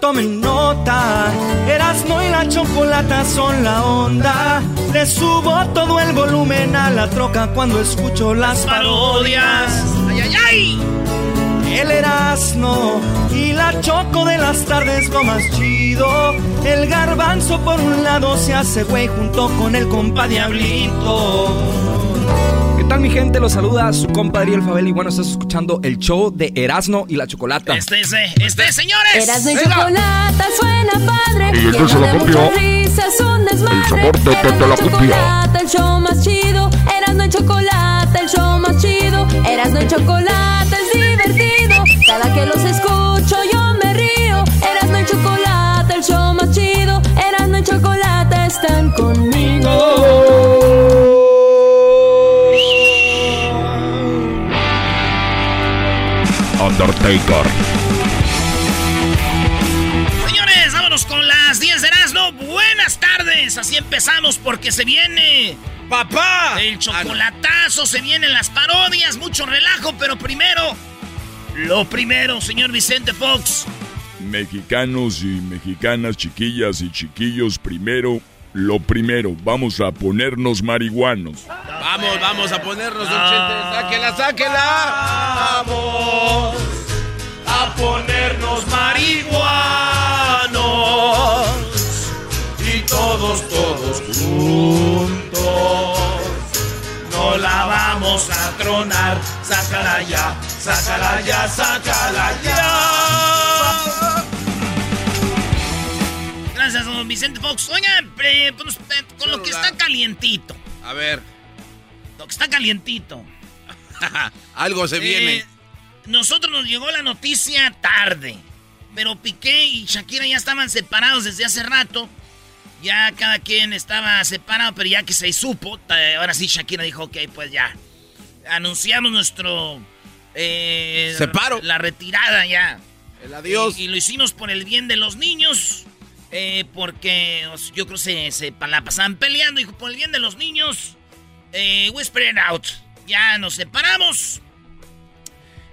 Tomen nota, Erasmo y la chocolata son la onda. Le subo todo el volumen a la troca cuando escucho las parodias. ¡Ay, ay, ay! El Erasmo y la choco de las tardes lo más chido. El garbanzo por un lado se hace güey junto con el compa Diablito. ¿Qué tal mi gente? Los saluda su compadre El Fabel y bueno, estás escuchando el show de Erasmo y la Chocolata. Este es, este es, señores. Erasmo y Venga. chocolate suena padre. Y la de copia. muchas risas, un desmadre. El sabor de- la y copia. chocolate, el show más chido. Erasmo y chocolate, el show más chido. Erasmo y chocolate es divertido. Cada que los escucho yo me río. Erasmo y chocolate, el show más chido. Erasmo y chocolate están conmigo. Undertaker. Señores, vámonos con las 10 de Erasmo. Buenas tardes. Así empezamos porque se viene ¡Papá! el chocolatazo, se vienen las parodias, mucho relajo, pero primero, lo primero, señor Vicente Fox. Mexicanos y mexicanas, chiquillas y chiquillos, primero, lo primero, vamos a ponernos marihuanos. Vamos, vamos a ponernos, don Ah. Chente. Sáquela, sáquela. Vamos a ponernos marihuanos y todos, todos juntos. No la vamos a tronar, sácala ya, sácala ya, sácala ya. Vicente Fox. Oigan, eh, pues, eh, con lo que está calientito, A ver, lo que está calientito. algo se viene. Eh, nosotros nos llegó la noticia tarde. Pero Piqué y Shakira ya estaban separados desde hace rato. Ya cada quien estaba separado, pero ya que se supo, ahora sí Shakira dijo, ok, pues ya. Anunciamos nuestro... eh, Separo. La retirada ya. El adiós. Y, y lo hicimos por el bien de los niños. Eh, porque yo creo que se, se la pasaban peleando. Y por el bien de los niños, eh, whisper it out. Ya nos separamos.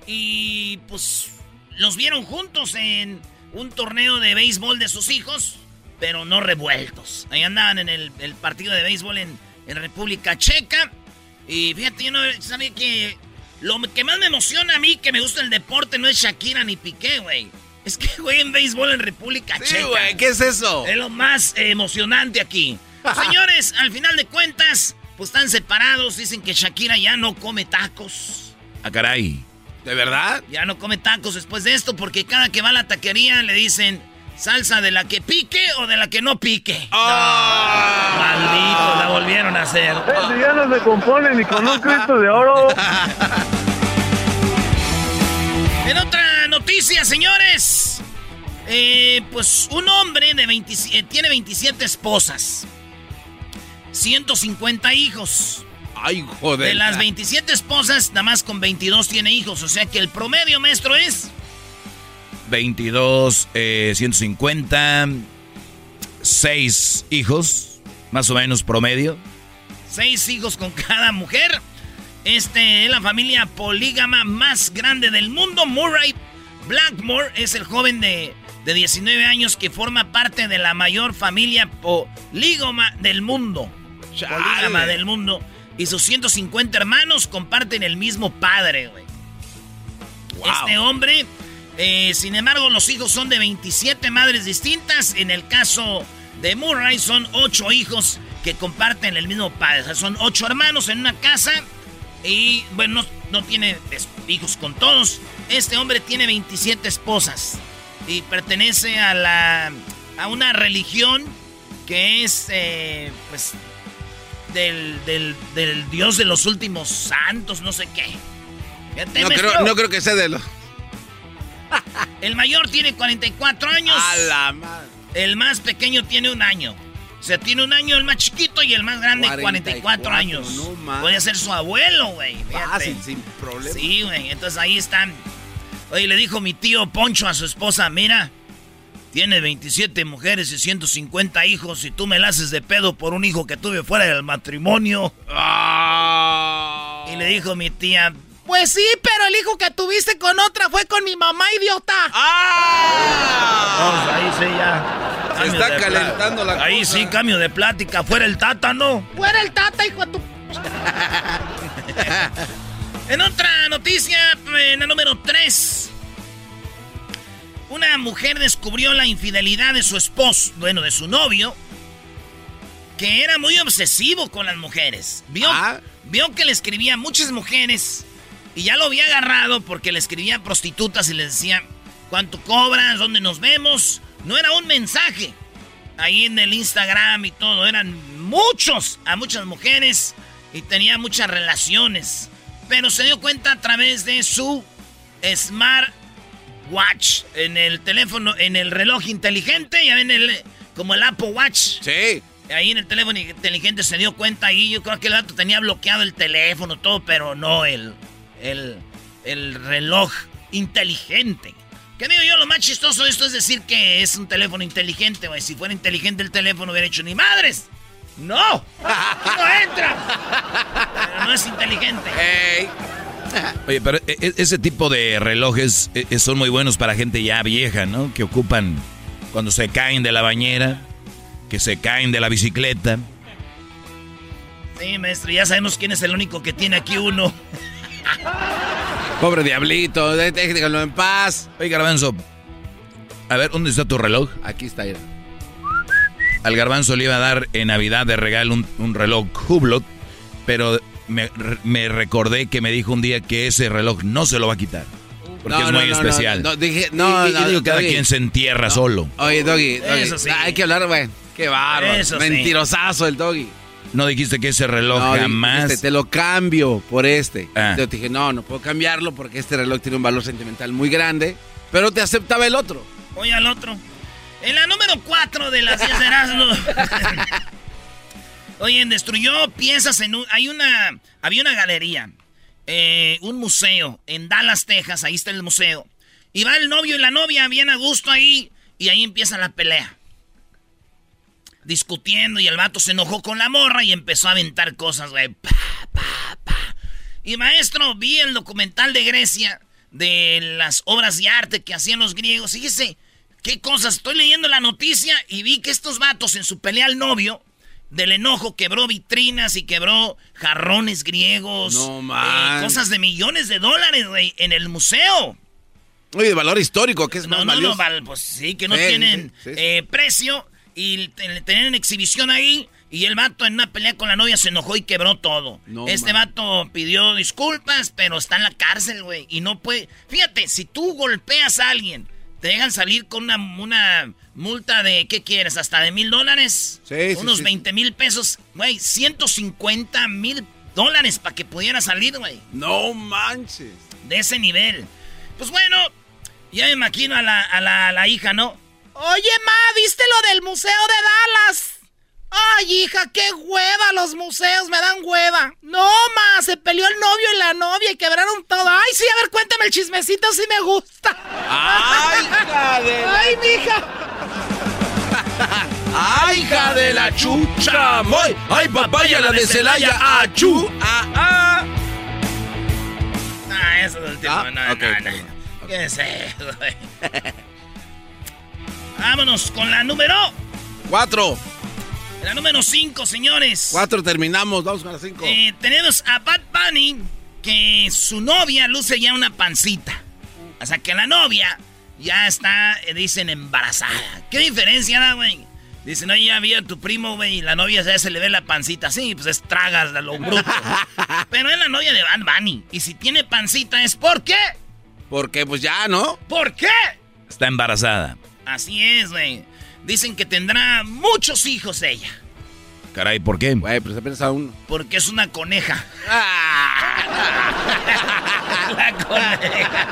Y pues los vieron juntos en un torneo de béisbol de sus hijos, pero no revueltos. Ahí andaban en el, el partido de béisbol en, en República Checa. Y fíjate, yo no sabía que lo que más me emociona a mí, que me gusta el deporte, no es Shakira ni Piqué, güey. Es que jueguen béisbol en República Sí, Checa. güey, ¿qué es eso? Es lo más eh, emocionante aquí. Señores, al final de cuentas, pues están separados. Dicen que Shakira ya no come tacos. Ah, caray. ¿De verdad? Ya no come tacos después de esto porque cada que va a la taquería le dicen salsa de la que pique o de la que no pique. Ah. Maldito, la volvieron a hacer. ya no se compone ni con un Cristo de oro. En otra noticia, señores. Eh, pues un hombre de 27 tiene 27 esposas. 150 hijos. Ay, joder. De las 27 esposas, nada más con 22 tiene hijos. O sea que el promedio, maestro, es 22, eh, 150, 6 hijos, más o menos promedio. 6 hijos con cada mujer. Este es la familia polígama más grande del mundo. Murray Blackmore es el joven de de 19 años que forma parte de la mayor familia polígama del mundo. Polígama del mundo. Y sus 150 hermanos comparten el mismo padre, güey. Este hombre, eh, sin embargo, los hijos son de 27 madres distintas. En el caso de Murray, son 8 hijos que comparten el mismo padre. O sea, son 8 hermanos en una casa. Y bueno, no, no tiene hijos con todos. Este hombre tiene 27 esposas. Y pertenece a la. a una religión que es. eh, pues. Del, del, del Dios de los últimos santos, no sé qué. No creo, no creo que sea de los. El mayor tiene 44 años. A la madre. El más pequeño tiene un año. O sea, tiene un año el más chiquito y el más grande 44, 44, años. no. Puede ser su abuelo, güey. Fácil, sin problema. Sí, güey. Entonces ahí están. Oye, le dijo mi tío Poncho a su esposa, mira, tiene 27 mujeres y 150 hijos y tú me la haces de pedo por un hijo que tuve fuera del matrimonio. Ah. Y le dijo mi tía, pues sí, pero el hijo que tuviste con otra fue con mi mamá, idiota. ¡Ah! ahí sí ya. Se Cambio está calentando la Ahí cosa. sí, cambio de plática. Fuera el tata, ¿no? Fuera el tata, hijo de tu... en otra noticia, en la número 3. Una mujer descubrió la infidelidad de su esposo, bueno, de su novio, que era muy obsesivo con las mujeres. Vio, Ah. vio que le escribía a muchas mujeres y ya lo había agarrado porque le escribía a prostitutas y les decía, ¿cuánto cobras? ¿Dónde nos vemos? No era un mensaje. Ahí en el Instagram y todo, eran muchos a muchas mujeres y tenía muchas relaciones. Pero se dio cuenta a través de su Smart Watch en el teléfono, en el reloj inteligente, ya ven el, como el Apple Watch. Sí. Ahí en el teléfono inteligente se dio cuenta ahí. Yo creo que el vato tenía bloqueado el teléfono, todo, pero no el, el, el reloj inteligente. ¿Qué digo yo? Lo más chistoso de esto es decir que es un teléfono inteligente, güey. Si fuera inteligente el teléfono hubiera hecho ni madres. ¡No! ¡No entra! Pero no es inteligente. Ey. Oye, pero e- e- ese tipo de relojes e- son muy buenos para gente ya vieja, ¿no? Que ocupan cuando se caen de la bañera, que se caen de la bicicleta. Sí, maestro, ya sabemos quién es el único que tiene aquí uno. Pobre diablito, dé- déjenlo en paz. Oye, Garbanzo, a ver, ¿dónde está tu reloj? Aquí está, mira. Al Garbanzo le iba a dar en Navidad de regalo un, un reloj Hublot, pero me, me recordé que me dijo un día que ese reloj no se lo va a quitar. Porque No, es muy no, especial. No, no, dije, no, y, y no, digo, cada Doggy. quien se entierra solo. Oye, Doggy, Doggy, Eso sí. hay que hablar, güey. Qué bárbaro. Eso sí. Mentirosazo el Doggy. No dijiste que ese reloj No, jamás... dijiste, te lo cambio por este. Ah. Yo te dije, no, no puedo cambiarlo porque este reloj tiene un valor sentimental muy grande, pero te aceptaba el otro. Oye al otro. En la número 4 de las 10 de Erasmo. Oye, destruyó piezas en un... Hay una... Había una galería. eh, un museo en Dallas, Texas. Ahí está el museo. Y va el novio y la novia bien a gusto ahí. Y ahí empieza la pelea. Discutiendo y el vato se enojó con la morra y empezó a aventar cosas, güey. Pa, pa, pa. Y maestro, vi el documental de Grecia de las obras de arte que hacían los griegos. Fíjese, qué cosas. Estoy leyendo la noticia y vi que estos vatos en su pelea al novio, del enojo, quebró vitrinas y quebró jarrones griegos. No, eh, man. cosas de millones de dólares, güey, en el museo. Oye, de valor histórico, que es No, más no, no, valioso. val- pues sí, que no Sí, tienen sí, sí, eh, precio y te- tenían en exhibición ahí y el vato en una pelea con la novia se enojó y quebró todo. No, este man. vato pidió disculpas, pero está en la cárcel, güey, y no puede... Fíjate, si tú golpeas a alguien, te dejan salir con una, una multa de, ¿qué quieres? ¿Hasta de mil dólares? Sí, sí, Unos sí, 20 mil pesos, güey, 150 mil dólares para que pudiera salir, güey No manches. de ese nivel. Pues bueno, ya me imagino a la, a la, a la hija, ¿no? Oye, ma, ¿viste lo del Museo de Dallas? Ay, hija, qué hueva los museos, me dan hueva. No, ma, se peleó el novio y la novia y quebraron todo. Ay, sí, a ver, cuéntame el chismecito, sí me gusta. ¡Ay, hija de la... Ay, mija. ¡Ay, hija de la chucha! ¡Moy! ¡Ay, papaya, la de Celaya! ¡Achú! ¡Ah, ah! Ah, eso es el último. Ah, no, no, no. bien. ¿Qué es eso? Vámonos con la número... Cuatro. La número cinco, señores. Cuatro terminamos, vamos con la cinco. Eh, tenemos a Bad Bunny, que su novia luce ya una pancita. O sea, que la novia ya está, eh, dicen, embarazada. ¿Qué diferencia da, güey? Dicen, oye, ya vi a tu primo, güey, y la novia ya se le ve la pancita. Sí, pues es tragas de lo bruto. Pero es la novia de Bad Bunny. Y si tiene pancita es ¿por qué? Porque, pues ya, ¿no? ¿Por qué? Está embarazada. Así es, güey. Dicen que tendrá muchos hijos ella. Caray, ¿por qué? Güey, pero se piensa uno. Porque es una coneja. Ah. la coneja.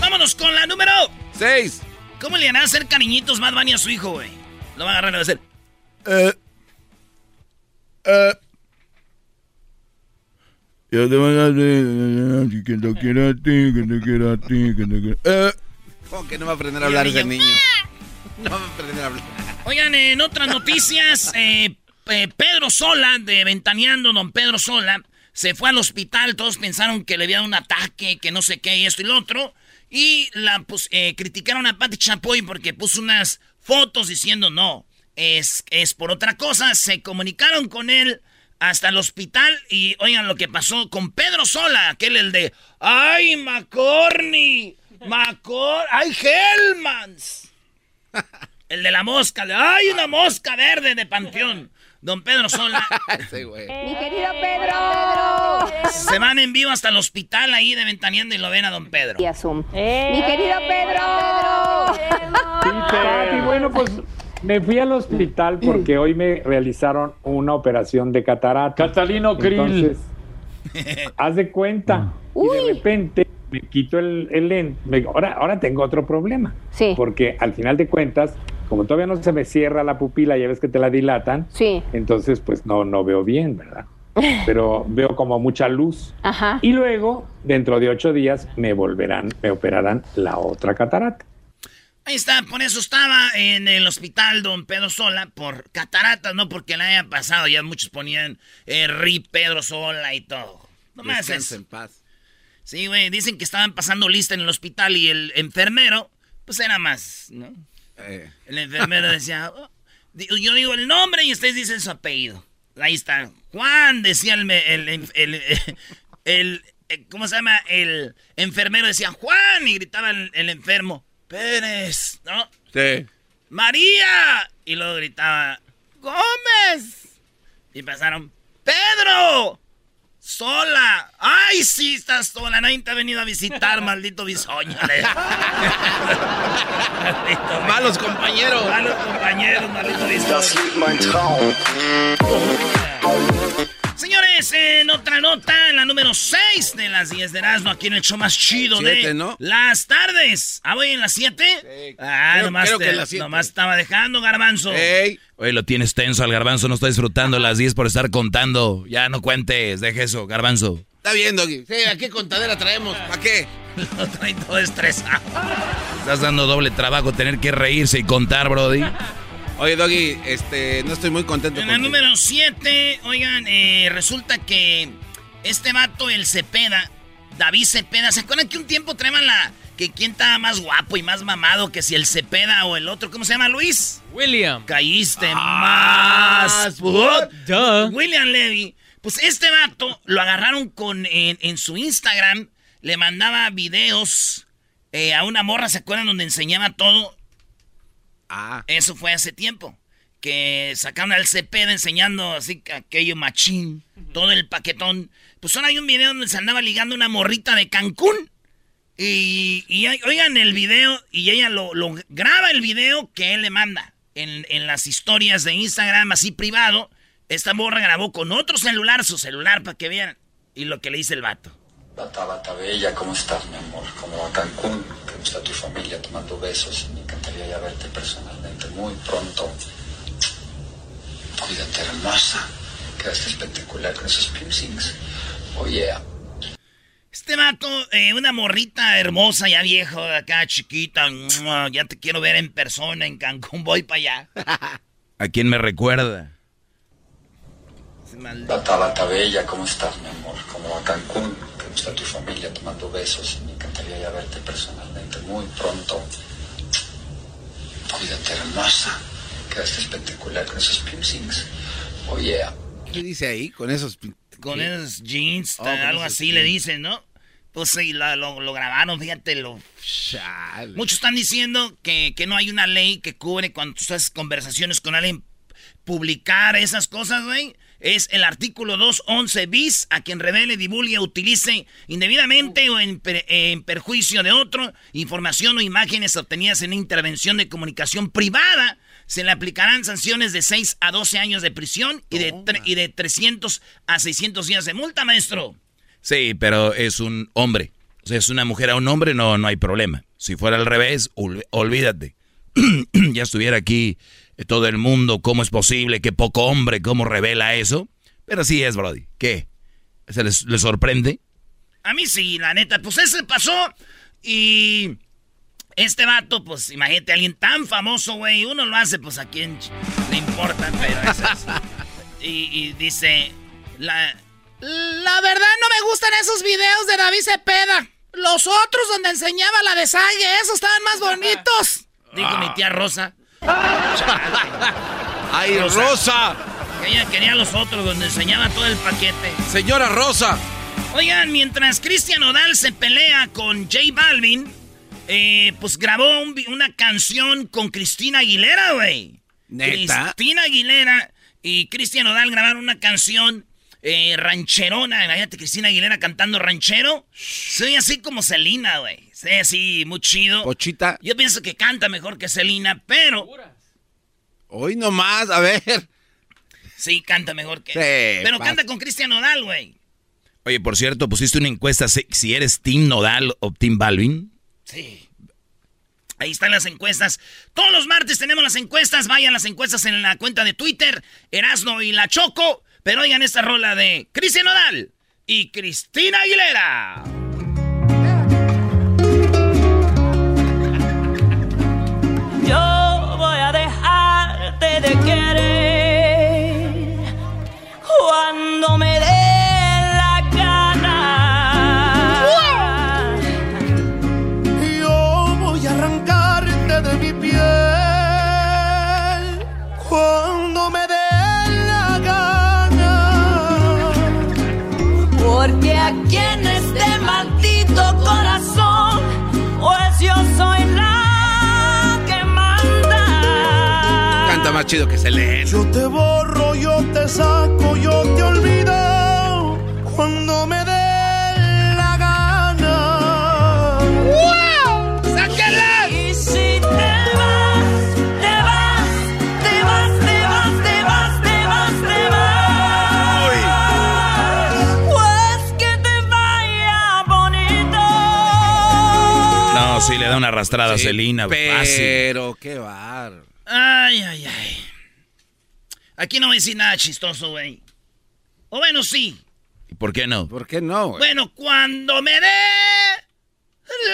Vámonos con la número Seis. ¿Cómo le hará hacer cariñitos más Bunny a su hijo, güey? Lo va a agarrar y va a hacer. Eh. Eh. Yo te voy a decir que te quiero a ti, que te quiero a ti, que te quiero. Eh. ¿Cómo que no va a aprender a hablar ese niño? No va a aprender a hablar. Oigan, en otras noticias, eh, Pedro Sola, de Ventaneando, don Pedro Sola, se fue al hospital. Todos pensaron que le había dado un ataque, que no sé qué, y esto y lo otro. Y la pues, eh, criticaron a Patti Chapoy porque puso unas fotos diciendo no, es, es por otra cosa. Se comunicaron con él hasta el hospital y oigan lo que pasó con Pedro Sola, aquel el de ¡Ay, McCorney! ¡Macor! ¡Ay, Hellmans! El de la mosca, ¡ay, una mosca verde de Panteón! Don Pedro Sola. sí, güey. Mi querido Pedro. Se van en vivo hasta el hospital ahí de Ventaneando y lo ven a Don Pedro. Y a Zoom. Mi querido Pedro. Sí, Pati, bueno, pues me fui al hospital porque hoy me realizaron una operación de catarata. Catalino Krill. Entonces, haz de cuenta. Y de repente me quito el, el lente. Me- ahora, ahora tengo otro problema. Sí. Porque al final de cuentas, como todavía no se me cierra la pupila, ya ves que te la dilatan. Sí. Entonces, pues no, no veo bien, ¿verdad? Pero veo como mucha luz. Ajá. Y luego, dentro de ocho días, me volverán, me operarán la otra catarata. Ahí está, por eso estaba en el hospital Don Pedro Sola, por cataratas, no porque le haya pasado. Ya muchos ponían eh, RIP Pedro Sola y todo. Nomás Descansa es. en paz. Sí, güey, dicen que estaban pasando lista en el hospital y el enfermero, pues era más, ¿no? Eh, El enfermero decía, "Oh", yo digo el nombre y ustedes dicen su apellido. Ahí está. Juan, decía el, el, el, el- el- eh, ¿cómo se llama? El enfermero decía, Juan, y gritaba el, el enfermo, Pérez, ¿no? sí. María. Y luego gritaba, Gómez. Y pasaron, Pedro. Sola. Ay, sí, estás sola. Nadie te ha venido a visitar, maldito bisoño. Maldito Malos compañeros. Malos compañeros, maldito bisoño. Señores, en otra nota, en la número 6 de las 10 de Erasmo, aquí en el show más chido Siete, de ¿no? las tardes. ¿Ah, voy en las 7? Sí. Ah, Creo- nomás, creo te- las siete. nomás estaba dejando, garbanzo. Ey, Oye, lo tienes tenso al garbanzo, no está disfrutando las 10 por estar contando. Ya no cuentes, deje eso, garbanzo. está bien, Doggy. Sí, ¿a qué contadera traemos? ¿Para qué? Lo trae todo estresado. Estás dando doble trabajo tener que reírse y contar, Brody. Oye, Doggy, este, no estoy muy contento En la contigo. número 7, oigan, eh, resulta que este vato, el Cepeda, David Cepeda, ¿se acuerdan que un tiempo traían la... que quién estaba más guapo y más mamado que si el Cepeda o el otro, ¿cómo se llama, Luis? William. Caíste Ah, más. Duh. William Levy. Pues este vato lo agarraron con en, en su Instagram. Le mandaba videos eh, a una morra, ¿se acuerdan? Donde enseñaba todo. Ah, Eso fue hace tiempo. Que sacaron al Cepeda enseñando así que aquello machín. Todo el paquetón. Pues ahora hay un video donde se andaba ligando una morrita de Cancún. Y, y hay- oigan el video y ella lo, lo graba el video que él le manda en, en las historias de Instagram así privado. Esta morra grabó con otro celular, su celular, para que vean. Y lo que le dice el vato. Bata, bata bella, ¿cómo estás, mi amor? ¿Cómo va Cancún? ¿Cómo está tu familia? Te mando besos. Me encantaría ya verte personalmente muy pronto. Cuídate, hermosa. Quedaste espectacular con esos piercings. Oh, yeah. Este vato, eh, una morrita hermosa, ya viejo, acá chiquita. Ya te quiero ver en persona en Cancún, voy para allá. ¿A quién me recuerda? Bata, bata bella, ¿cómo estás, mi amor? ¿Cómo va Cancún? ¿Cómo está tu familia? Te mando besos. Me encantaría ya verte personalmente muy pronto. Cuídate, hermosa. Quedaste espectacular con esos piercings. Oh, yeah. ¿Qué dice ahí? Con esos... Con ¿qué? esos jeans, Oh, con algo esos así le jeans. dicen, ¿no? Pues sí, la- lo, lo grabaron, fíjate, lo... Muchos están diciendo que, que no hay una ley que cubre cuando tú estás conversaciones con alguien, publicar esas cosas, güey. Es el artículo 211 bis, a quien revele, divulgue, utilice indebidamente o en, per- en perjuicio de otro información o imágenes obtenidas en intervención de comunicación privada. Se le aplicarán sanciones de 6 a 12 años de prisión y de, y de 300 a 600 días de multa, maestro. Sí, pero es un hombre. O sea, es una mujer a un hombre, no, no hay problema. Si fuera al revés, ol- olvídate. ya estuviera aquí todo el mundo, cómo es posible, qué poco hombre, cómo revela eso. Pero sí es, Brody. ¿Qué? ¿Se les, sorprende? A mí sí, la neta, pues ese pasó y este vato, pues imagínate, alguien tan famoso, güey, uno lo hace, pues a quién le importa, pero es. Y, y dice, la, la verdad no me gustan esos videos de David Cepeda. Los otros donde enseñaba la de esos estaban más bonitos. Dijo mi tía Rosa. ¡Ay, Rosa! Ella quería los otros donde enseñaba todo el paquete. Señora Rosa. Oigan, mientras Cristian Odal se pelea con J Balvin, eh, pues grabó un una canción con Cristina Aguilera, güey. ¿Neta? Cristina Aguilera y Cristian Odal grabaron una canción eh, rancherona. Imagínate, Cristina Aguilera cantando ranchero. Soy así como Selena, güey. Soy así, muy chido. Pochita. Yo pienso que canta mejor que Selena, pero... Hoy nomás, a ver. Sí, canta mejor que... Sí, pero pasa. canta con Cristian Odal, güey. Oye, por cierto, pusiste una encuesta si, si eres Team Nodal o Team Balvin. Sí. Ahí están las encuestas. Todos los martes tenemos las encuestas. Vayan las encuestas en la cuenta de Twitter, Erasno y La Choco. Pero oigan esta rola de Cristian Nodal y Cristina Aguilera. Más chido que Selena. Yo te borro, yo te saco, yo te olvido cuando me dé la gana. ¡Sáquenla! Y si te vas, te vas, te vas, te vas, te vas, te vas, te vas. Pues que te vaya bonito. No, sí, le da una arrastrada a Selena. Fácil. Pero, qué bar. Ay, ay, ay. Aquí no voy a decir nada chistoso, güey. O bueno, sí. ¿Y por qué no? ¿Por qué no? güey? Bueno, cuando me dé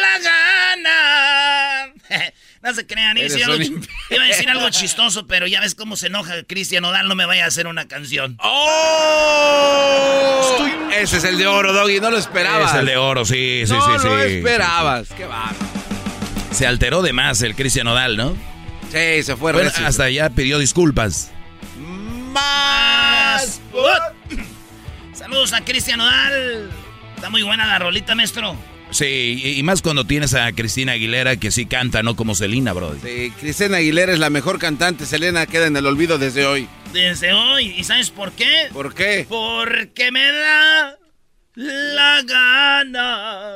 la gana. no se crean, iba a, decir algo, iba a decir algo chistoso, pero ya ves cómo se enoja Cristian Odal, no me vaya a hacer una canción. ¡Oh! Ese es el de oro, Doggy. No lo esperabas. Es el de oro, sí, sí, no sí, sí. lo esperabas. Qué bar. Se alteró de más el Cristian Odal, ¿no? Sí, se fue Bueno, recio. hasta ya pidió disculpas. Más. Saludos a Cristian Odal. Está muy buena la rolita, maestro. Sí, y, y más cuando tienes a Cristina Aguilera que sí canta, no como Selena, bro. Sí, Cristina Aguilera es la mejor cantante. Selena queda en el olvido desde hoy. Desde hoy. ¿Y sabes por qué? ¿Por qué? Porque me da la gana.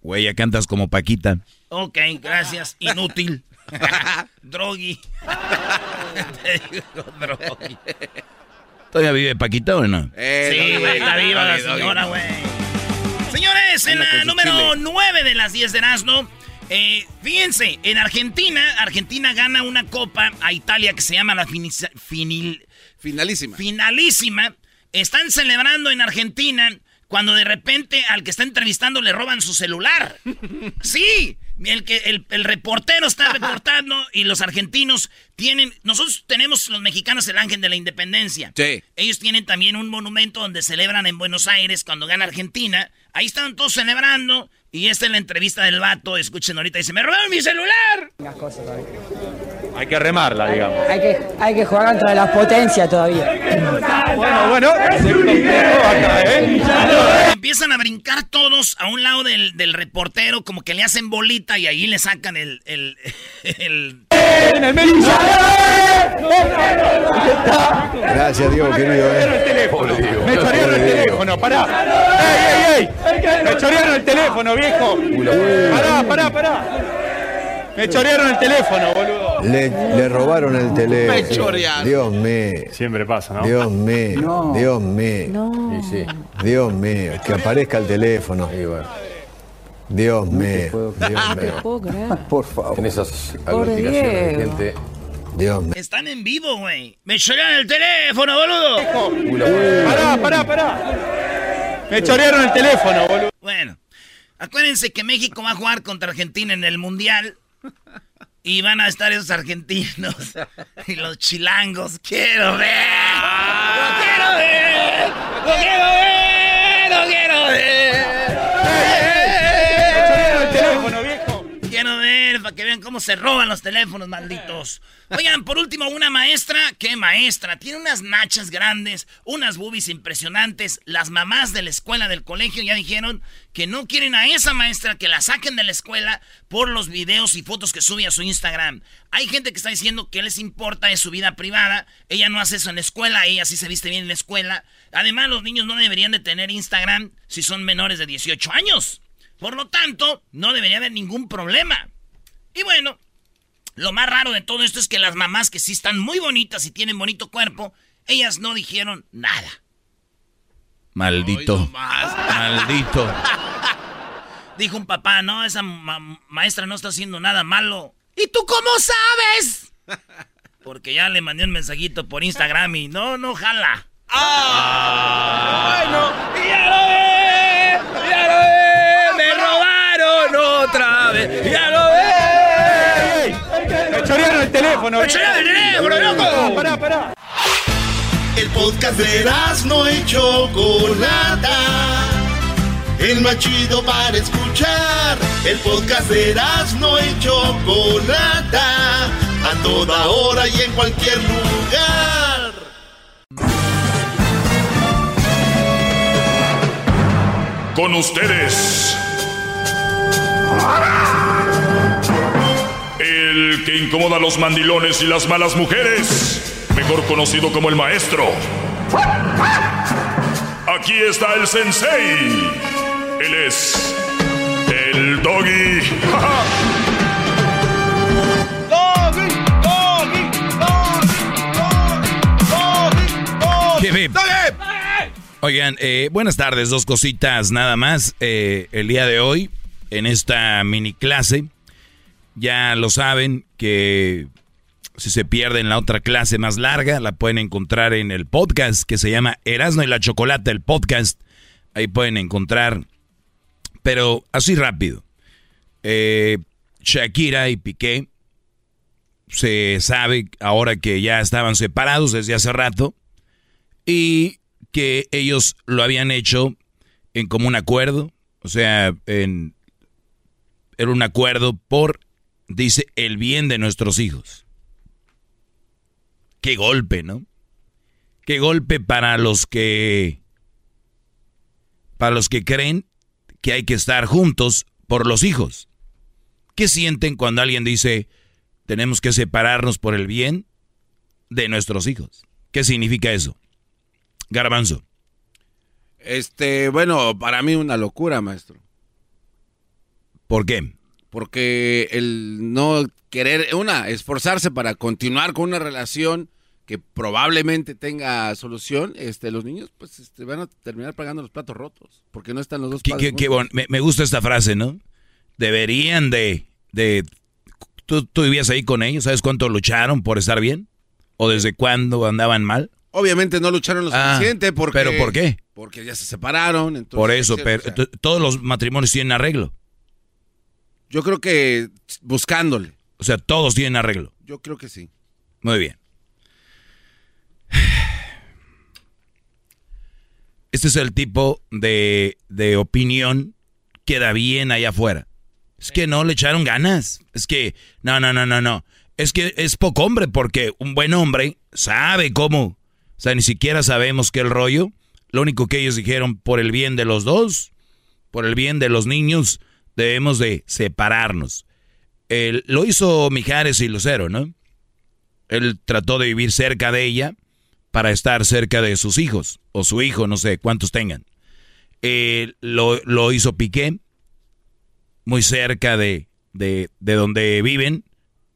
Güey, ya cantas como Paquita. Ok, gracias. Inútil. Drogui. Te digo, Drogui. ¿Todavía vive Paquita o no? Eh, Sí, güey, está viva la señora, güey. Señores, en la número chile. 9 de las 10 de Erasmo, eh, fíjense, en Argentina, Argentina gana una copa a Italia que se llama la finil- Finalísima. finalísima. Están celebrando en Argentina cuando de repente al que está entrevistando le roban su celular. Sí, El, que, el, el reportero está reportando y los argentinos tienen... Nosotros tenemos los mexicanos el ángel de la independencia. Sí. Ellos tienen también un monumento donde celebran en Buenos Aires cuando gana Argentina. Ahí están todos celebrando. Y esta es la entrevista del vato. Escuchen ahorita. Dice, me robaron mi celular. Hay que remarla, digamos. Hay que, hay que jugar contra las potencias todavía. Bueno, bueno, es el complejo acá, ¿eh? Empiezan a brincar todos a un lado del, del reportero, como que le hacen bolita y ahí le sacan el. el, el... En el medio. Gracias, Diego, querido. el Eh. Diego. Me chorearon el teléfono, pará. ¡Ey, ey, ey! Me chorearon el teléfono, viejo. Pará, pará, pará. Me chorearon el teléfono, boludo. Le, le robaron el teléfono. Me chorearon. Dios mío. Siempre pasa, ¿no? Dios mío. No. Dios mío. Dios mío. Que aparezca el teléfono. Dios mío. Dios mío. Por favor. En esas aglutinaciones de gente. Dios mío. Están en vivo, güey. Me chorearon el teléfono, boludo. Pará, pará, pará. Me chorearon el teléfono, boludo. Bueno, acuérdense que México va a jugar contra Argentina en el Mundial. Y van a estar esos argentinos y los chilangos. ¡Quiero ver! ¡Lo quiero ver! ¡Lo quiero ver! ¡Lo quiero ver! Para que vean cómo se roban los teléfonos, malditos. Oigan, por último, una maestra. ¿Qué maestra? Tiene unas nachas grandes, unas boobies impresionantes. Las mamás de la escuela, del colegio, ya dijeron que no quieren a esa maestra que la saquen de la escuela por los videos y fotos que sube a su Instagram. Hay gente que está diciendo que les importa es su vida privada. Ella no hace eso en la escuela, ella sí se viste bien en la escuela. Además, los niños no deberían de tener Instagram si son menores de 18 años. Por lo tanto, no debería haber ningún problema. Y bueno, lo más raro de todo esto es que las mamás que sí están muy bonitas y tienen bonito cuerpo, ellas no dijeron nada. Maldito. Maldito. Dijo un papá, no, esa ma- maestra no está haciendo nada malo. ¿Y tú cómo sabes? Porque ya le mandé un mensajito por Instagram y no, no jala. Bueno, ¡Ya lo el teléfono. ¡Me chorearon el teléfono, loco! Pará, pará. El podcast de no y Chocolata. El más chido para escuchar. El podcast de no y Chocolata. A toda hora y en cualquier lugar. Con ustedes. El que incomoda a los mandilones y las malas mujeres. Mejor conocido como el maestro. Aquí está el sensei. Él es. El doggy. Doggy, doggy, doggy, Hip, hip. Oigan, eh, buenas tardes, dos cositas nada más. Eh, el día de hoy, en esta mini clase, ya lo saben que si se pierden la otra clase más larga, la pueden encontrar en el podcast que se llama Erasmo y la Chocolata, el podcast. Ahí pueden encontrar, pero así rápido. Eh, Shakira y Piqué se sabe ahora que ya estaban separados desde hace rato y que ellos lo habían hecho en común acuerdo, o sea, en era un acuerdo por dice el bien de nuestros hijos. Qué golpe, ¿no? Qué golpe para los que para los que creen que hay que estar juntos por los hijos. ¿Qué sienten cuando alguien dice tenemos que separarnos por el bien de nuestros hijos? ¿Qué significa eso? Garbanzo. Este, bueno, para mí una locura, maestro. ¿Por qué? Porque el no querer, una, esforzarse para continuar con una relación que probablemente tenga solución, este, los niños pues este, van a terminar pagando los platos rotos, porque no están los dos Qué- qué- qué bon- me, me gusta esta frase, ¿no? Deberían de... de ¿tú, tú vivías ahí con ellos? ¿Sabes cuánto lucharon por estar bien? ¿O desde cuándo andaban mal? Obviamente no lucharon lo Ah, suficiente porque... ¿pero por qué? Porque ya se separaron. Entonces, por eso, pero o sea, t- todos los matrimonios tienen arreglo. Yo creo que buscándole. O sea, todos tienen arreglo. Yo creo que sí. Muy bien. Este es el tipo de, de opinión que da bien allá afuera. Es que no le echaron ganas. Es que, no, no, no, no, no. Es que es poco hombre porque un buen hombre sabe cómo. O sea, ni siquiera sabemos qué el rollo. Lo único que ellos dijeron, por el bien de los dos, por el bien de los niños, debemos de separarnos. Él, lo hizo Mijares y Lucero, ¿no? Él trató de vivir cerca de ella para estar cerca de sus hijos, o su hijo, no sé cuántos tengan. Lo, lo, hizo Piqué, muy cerca de, de, de, donde viven,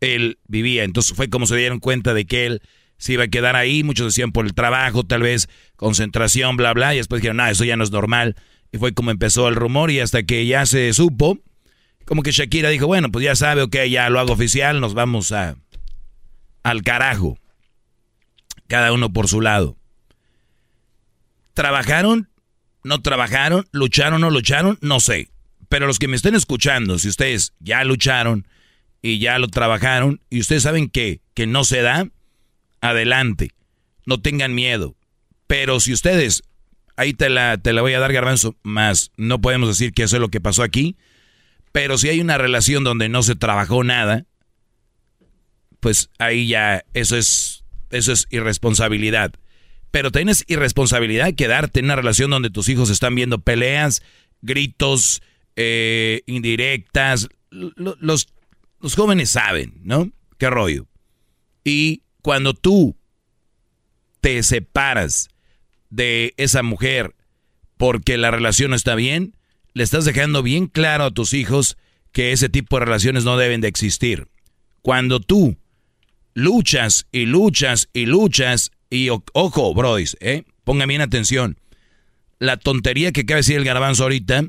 él vivía. Entonces fue como se dieron cuenta de que él se iba a quedar ahí. Muchos decían por el trabajo, tal vez concentración, bla, bla. Y después dijeron, no, eso ya no es normal. Y fue como empezó el rumor y hasta que ya se supo, como que Shakira dijo, bueno, pues ya sabe, ok, ya lo hago oficial, nos vamos a al carajo. Cada uno por su lado. ¿Trabajaron? ¿No trabajaron? ¿Lucharon? ¿No lucharon? No sé. Pero los que me estén escuchando, si ustedes ya lucharon y ya lo trabajaron y ustedes saben que, que no se da, adelante. No tengan miedo. Pero si ustedes, ahí te la, te la voy a dar garbanzo, más no podemos decir que eso es lo que pasó aquí. Pero si hay una relación donde no se trabajó nada, pues ahí ya eso es, eso es irresponsabilidad. Pero tienes irresponsabilidad quedarte en una relación donde tus hijos están viendo peleas, gritos, eh, indirectas. Los, los jóvenes saben, ¿no? ¿Qué rollo? Y cuando tú te separas de esa mujer porque la relación no está bien, le estás dejando bien claro a tus hijos que ese tipo de relaciones no deben de existir. Cuando tú luchas y luchas y luchas, y ojo, brodis, ¿eh? pongan bien atención. La tontería que cabe decir el garbanzo ahorita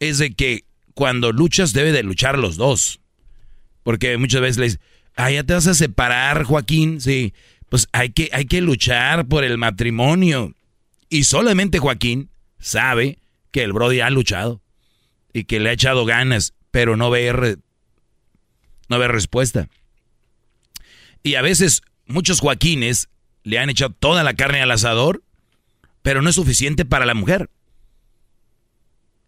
es de que cuando luchas debe de luchar los dos. Porque muchas veces les ah, ya te vas a separar, Joaquín, sí. Pues hay que, hay que luchar por el matrimonio. Y solamente Joaquín sabe que el Brody ha luchado y que le ha echado ganas, pero no ve, no respuesta. Y a veces muchos Joaquines le han echado toda la carne al asador, pero no es suficiente para la mujer.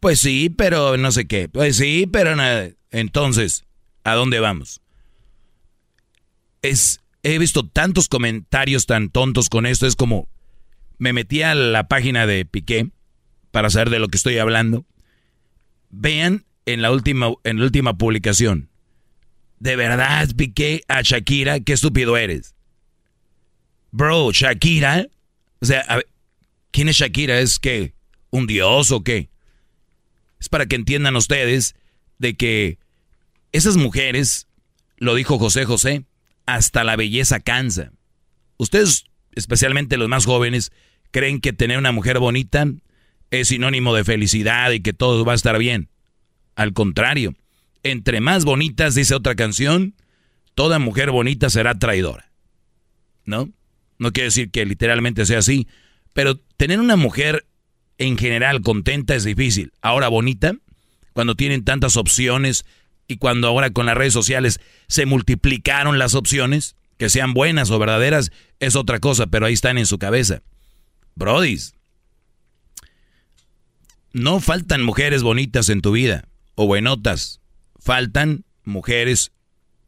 Pues sí, pero no sé qué. Pues sí, pero nada. Entonces, ¿a dónde vamos? Es, he visto tantos comentarios tan tontos con esto. Es como, me metí a la página de Piqué para saber de lo que estoy hablando. Vean en la última, en la última publicación. De verdad piqué a Shakira, qué estúpido eres. Bro, Shakira. O sea, ¿quién es Shakira? ¿Es que un dios o qué? Es para que entiendan ustedes de que esas mujeres, lo dijo José José, hasta la belleza cansa. Ustedes, especialmente los más jóvenes, creen que tener una mujer bonita es sinónimo de felicidad y que todo va a estar bien. Al contrario, entre más bonitas, dice otra canción, toda mujer bonita será traidora. ¿No? No quiere decir que literalmente sea así, pero tener una mujer en general contenta es difícil. Ahora bonita, cuando tienen tantas opciones y cuando ahora con las redes sociales se multiplicaron las opciones, que sean buenas o verdaderas, es otra cosa, pero ahí están en su cabeza. Brodis, no faltan mujeres bonitas en tu vida o buenotas faltan mujeres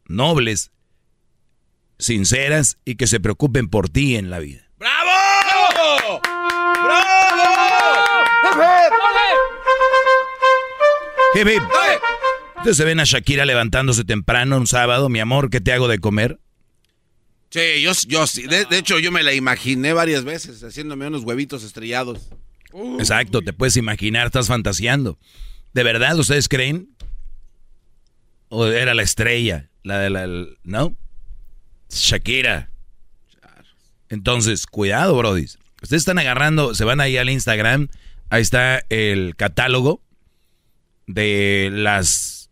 nobles, sinceras y que se preocupen por ti en la vida. ¡Bravo! ¡Bravo! Hip, Ustedes se ven a Shakira levantándose temprano un sábado, mi amor, ¿qué te hago de comer? Sí, yo, yo sí. De, de, hecho, yo me la imaginé varias veces haciéndome unos huevitos estrellados. Exacto, te puedes imaginar, estás fantaseando. ¿De verdad ustedes creen o era la estrella, la de la, ¿no? Shakira. Entonces, cuidado, Brody. Ustedes están agarrando, se van ahí al Instagram, ahí está el catálogo de las,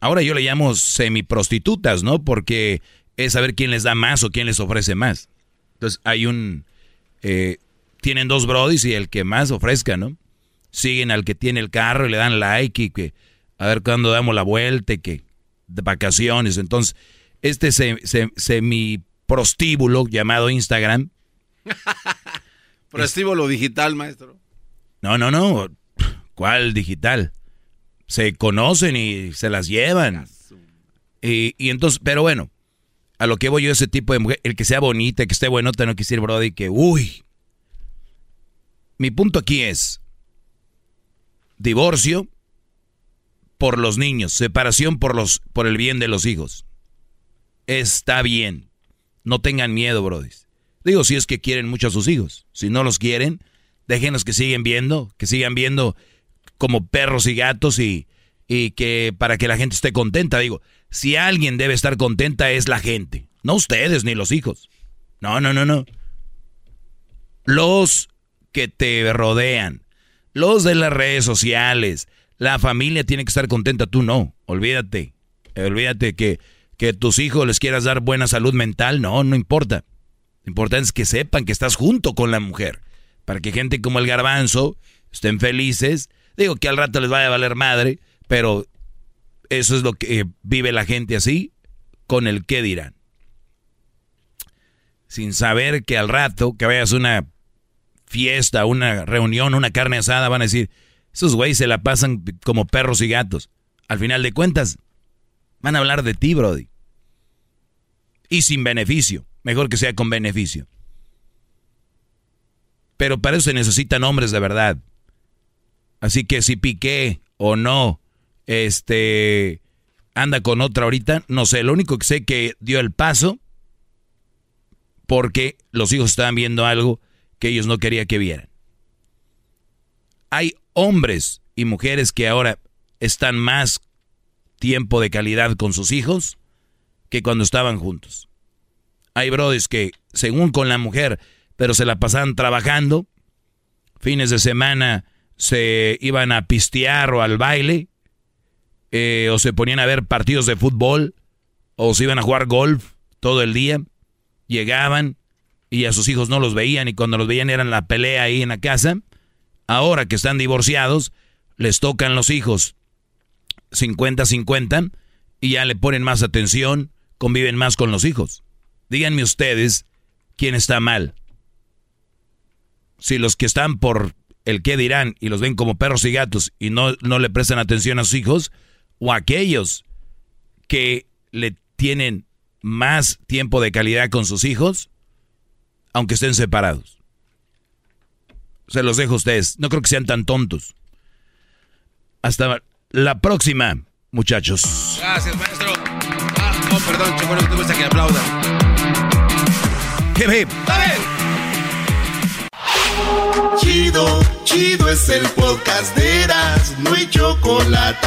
ahora yo le llamo semiprostitutas, ¿no? Porque es saber quién les da más o quién les ofrece más. Entonces hay un, eh, tienen dos brodis y el que más ofrezca, ¿no? Siguen al que tiene el carro y le dan like y que a ver cuándo damos la vuelta y que de vacaciones. Entonces, este semi prostíbulo llamado Instagram. prostíbulo digital, maestro. No, no, no. ¿Cuál digital? Se conocen y se las llevan. Y, y entonces, pero bueno, a lo que voy yo, ese tipo de mujer, el que sea bonita, que esté bueno, no quisiera, Brody, que, uy. Mi punto aquí es, divorcio por los niños, separación por, los, por el bien de los hijos. Está bien. No tengan miedo, Brody. Digo, si es que quieren mucho a sus hijos. Si no los quieren, déjenlos que siguen viendo, que sigan viendo como perros y gatos y, y que para que la gente esté contenta. Digo, si alguien debe estar contenta es la gente, no ustedes ni los hijos. No, no, no, no. Los que te rodean, los de las redes sociales, la familia tiene que estar contenta, tú no. Olvídate. Olvídate que, que tus hijos les quieras dar buena salud mental, no, no importa. Lo importante es que sepan que estás junto con la mujer. Para que gente como el garbanzo estén felices. Digo que al rato les vaya a valer madre, pero eso es lo que vive la gente así, con el qué dirán. Sin saber que al rato que vayas a una fiesta, una reunión, una carne asada, van a decir, esos güeyes se la pasan como perros y gatos. Al final de cuentas, van a hablar de ti, Brody. Y sin beneficio. Mejor que sea con beneficio. Pero para eso se necesitan hombres de verdad. Así que si Piqué o no este anda con otra ahorita, no sé, lo único que sé que dio el paso porque los hijos estaban viendo algo que ellos no querían que vieran. Hay hombres y mujeres que ahora están más tiempo de calidad con sus hijos que cuando estaban juntos. Hay brothers que, según con la mujer, pero se la pasaban trabajando, fines de semana se iban a pistear o al baile, eh, o se ponían a ver partidos de fútbol, o se iban a jugar golf todo el día, llegaban y a sus hijos no los veían y cuando los veían eran la pelea ahí en la casa. Ahora que están divorciados, les tocan los hijos 50-50 y ya le ponen más atención, conviven más con los hijos. Díganme ustedes quién está mal. Si los que están por el qué dirán y los ven como perros y gatos y no, no le prestan atención a sus hijos, o aquellos que le tienen más tiempo de calidad con sus hijos, aunque estén separados. Se los dejo a ustedes. No creo que sean tan tontos. Hasta la próxima, muchachos. Gracias, maestro. Ah, no, perdón, chico, no te gusta que aplaudan. Hip hip. Chido, chido es el podcast de Eras, no hay chocolate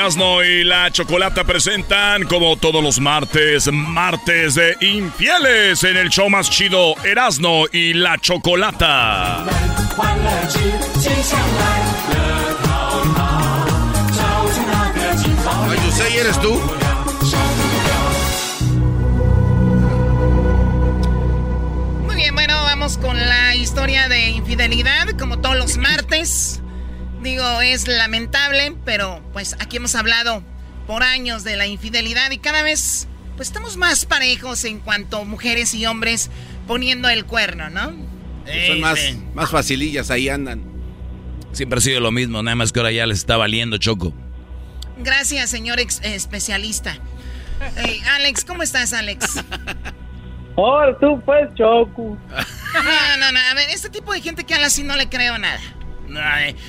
Erasno y la Chocolata presentan, como todos los martes, martes de infieles en el show más chido, Erasno y la Chocolata. Ay, Yusei, ¿eres tú? Muy bien, bueno, vamos con la historia de infidelidad, como todos los martes. Digo, es lamentable, pero pues aquí hemos hablado por años de la infidelidad y cada vez pues estamos más parejos en cuanto a mujeres y hombres poniendo el cuerno, ¿no? Son más, más facilillas, ahí andan. Siempre ha sido lo mismo, nada más que ahora ya les está valiendo choco. Gracias, señor ex- especialista. Alex, ¿cómo estás, Alex? Oh, tú pues, Choco. No, no, no, a ver, este tipo de gente que habla así no le creo nada.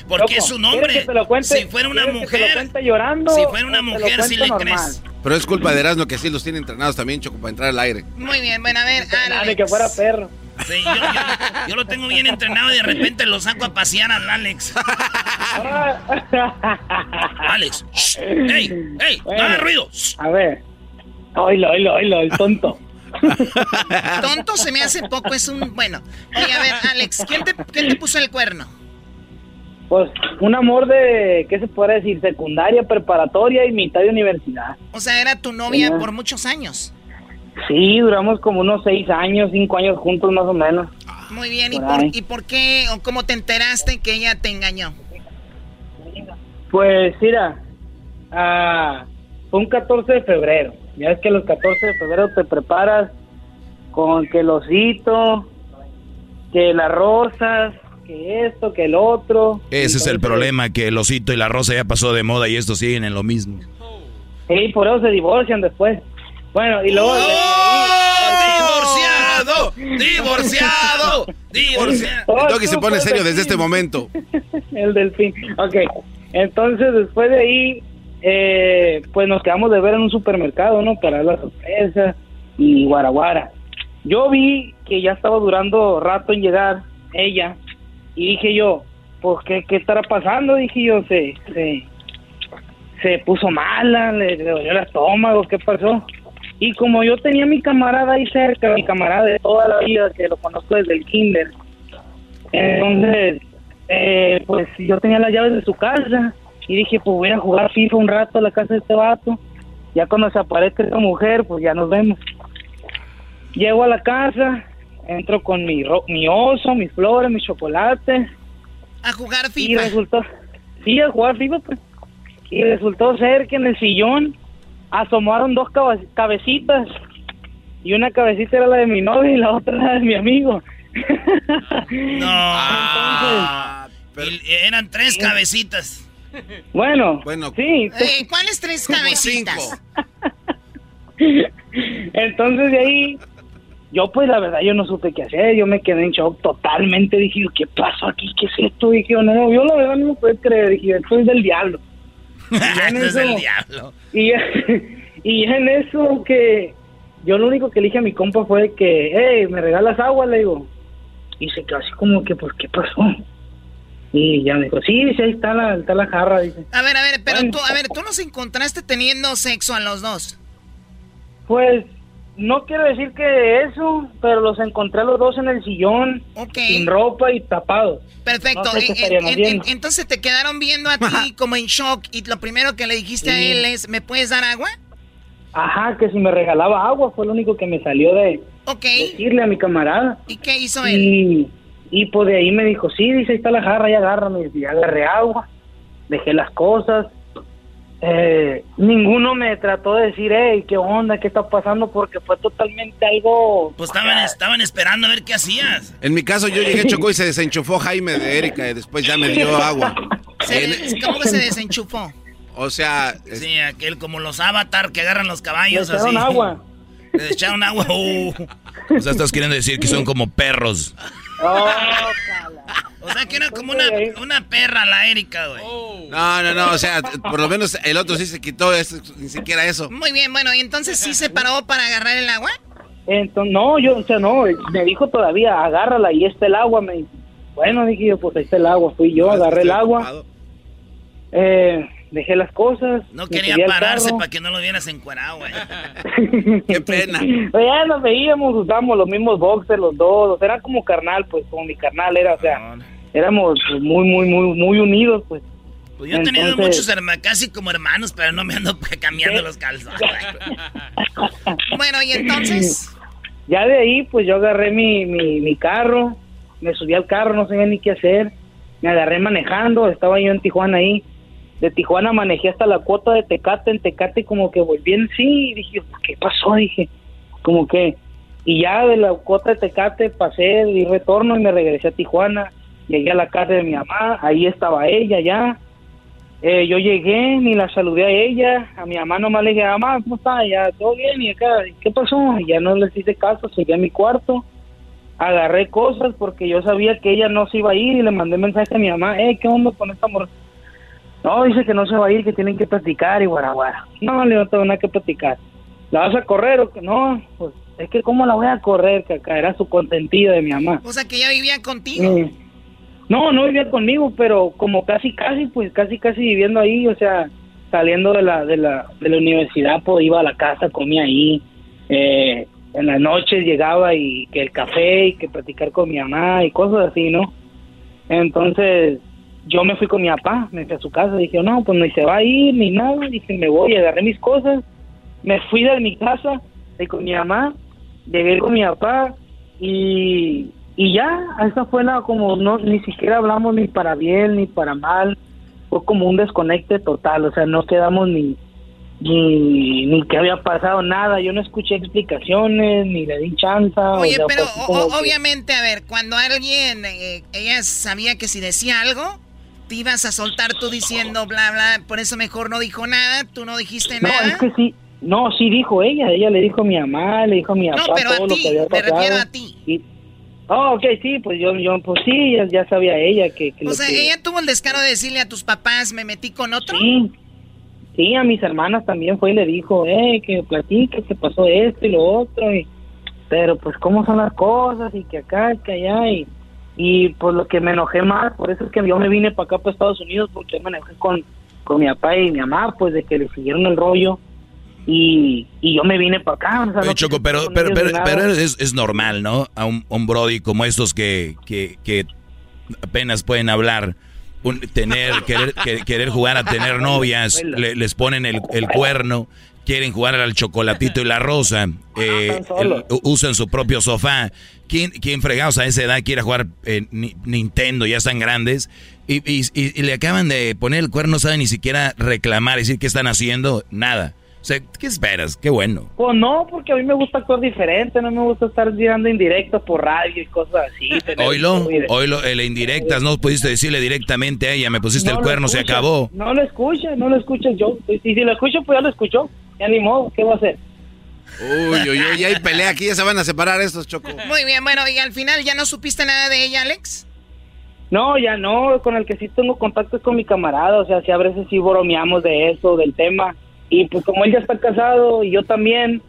Porque es un ¿quieres hombre. que te lo cuente- si fuera una quieres que te lo mujer. llorando si fuera una mujer, sí le normal? crees. Pero es culpa de Erasmo que sí los tiene entrenados también, Choco, para entrar al aire. Muy bien, bueno, a ver, Dale, Alex. que fuera perro. Sí, yo, yo- yo lo tengo bien entrenado y de repente lo saco a pasear al Alex. Alex, shh, ¡ey! ¡ey! ¡No hagas ruido! shh. A ver. Oilo, oilo, oilo, el tonto. Tonto se me hace poco, es un. Bueno. Oye, a ver, Alex, ¿quién te, quién te puso el cuerno? Pues un amor de, ¿qué se puede decir? Secundaria, preparatoria y mitad de universidad. O sea, era tu novia por muchos años. Sí, duramos como unos seis años, cinco años juntos más o menos. Muy bien, ¿y Por. ¿y por qué o cómo te enteraste que ella te engañó? Pues mira, ah, fue un 14 de febrero. Ya es que los 14 de febrero te preparas con que el osito, que las rosas, que esto, que el otro. Ese es el problema, que el osito y la rosa ya pasó de moda y estos siguen en lo mismo. Sí, por eso se divorcian después. Bueno, y luego... ¡Divorciado! ¡Divorciado! ¡Divorciado! El doggy se pone serio desde este momento. el delfín. Ok, entonces después de ahí, eh, pues nos quedamos de ver en un supermercado, ¿no? Para la sorpresa y guaraguara. Yo vi que ya estaba durando rato en llegar ella y dije yo, pues, ¿qué, qué estará pasando? Dije yo, se, se, se puso mala, le, dolió el estómago, ¿qué pasó? Y como yo tenía a mi camarada ahí cerca, mi camarada de toda la vida, que lo conozco desde el kinder, entonces, eh, pues yo tenía las llaves de su casa y dije, pues voy a jugar FIFA un rato a la casa de este vato. Ya cuando se aparezca esta mujer, pues ya nos vemos. Llego a la casa, entro con mi, ro- mi oso, mis flores, mis chocolates. A jugar Y FIFA. resultó, sí, a jugar FIFA, pues. Y resultó ser que en el sillón asomaron dos cabe- cabecitas. Y una cabecita era la de mi novia y la otra la de mi amigo. No. Y eran tres cabecitas. Bueno, bueno, sí. Eh, ¿Cuáles tres cabecitas? Entonces de ahí, yo pues la verdad yo no supe qué hacer, yo me quedé en shock totalmente, dije, ¿qué pasó aquí? ¿Qué es esto? Dije, yo, no, yo la verdad no me puedo creer, dije, esto es del diablo. Este es el eso- diablo. Y en eso que yo lo único que le dije a mi compa fue que, hey, ¿me regalas agua? Le digo. Y se quedó así como que, pues, ¿qué pasó? Y ya me dijo, sí, dice, ahí está la, está la jarra, dice. A ver, a ver, pero tú, a ver, tú nos encontraste teniendo sexo a los dos. Pues no quiero decir que eso, pero los encontré los dos en el sillón, sin ropa y tapados. Perfecto. No sé qué En- en- estaríamos en- viendo. entonces te quedaron viendo a ti como en shock y lo primero que le dijiste a él es, ¿me puedes dar agua? Ajá, que si me regalaba agua fue lo único que me salió de decirle a mi camarada. ¿Y qué hizo él? Y, y pues de ahí me dijo, sí, dice, ahí está la jarra, ya agárrame. Y agarré agua, dejé las cosas. Eh, ninguno me trató de decir, hey, ¿qué onda? ¿Qué está pasando? Porque fue totalmente algo... Pues estaban, estaban esperando a ver qué hacías. En mi caso, yo llegué, chocó y se desenchufó Jaime de Erika y después ya me dio agua. Se ¿Cómo que se desenchufó? o sea, es- Sí, aquel como los avatar que agarran los caballos Le echaron así. agua. Le echaron agua. uh. O sea, estás queriendo decir que son como perros. O sea, que era como una, una perra la Erika, güey. no, no, no, o sea, por lo menos el otro sí se quitó, eso, ni siquiera eso. Muy bien, bueno, y entonces sí se paró para agarrar el agua. Entonces, no, yo, o sea, no, me dijo todavía, agárrala y está el agua. Me bueno, dije yo, pues ahí está el agua. Fui yo, agarré el agua. Eh, dejé las cosas. No quería pararse para que no lo vieras encuerado, güey. Qué pena. Pues ya nos veíamos, usábamos los mismos boxers los dos, o sea, era como carnal, pues, como mi carnal era, o sea, éramos pues, muy, muy, muy, muy unidos, pues. Pues yo he tenido Entonces- muchos hermanos, casi como hermanos, pero no me ando cambiando los calzones. bueno, y entonces. Ya de ahí, pues yo agarré mi, mi, mi carro, me subí al carro, no sabía ni qué hacer, me agarré manejando, estaba yo en Tijuana ahí, de Tijuana manejé hasta la cuota de Tecate, en Tecate como que volví en sí, y dije, ¿qué pasó? Dije, como que, y ya de la cuota de Tecate pasé, di retorno y me regresé a Tijuana, llegué a la casa de mi mamá, ahí estaba ella ya, eh, yo llegué, ni la saludé a ella, a mi mamá nomás le dije, mamá, ¿cómo está? Ya, todo bien, y acá, ¿qué pasó? Y ya no les hice caso, seguí a mi cuarto, agarré cosas porque yo sabía que ella no se iba a ir y le mandé mensaje a mi mamá, eh, ¿qué onda con esta mujer? No, dice que no se va a ir, que tienen que platicar y guaraguara. No, le no tengo nada que platicar. ¿La vas a correr o que no? Pues es que cómo la voy a correr, que acá era su consentida de mi mamá. O sea, que ya vivía contigo. No, no vivía conmigo, pero como casi, casi, pues casi, casi viviendo ahí, o sea, saliendo de la, de la, de la universidad, pues iba a la casa, comía ahí, eh, en las noches llegaba y que el café y que platicar con mi mamá y cosas así, ¿no? Entonces, yo me fui con mi papá, me fui a su casa, dije, no, pues ni se va a ir ni nada, dije, me voy, agarré mis cosas, me fui de mi casa, de con mi mamá, llegué con mi papá y, y ya, esa fue la, como, no, ni siquiera hablamos ni para bien ni para mal, fue como un desconecte total, o sea, no quedamos ni, ni, ni que había pasado nada, yo no escuché explicaciones, ni le di chanza. Oye, o sea, pero o- que- obviamente, a ver, cuando alguien, eh, ella sabía que si decía algo, te ibas a soltar tú diciendo bla, bla, por eso mejor no dijo nada, tú no dijiste No, nada. es que sí, no, sí dijo ella, ella le dijo a mi mamá, le dijo a mi No, papá pero a todo lo ti, que había me pasado. refiero a ti. Y- oh, ok, sí, pues yo, yo pues sí, ya, ya sabía ella que... que O lo sea, que- ella tuvo el descaro de decirle a tus papás, me metí con otro. Sí, sí, a mis hermanas también fue y le dijo, eh, que platique, que pasó esto y lo otro, y, pero pues cómo son las cosas y que acá que allá y, y pues lo que me enojé más, por eso es que yo me vine para acá, para Estados Unidos, porque me enojé con, con mi papá y mi mamá, pues de que le siguieron el rollo y, y yo me vine para acá. O sea, no Choco, pero, pero, pero, pero es, es normal, ¿no? A un, un Brody como estos que, que, que apenas pueden hablar, un- tener, querer, que- querer jugar a tener novias, le- les ponen el, el cuerno, quieren jugar al chocolatito y la rosa, eh, el- usan su propio sofá. ¿Quién, quién fregados a esa edad quiere jugar eh, ni- Nintendo? Ya están grandes. Y, y- y- y le acaban de poner el cuerno, no saben ni siquiera reclamar, decir qué están haciendo, nada. O sea, ¿qué esperas? Qué bueno. Pues no, porque a mí me gusta actuar diferente, no me gusta estar tirando indirectos por radio y cosas así. Mire, oílo, el indirectas, no pudiste decirle directamente a ella, me pusiste no el cuerno, se escucha, acabó. No lo escucha, no lo escucha yo. Y si lo escucho, pues ya lo escuchó. Ya ni modo, ¿qué va a hacer? Uy, uy, uy, ya hay pelea aquí, ya se van a separar estos, Choco. Muy bien, bueno, y al final ya no supiste nada de ella, Alex. No, ya no, con el que sí tengo contacto es con mi camarada, o sea, si a veces sí bromeamos de eso, del tema, y pues como él ya está casado y yo también,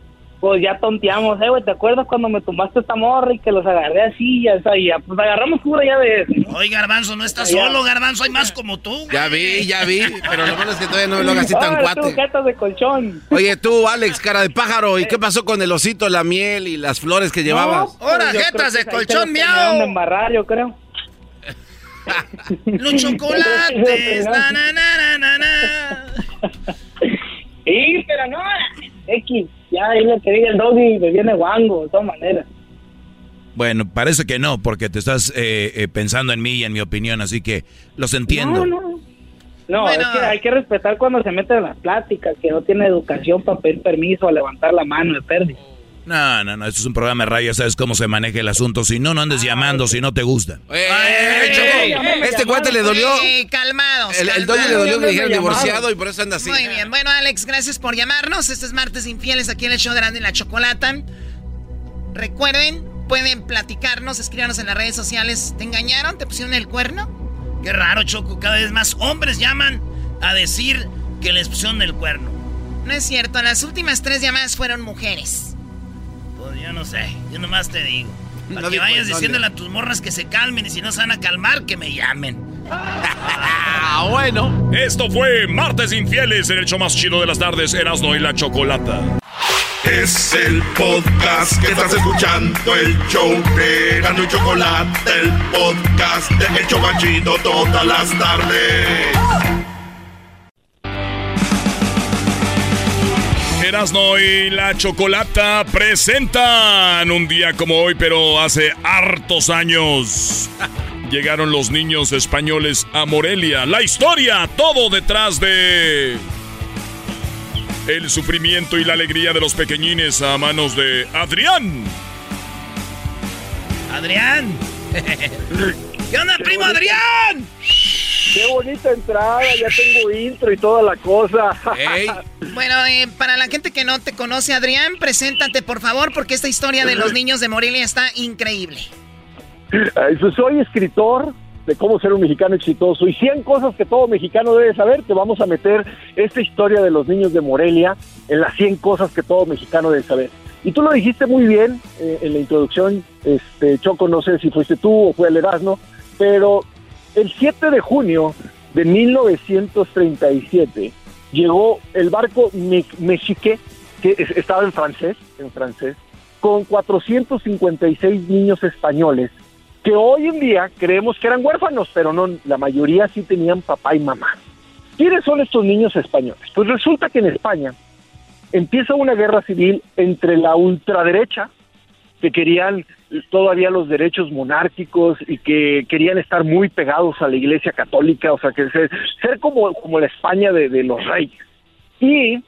pues ya tonteamos, eh, güey, ¿te acuerdas cuando me tumbaste esta morra y que los agarré así, ya, ya, pues agarramos cura ya de eso. ¿no? Oye, Garbanzo, no estás Ya. solo, Garbanzo, hay más como tú. Ya vi, ya vi, pero lo malo es que todavía no me lo hagas así tan tú, cuate. jetas de colchón. Oye, tú, Alex, cara de pájaro, ¿y qué pasó con el osito, la miel y las flores que llevabas? No, pues, yo creo que ahí te los terminaron de embarrar, yo creo. Los chocolates, na, na, na, na, na, na. Sí, pero no, X, ya ahí lo que diga el doggy, me viene guango, de todas maneras. Bueno, parece que no, porque te estás eh, eh, pensando en mí y en mi opinión, así que los entiendo. No, no. No, es que hay que respetar cuando se mete en las pláticas, que no tiene educación para pedir permiso a levantar la mano de pérdida. No, no, no, esto es un programa de radio, ya sabes cómo se maneja el asunto. Si no, no andes llamando si no te gusta. Eh, Choco, este cuate le dolió. Ey, calmados. El, el doño le dolió que le dijeran divorciado y por eso anda así. Muy bien, bueno, Alex, gracias por llamarnos. Este es Martes Infieles aquí en el show de Grande la Chocolata. Recuerden, pueden platicarnos, escríbanos en las redes sociales. ¿Te engañaron? ¿Te pusieron el cuerno? Qué raro, Choco. Cada vez más hombres llaman a decir que les pusieron el cuerno. No es cierto, las últimas tres llamadas fueron mujeres. Pues yo no sé, yo nomás te digo. Para No que dijo vayas diciéndole a tus morras que se calmen y si no se van a calmar, que me llamen. ah, bueno. Esto fue Martes Infieles en el show más chido de las tardes, Erasmo y la Chocolata. Es el podcast que estás escuchando, el show de Erasmo y Chocolate, el podcast de El Chocachito todas las tardes. Erasno y la Chocolata presentan un día como hoy, pero hace hartos años. Llegaron los niños españoles a Morelia. La historia, todo detrás de el sufrimiento y la alegría de los pequeñines a manos de Adrián. Adrián. ¿Qué onda, primo Adrián? Qué bonita entrada, ya tengo intro y toda la cosa. Bueno, eh, para la gente que no te conoce, Adrián, preséntate por favor, porque esta historia de los niños de Morelia está increíble. soy escritor de cómo ser un mexicano exitoso y 100 cosas que todo mexicano debe saber. Te vamos a meter esta historia de los niños de Morelia en las 100 cosas que todo mexicano debe saber. Y tú lo dijiste muy bien eh, en la introducción, este Choco, no sé si fuiste tú o fue el Erasmo, pero el 7 de junio de 1937 llegó el barco Mexique, que estaba en francés, en francés, con 456 niños españoles, que hoy en día creemos que eran huérfanos, pero no, la mayoría sí tenían papá y mamá. ¿Quiénes son estos niños españoles? Pues resulta que en España empieza una guerra civil entre la ultraderecha, que querían todavía los derechos monárquicos y que querían estar muy pegados a la Iglesia Católica, o sea, que ser, como, como la España de, de los reyes. Y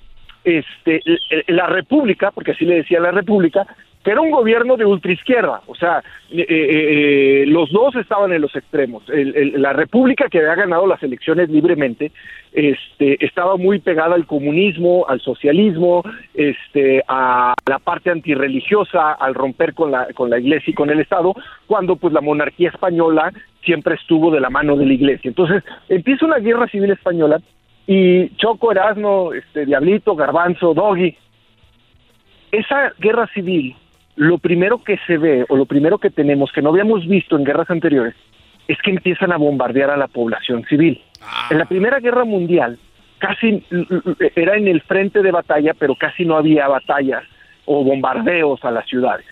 este, la República, porque así le decía la República, que era un gobierno de ultraizquierda, o sea, eh, eh, eh, los dos estaban en los extremos. la República, que había ganado las elecciones libremente, este, estaba muy pegada al comunismo, al socialismo, este, a la parte antirreligiosa, al romper con la, con la Iglesia y con el Estado, cuando pues la monarquía española siempre estuvo de la mano de la Iglesia. Entonces empieza una guerra civil española y Choco, Erasmo, este, Diablito, Garbanzo, Doggy, esa guerra civil lo primero que se ve o lo primero que tenemos que no habíamos visto en guerras anteriores es que empiezan a bombardear a la población civil. Ah. En la Primera Guerra Mundial casi era en el frente de batalla, pero casi no había batallas o bombardeos a las ciudades.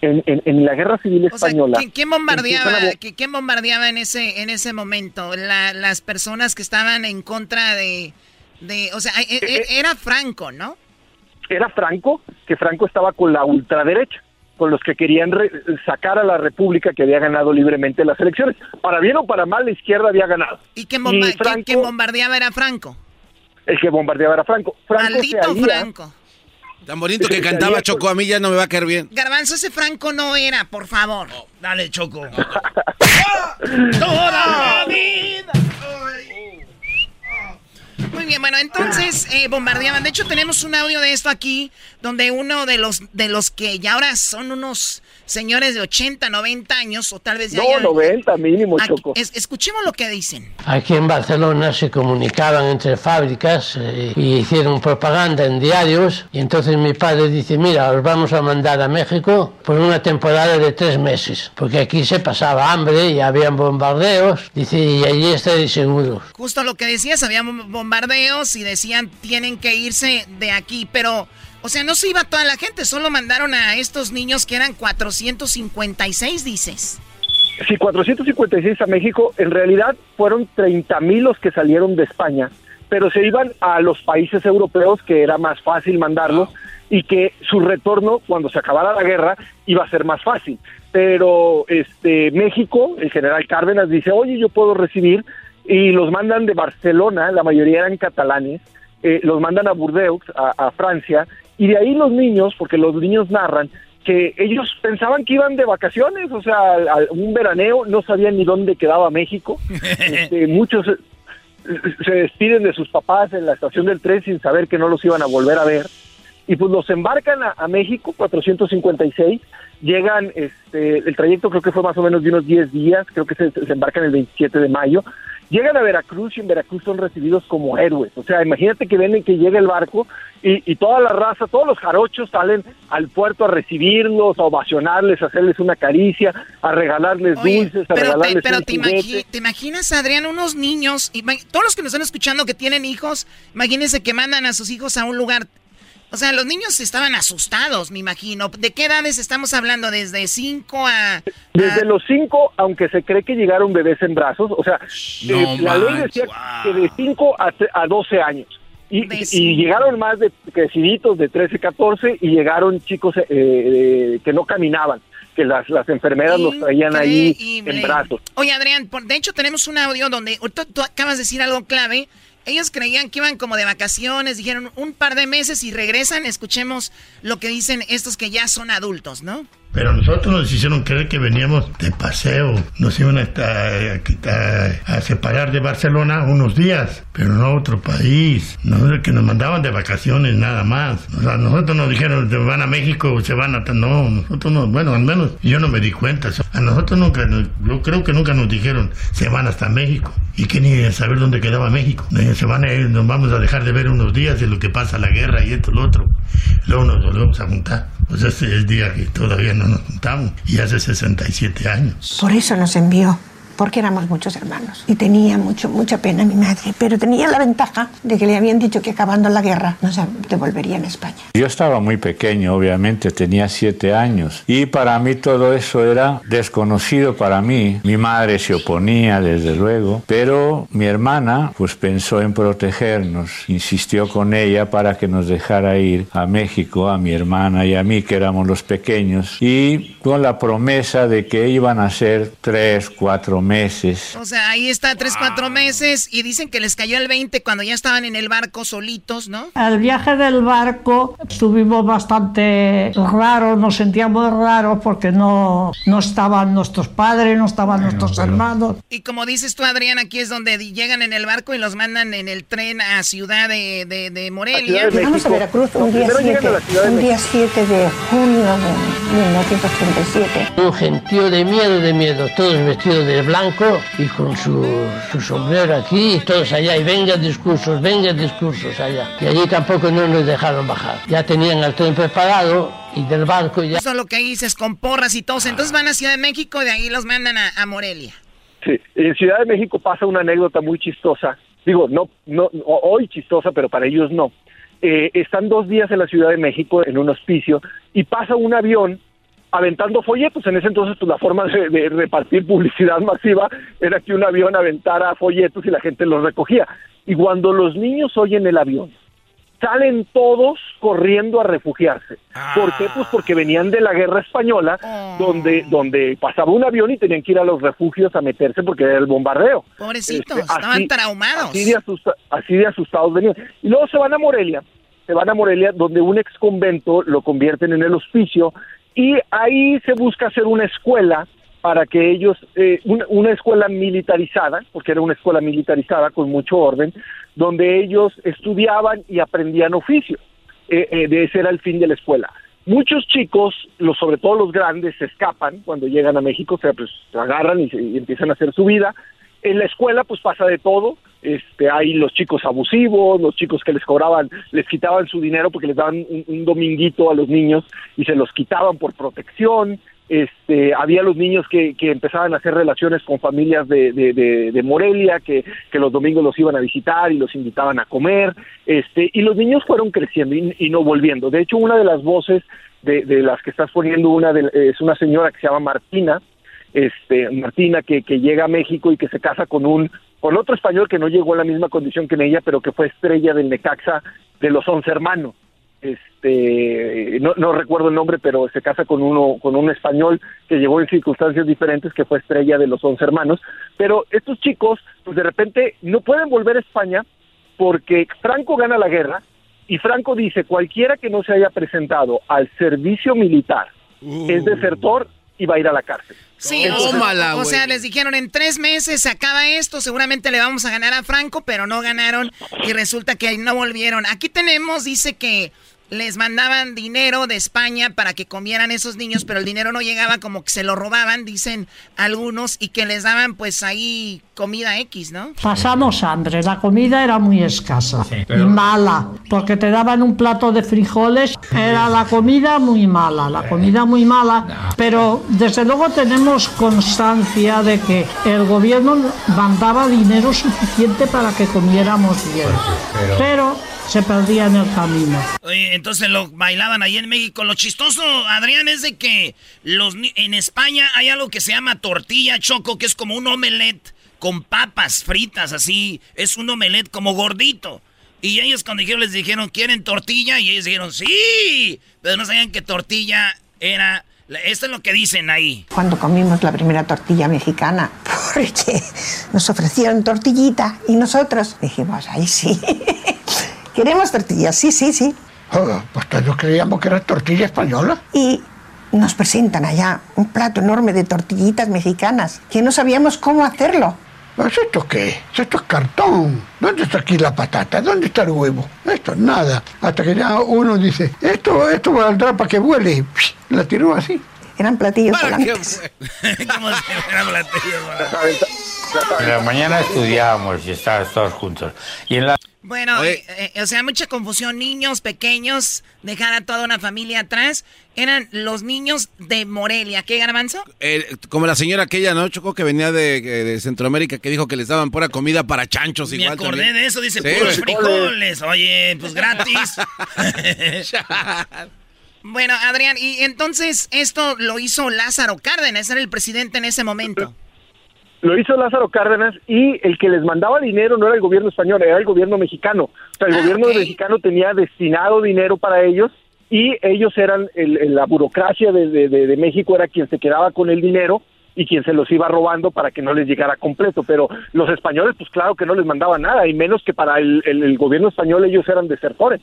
En, en, la Guerra Civil Española. ¿quién, bombardeaba, ¿quién bombardeaba en ese, en ese momento? las personas que estaban en contra de, de o sea, e, e, era Franco, ¿no? Era Franco, que Franco estaba con la ultraderecha, con los que querían sacar a la República que había ganado libremente las elecciones. Para bien o para mal, la izquierda había ganado. ¿Y quién, bombardeaba era Franco? El que bombardeaba era Franco. Maldito Franco. Tan bonito que cantaba Choco, a mí ya no me va a caer bien. Garbanzo, ese Franco no era, por favor. dale, Choco. Toda vida. Muy bien, bueno, entonces eh, bombardeaban. De hecho, tenemos un audio de esto aquí, donde uno de los de los que ya ahora son unos señores de 80, 90 años, o tal vez ya... No, 90 mínimo, Choco. escuchemos lo que dicen. Aquí en Barcelona se comunicaban entre fábricas eh, y hicieron propaganda en diarios, y entonces mi padre dice, mira, os vamos a mandar a México por una temporada de tres meses, porque aquí se pasaba hambre y habían bombardeos, dice, y allí estáis seguros. Justo lo que decías, había bombardeos y decían, tienen que irse de aquí, pero... O sea, no se iba toda la gente, solo mandaron a estos niños que eran 456, dices. Sí, 456 a México. En realidad fueron 30 mil los que salieron de España, pero se iban a los países europeos que era más fácil mandarlos y que su retorno cuando se acabara la guerra iba a ser más fácil. Pero este México, el general Cárdenas dice, oye, yo puedo recibir y los mandan de Barcelona, la mayoría eran catalanes, eh, los mandan a Burdeos, a, Francia, y de ahí los niños, porque los niños narran, que ellos pensaban que iban de vacaciones, o sea, a, un veraneo, no sabían ni dónde quedaba México. Este, muchos se despiden de sus papás en la estación del tren sin saber que no los iban a volver a ver. y pues los embarcan a, a México, 456, llegan, este, el trayecto creo que fue más o menos de unos 10 días, creo que se, se embarcan el 27 de mayo, llegan a Veracruz y en Veracruz son recibidos como héroes. O sea, imagínate que ven que llega el barco y, y toda la raza, todos los jarochos salen al puerto a recibirlos, a ovacionarles, a hacerles una caricia, a regalarles dulces, a Pero, te, regalarles pero un te, juguete. imagi- te imaginas, Adrián, unos niños, todos los que nos están escuchando que tienen hijos, imagínense que mandan a sus hijos a un lugar. O sea, los niños estaban asustados, me imagino. ¿De qué edades estamos hablando? ¿Desde 5 a...? Desde los 5, aunque se cree que llegaron bebés en brazos, o sea, No eh, la ley decía que de 5 a, tre- a 12 años. Y, llegaron más de creciditos de 13, 14 y llegaron chicos eh, eh, que no caminaban, que las, las enfermeras los traían ahí en brazos. Oye, Adrián, por- de hecho tenemos un audio donde ahorita tú acabas de decir algo clave. Ellos creían que iban como de vacaciones, dijeron un par de meses y regresan. Escuchemos lo que dicen estos que ya son adultos, ¿no? Pero nosotros nos hicieron creer que veníamos de paseo, nos iban a, esta- a separar de Barcelona unos días, pero no a otro país. Nosotros que nos mandaban de vacaciones nada más. O sea, nosotros nos dijeron se van a México, se van a... No, nosotros no, bueno, al menos yo no me di cuenta. A nosotros nunca, yo creo que nunca nos dijeron se van hasta México. Y que ni saber dónde quedaba México. Se van a ir, nos vamos a dejar de ver unos días de lo que pasa la guerra y esto, lo otro. Luego nos volvemos a juntar. Pues ese es el día que todavía no nos juntamos. Y hace 67 años. Por eso nos envió, porque éramos muchos hermanos. Y tenía mucho, mucha pena mi madre, pero tenía la ventaja de que le habían dicho que acabando la guerra nos devolverían a España. Yo estaba muy pequeño, obviamente, tenía siete años. Y para mí todo eso era desconocido para mí. Mi madre se oponía, desde luego, pero mi hermana pues pensó en protegernos, insistió con ella para que nos dejara ir a México, a mi hermana y a mí, que éramos los pequeños, y con la promesa de que iban a ser tres, cuatro meses. O sea, ahí está tres, cuatro meses y dicen que les cayó el 20 cuando ya estaban en el barco solitos, ¿no? Al viaje del barco estuvimos bastante raros, nos sentíamos raros porque no, no estaban nuestros padres, no estaban nuestros hermanos. Y como dices tú, Adrián, aquí es donde llegan en el barco y los mandan en el tren a Ciudad de, de, de Morelia. Llegamos a Veracruz un día 7, un día 7 de junio de 1937. Un gentío de miedo, de miedo, todos vestidos de blanco y con su, su sombrero aquí, y todos allá, y venga discursos, venga discursos allá. Y allí tampoco no nos dejaron bajar. Ya tenían el tren preparado y del barco ya... Eso es lo que dices, con porras y todo. Entonces van a Ciudad de México y de ahí los mandan a, a Morelia. Sí, en Ciudad de México pasa una anécdota muy chistosa. Digo, no, no, hoy chistosa, pero para ellos no. Eh, están dos días en la Ciudad de México en un hospicio y pasa un avión aventando folletos. En ese entonces, pues la forma de, de repartir publicidad masiva era que un avión aventara folletos y la gente los recogía. Y cuando los niños oyen el avión, salen todos corriendo a refugiarse. ¿Por qué? Pues porque venían de la guerra española, donde, donde pasaba un avión y tenían que ir a los refugios a meterse porque era el bombardeo. Pobrecitos, Este, estaban así- traumados. Así de, asusta- así de asustados venían. Y luego se van a Morelia, se van a Morelia, donde un ex convento lo convierten en el hospicio, y ahí se busca hacer una escuela para que ellos, eh, una, una escuela militarizada, porque era una escuela militarizada con mucho orden, donde ellos estudiaban y aprendían oficio. Eh, eh, de ese era el fin de la escuela. Muchos chicos, los, sobre todo los grandes, se escapan cuando llegan a México, pues se agarran y, se- y empiezan a hacer su vida. En la escuela, pues pasa de todo. Este, hay los chicos abusivos, los chicos que les cobraban, les quitaban su dinero porque les daban un, dominguito a los niños y se los quitaban por protección. Este, había los niños que, que empezaban a hacer relaciones con familias de, de, de- de Morelia, que, que los domingos los iban a visitar y los invitaban a comer. Este, y los niños fueron creciendo y, y no volviendo. De hecho, una de las voces de, las que estás poniendo una es una señora que se llama Martina, este Martina que, que llega a México y que se casa con un con otro español que no llegó en la misma condición que en ella pero que fue estrella del Necaxa de los once hermanos. Este no, no recuerdo el nombre pero se casa con uno con un español que llegó en circunstancias diferentes que fue estrella de los once hermanos. Pero estos chicos pues de repente no pueden volver a España porque Franco gana la guerra y Franco dice cualquiera que no se haya presentado al servicio militar es desertor va a ir a la cárcel. Sí, Entonces- o, sea, o sea, les dijeron en tres meses se acaba esto, seguramente le vamos a ganar a Franco, pero no ganaron y resulta que ahí no volvieron. Aquí tenemos, dice que les mandaban dinero de España para que comieran esos niños, pero el dinero no llegaba, como que se lo robaban, dicen algunos, y que les daban pues ahí comida X, ¿no? Pasamos hambre, la comida era muy escasa y mala, porque te daban un plato de frijoles, era la comida muy mala, la comida muy mala, pero desde luego tenemos constancia de que el gobierno mandaba dinero suficiente para que comiéramos bien, pero se perdía en el camino. Oye, entonces lo bailaban ahí en México. Lo chistoso, Adrián, es de que los en España hay algo que se llama tortilla choco, que es como un omelette con papas fritas, así. Es un omelette como gordito. Y ellos cuando dijeron, les dijeron, ¿quieren tortilla? Y ellos dijeron, sí. Pero no sabían que tortilla era... Esto es lo que dicen ahí. Cuando comimos la primera tortilla mexicana, porque nos ofrecieron tortillita y nosotros dijimos, ahí sí, queremos tortillas, sí, sí, sí. pues todos creíamos que era tortilla española. Y nos presentan allá un plato enorme de tortillitas mexicanas, que no sabíamos cómo hacerlo. ¿Pues ¿Esto qué? Esto es cartón. ¿Dónde está aquí la patata? ¿Dónde está el huevo? Esto es nada. Hasta que ya uno dice, esto, esto valdrá para que vuele. La tiró así. Eran platillos ¿Para volantes. ¿Cómo se llama la En la mañana estudiábamos y estábamos todos juntos. Y en la... Bueno, eh, eh, o sea, mucha confusión. Niños pequeños, dejar a toda una familia atrás. Eran los niños de Morelia. ¿Qué, Garbanzo? Eh, como la señora aquella, ¿no? Chocó que venía de, de Centroamérica que dijo que les daban pura comida para chanchos Me igual. acordé también. de eso, dice, Sí, puros frijoles. Oye, pues gratis. bueno, Adrián, y entonces esto lo hizo Lázaro Cárdenas, era el presidente en ese momento. Lo hizo Lázaro Cárdenas y el que les mandaba dinero no era el gobierno español, era el gobierno mexicano. O sea, el gobierno mexicano tenía destinado dinero para ellos y ellos eran, el- el- la burocracia de, de- de- de México era quien se quedaba con el dinero y quien se los iba robando para que no les llegara completo. Pero los españoles, pues claro que no les mandaban nada, y menos que para el, el- el gobierno español ellos eran desertores.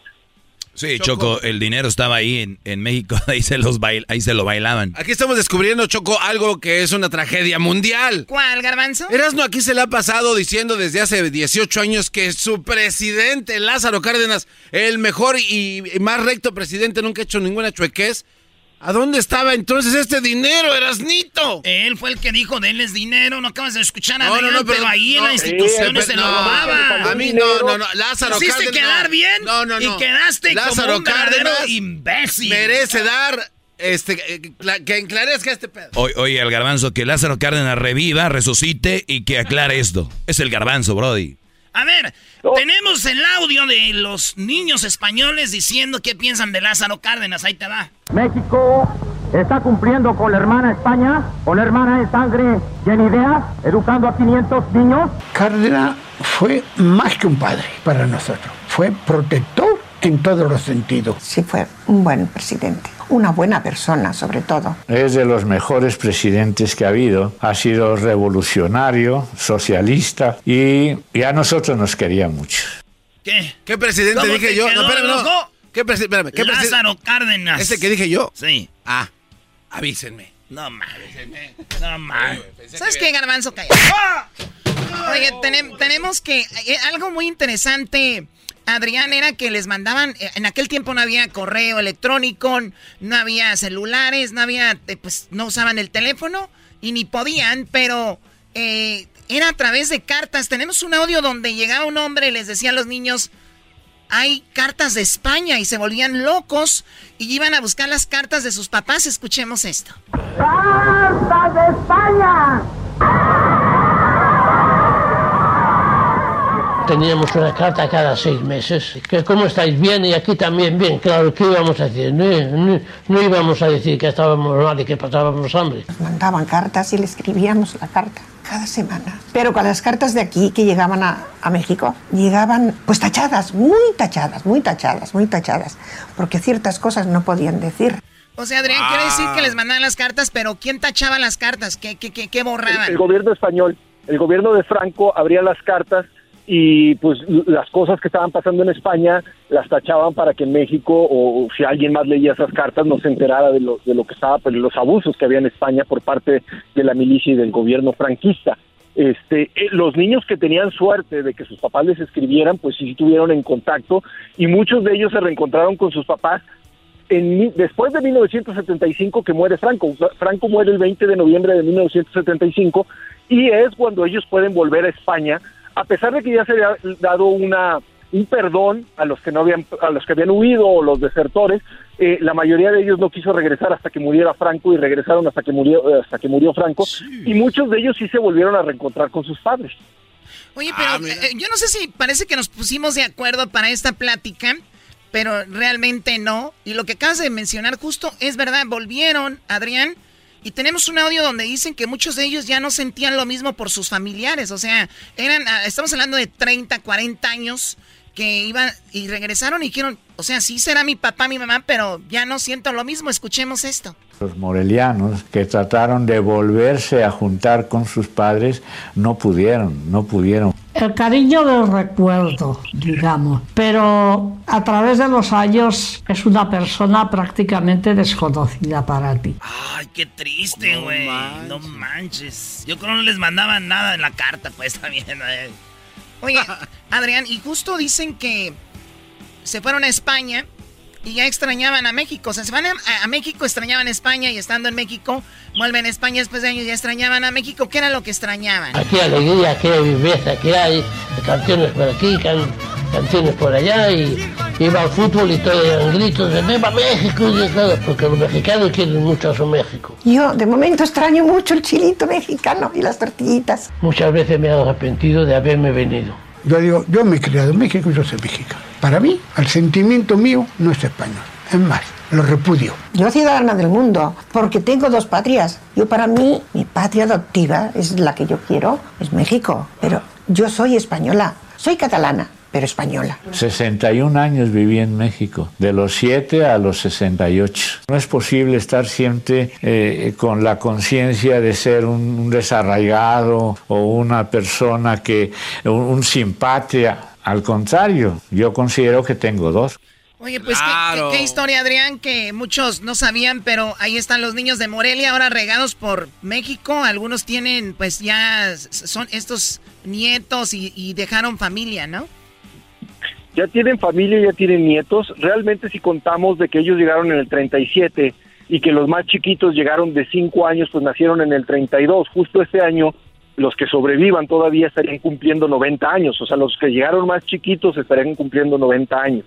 Sí, Choco, el dinero estaba ahí en, en México, ahí se, los bail- ahí se lo bailaban. Aquí estamos descubriendo, Choco, algo que es una tragedia mundial. ¿Cuál, Garbanzo? Erasmo aquí se le ha pasado diciendo desde hace 18 años que su presidente, Lázaro Cárdenas, el mejor y y más recto presidente, nunca ha hecho ninguna chuequez. ¿A dónde estaba entonces este dinero, Erasnito? Él fue el que dijo, denles dinero, no acabas de escuchar a No, no, Adrián, no, pero- pero, ahí en no, las instituciones sí, se lo no, robaba. a mí no, no, no, Lázaro Hiciste Cárdenas, quedar no. bien No, no, no. y quedaste Lázaro como un Cárdenas imbécil. Merece dar, este, eh, que enclarezca este pedo. Oye, oye, al garbanzo, que Lázaro Cárdenas reviva, resucite y que aclare esto. Es el garbanzo, Brody. A ver, tenemos el audio de los niños españoles diciendo qué piensan de Lázaro Cárdenas. Ahí te va. México está cumpliendo con la hermana España, con la hermana en sangre y en ideas, educando a 500 niños. Cárdenas fue más que un padre para nosotros. Fue protector en todos los sentidos. Sí, fue un buen presidente. Una buena persona, sobre todo. Es de los mejores presidentes que ha habido. Ha sido revolucionario, socialista y, y a nosotros nos quería mucho. ¿Qué? ¿Qué presidente ¿Cómo dije yo? quedó No, espérame, no. ¿Qué, presi- espérame, ¿qué Lázaro Cárdenas. ¿Ese que dije yo? Sí. Ah, avísenme. No mames. No mames. ¿Sabes qué, Garbanzo? Calla. Oye, tenem- tenemos que... eh, algo muy interesante, Adrián, era que les mandaban... eh, En aquel tiempo no había correo electrónico, no había celulares, no había... eh, Pues no usaban el teléfono y ni podían, pero... eh, era a través de cartas. Tenemos un audio donde llegaba un hombre y les decía a los niños... Hay cartas de España y se volvían locos y iban a buscar las cartas de sus papás. Escuchemos esto. ¡Cartas de España! Teníamos una carta cada seis meses. Que ¿Cómo estáis? Bien, y aquí también bien. Claro, ¿qué íbamos a decir? No, no- no íbamos a decir que estábamos mal y que pasábamos hambre. Nos mandaban cartas y le escribíamos la carta cada semana. Pero con las cartas de aquí que llegaban a, a México, llegaban pues tachadas, muy tachadas, muy tachadas, muy tachadas, porque ciertas cosas no podían decir. O sea, Adrián, quiere decir que les mandaban las cartas, pero ¿quién tachaba las cartas? ¿Qué, qué, qué, qué el, borraban? el gobierno español, el gobierno de Franco abría las cartas y pues las cosas que estaban pasando en España las tachaban para que en México o si alguien más leía esas cartas no se enterara de lo, de lo que estaba, pues, los abusos que había en España por parte de la milicia y del gobierno franquista. Este, eh, los niños que tenían suerte de que sus papás les escribieran, pues sí estuvieron en contacto y muchos de ellos se reencontraron con sus papás en, después de 1975 que muere Franco. Franco muere el 20 de noviembre de 1975 y es cuando ellos pueden volver a España, a pesar de que ya se había dado una un perdón a los que no habían a los que habían huido o los desertores eh, la mayoría de ellos no quiso regresar hasta que muriera Franco y regresaron hasta que murió hasta que murió Franco y muchos de ellos sí se volvieron a reencontrar con sus padres. Oye pero ah, eh, yo no sé si parece que nos pusimos de acuerdo para esta plática pero realmente no. Y lo que acabas de mencionar justo es verdad volvieron Adrián y tenemos un audio donde dicen que muchos de ellos ya no sentían lo mismo por sus familiares. O sea, eran, ah, estamos hablando de 30, 40 años que iban y regresaron y dijeron, o sea, sí será mi papá, mi mamá, pero ya no siento lo mismo. Escuchemos esto. Los morelianos que trataron de volverse a juntar con sus padres no pudieron, no pudieron. El cariño del recuerdo, digamos, pero a través de los años es una persona prácticamente desconocida para ti. Ay, qué triste, güey. No, manches. Yo creo que no les mandaban nada en la carta, pues también. Eh. Oye, Adrián, y justo dicen que se fueron a España y ya extrañaban a México. O sea, se van a, México, extrañaban a España y estando en México, vuelven a España después de años y ya extrañaban a México. ¿Qué era lo que extrañaban? Aquí alegría, aquí viveza, que hay canciones por aquí, canciones por allá y iba al fútbol y todo eran gritos de ¡Viva México! y todo, porque los mexicanos quieren mucho a su México. Yo de momento extraño mucho el chilito mexicano y las tortillitas. Muchas veces me he arrepentido de haberme venido. Yo digo, yo me he criado en México y yo soy mexicano. Para mí, el sentimiento mío no es español. Es más, lo repudio. Yo ciudadana del mundo, porque tengo dos patrias. Yo para mí, mi patria adoptiva es la que yo quiero, es México. Pero yo soy española, soy catalana, pero española. 61 años viví en México, de los 7 a los 68. No es posible estar siempre eh, con la conciencia de ser un, desarraigado o una persona que, un, un simpatía. Al contrario, yo considero que tengo dos. Oye, pues ¿qué, historia, Adrián, que muchos no sabían, pero ahí están los niños de Morelia ahora regados por México. Algunos tienen, pues ya son estos nietos y, y dejaron familia, ¿no? Ya tienen familia, ya tienen nietos. Realmente si contamos de que ellos llegaron en el 37 y que los más chiquitos llegaron de 5 años, pues nacieron en el 32. Justo este año los que sobrevivan todavía estarían cumpliendo 90 años, o sea, los que llegaron más chiquitos estarían cumpliendo 90 años.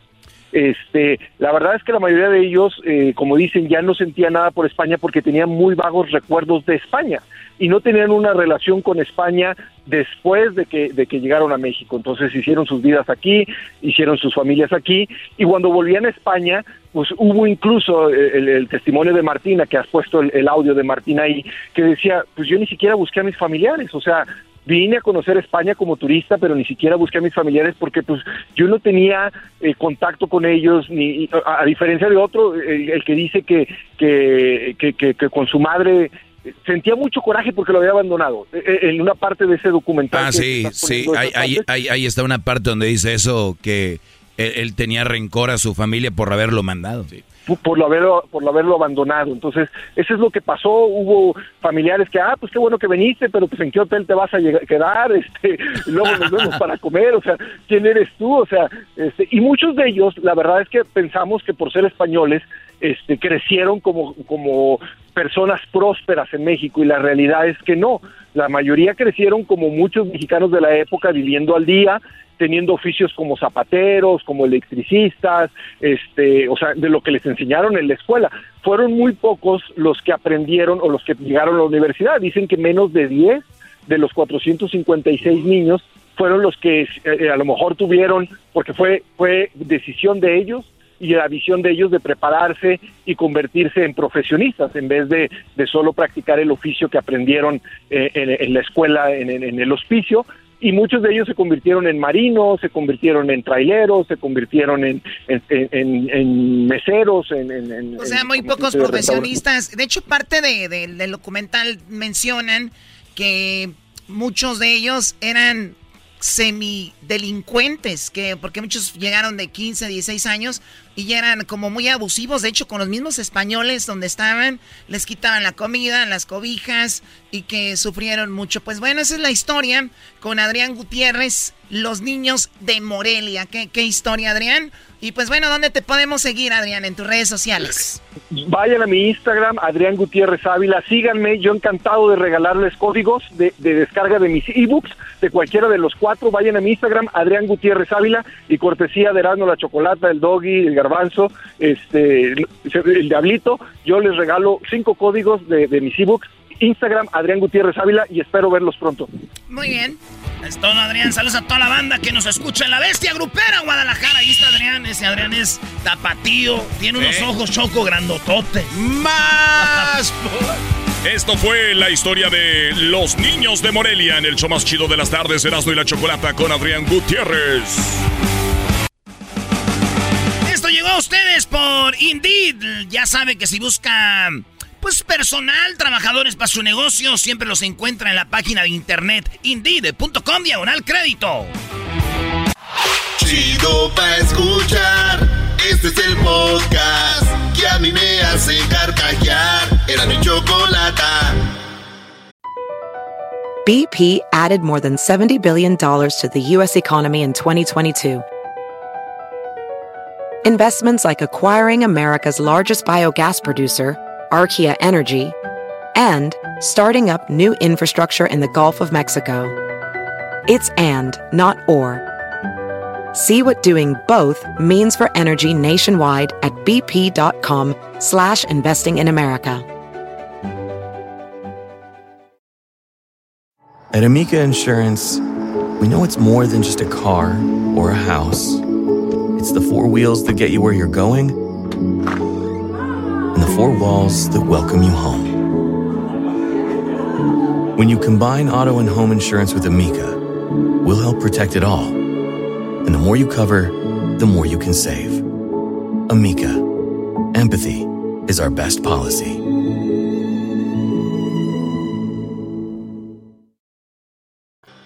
Este, la verdad es que la mayoría de ellos, eh, como dicen, ya no sentía nada por España porque tenían muy vagos recuerdos de España y no tenían una relación con España después de que, de que llegaron a México. Entonces hicieron sus vidas aquí, hicieron sus familias aquí y cuando volvían a España, pues hubo incluso el, testimonio de Martina, que has puesto el audio de Martina ahí, que decía, pues yo ni siquiera busqué a mis familiares, o sea, vine a conocer España como turista, pero ni siquiera busqué a mis familiares porque pues yo no tenía eh, contacto con ellos, ni a, diferencia de otro, el, que dice que que, que, que, con su madre sentía mucho coraje porque lo había abandonado e, e, en una parte de ese documental. Ah, sí, sí, ahí, ahí, ahí, está una parte donde dice eso, que él, tenía rencor a su familia por haberlo mandado. Sí por lo haberlo, por lo haberlo abandonado. Entonces, eso es lo que pasó. Hubo familiares que, ah, pues qué bueno que viniste, pero pues en qué hotel te vas a quedar, este, luego nos vemos para comer, o sea, ¿quién eres tú? O sea, este, y muchos de ellos, la verdad es que pensamos que por ser españoles, este, crecieron como, como personas prósperas en México y la realidad es que no. La mayoría crecieron como muchos mexicanos de la época viviendo al día, teniendo oficios como zapateros, como electricistas, este, o sea, de lo que les enseñaron en la escuela. Fueron muy pocos los que aprendieron o los que llegaron a la universidad. Dicen que menos de 10 de los 456 niños fueron los que eh, a lo mejor tuvieron, porque fue, fue decisión de ellos y la visión de ellos de prepararse y convertirse en profesionistas en vez de, de solo practicar el oficio que aprendieron eh, en, la escuela, en, en, el hospicio, y muchos de ellos se convirtieron en marinos, se convirtieron en traileros, se convirtieron en, en, meseros, en, O sea, muy pocos profesionistas. De hecho, parte de, del documental mencionan que muchos de ellos eran semidelincuentes, que porque muchos llegaron de 15, 16 años, y eran como muy abusivos, de hecho con los mismos españoles donde estaban, les quitaban la comida, las cobijas y que sufrieron mucho. Pues bueno, esa es la historia con Adrián Gutiérrez, los niños de Morelia. ¿Qué, qué historia, Adrián? Y pues bueno, ¿dónde te podemos seguir, Adrián, en tus redes sociales? Vayan a mi Instagram, Adrián Gutiérrez Ávila, síganme, yo encantado de regalarles códigos de, de descarga de mis ebooks, de cualquiera de los cuatro, vayan a mi Instagram, Adrián Gutiérrez Ávila, y cortesía de Erasmo la Chocolata, el Doggy, el Garbanzo, este, el Diablito, yo les regalo cinco códigos de, de mis ebooks, Instagram, Adrián Gutiérrez Ávila, y espero verlos pronto. Muy bien. Es todo, Adrián. Saludos a toda la banda que nos escucha en la bestia grupera Guadalajara. Ahí está Adrián. Ese Adrián es tapatío. Tiene unos ¿Eh? ojos choco grandotote. ¡Más! Esto fue la historia de los niños de Morelia en el show más chido de las tardes, Erasmo y la Chocolata con Adrián Gutiérrez. A ustedes por Indeed. Ya sabe que si busca pues personal, trabajadores para su negocio, siempre los encuentra en la página de internet indeed.com diagonal crédito. Chido pa' escuchar. Este es el podcast que a mí me hace carcajear. Era mi chocolata. BP added more than $70 billion to the U.S. economy in 2022. Investments like acquiring America's largest biogas producer, Archaea Energy, and starting up new infrastructure in the Gulf of Mexico. It's and, not or. See what doing both means for energy nationwide at bp.com slash investing in America. At Amica Insurance, we know it's more than just a car or a house. It's the four wheels that get you where you're going and the four walls that welcome you home. When you combine auto and home insurance with Amica, we'll help protect it all. And the more you cover, the more you can save. Amica, empathy is our best policy.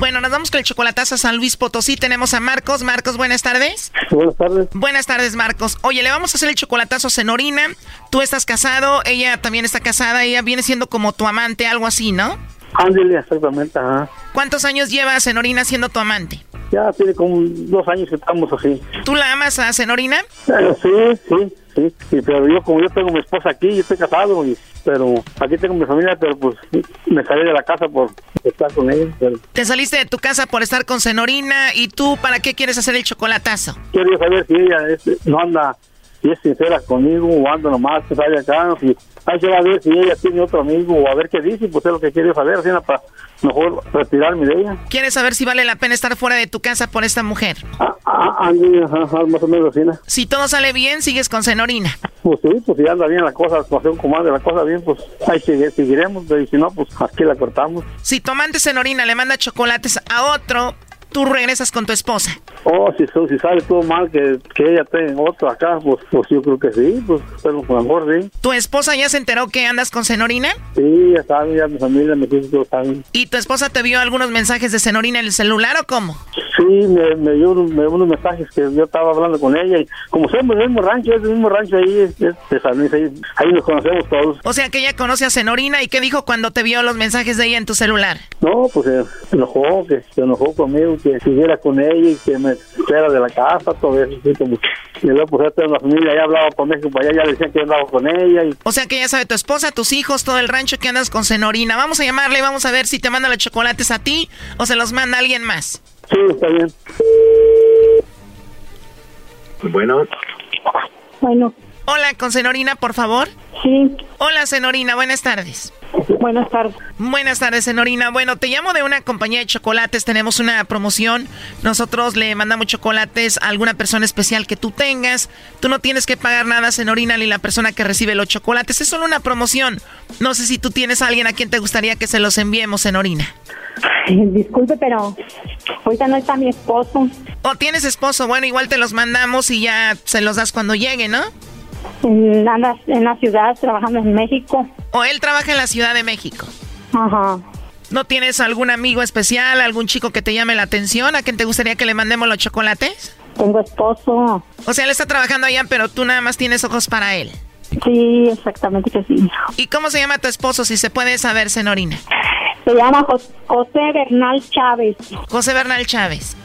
Bueno, nos vamos con el chocolatazo a San Luis Potosí. Tenemos a Marcos. Marcos, buenas tardes. Buenas tardes. Buenas tardes, Marcos. Oye, le vamos a hacer el chocolatazo a Senorina. Tú estás casado, ella también está casada. Ella viene siendo como tu amante, algo así, ¿no? Ándale, exactamente, ajá. ¿Cuántos años lleva Senorina siendo tu amante? Ya tiene como dos años que estamos así. ¿Tú la amas a Senorina? Eh, sí, sí, sí, sí, pero yo como yo tengo mi esposa aquí, yo estoy casado, y, pero aquí tengo mi familia, pero pues me salí de la casa por estar con ella. pero Te saliste de tu casa por estar con Senorina. ¿Y tú para qué quieres hacer el chocolatazo? Quería saber si ella es- no anda, si es sincera conmigo o anda nomás que sale acá, si hay que ver si ella tiene otro amigo o a ver qué dice, pues es lo que quiero saber, así para mejor retirarme de ella. ¿Quieres saber si vale la pena estar fuera de tu casa por esta mujer? Ah, Andy, ajá, ajá, más o menos. Si todo sale bien, sigues con Senorina. Pues sí, pues si anda bien la cosa, un comando la cosa bien, pues ahí sigue- seguiremos, y si no, pues aquí la cortamos. Si tu amante Senorina le manda chocolates a otro, tú regresas con tu esposa. Oh, si, si sale todo mal, que, que ella tenga otro acá, pues, pues yo creo que sí, pues pero por amor, sí. ¿Tu esposa ya se enteró que andas con Senorina? Sí, ya saben, ya mi familia, mis hijos, todos saben. ¿Y tu esposa te vio algunos mensajes de Senorina en el celular o cómo? Sí, me, me dio me dio unos mensajes que yo estaba hablando con ella y como somos del mismo rancho, es del mismo rancho ahí, es, es de San Luis, ahí, ahí nos conocemos todos. O sea que ella conoce a Senorina y qué dijo cuando te vio los mensajes de ella en tu celular. No, pues eh, se enojó, que se enojó conmigo, que siguiera con ella y que me fuera de la casa, todo eso. así como- y luego pues ya toda la familia ya hablaba por México para allá, ya le decían que yo andaba con ella y O sea que ya sabe tu esposa, tus hijos, todo el rancho que andas con Senorina. Vamos a llamarle y vamos a ver si te manda los chocolates a ti o se los manda alguien más. sí, está bien. Bueno, Bueno, Hola, con Senorina, por favor. Sí. Hola, Senorina, buenas tardes. Buenas tardes. Buenas tardes, Senorina. Bueno, te llamo de una compañía de chocolates. Tenemos una promoción. Nosotros le mandamos chocolates a alguna persona especial que tú tengas. Tú no tienes que pagar nada, Senorina, ni la persona que recibe los chocolates. Es solo una promoción. No sé si tú tienes a alguien a quien te gustaría que se los enviemos, Senorina. Disculpe, pero ahorita no está mi esposo. ¿O tienes esposo? Bueno, igual te los mandamos y ya se los das cuando llegue, ¿no? Anda en la ciudad trabajando en México. ¿O él trabaja en la Ciudad de México? Ajá. ¿No tienes algún amigo especial, algún chico que te llame la atención, a quien te gustaría que le mandemos los chocolates? Tengo esposo. O sea, él está trabajando allá, pero tú nada más tienes ojos para él. Sí, exactamente que sí. ¿Y cómo se llama tu esposo, si se puede saber, Senorina? Se llama José Bernal Chávez. José Bernal Chávez.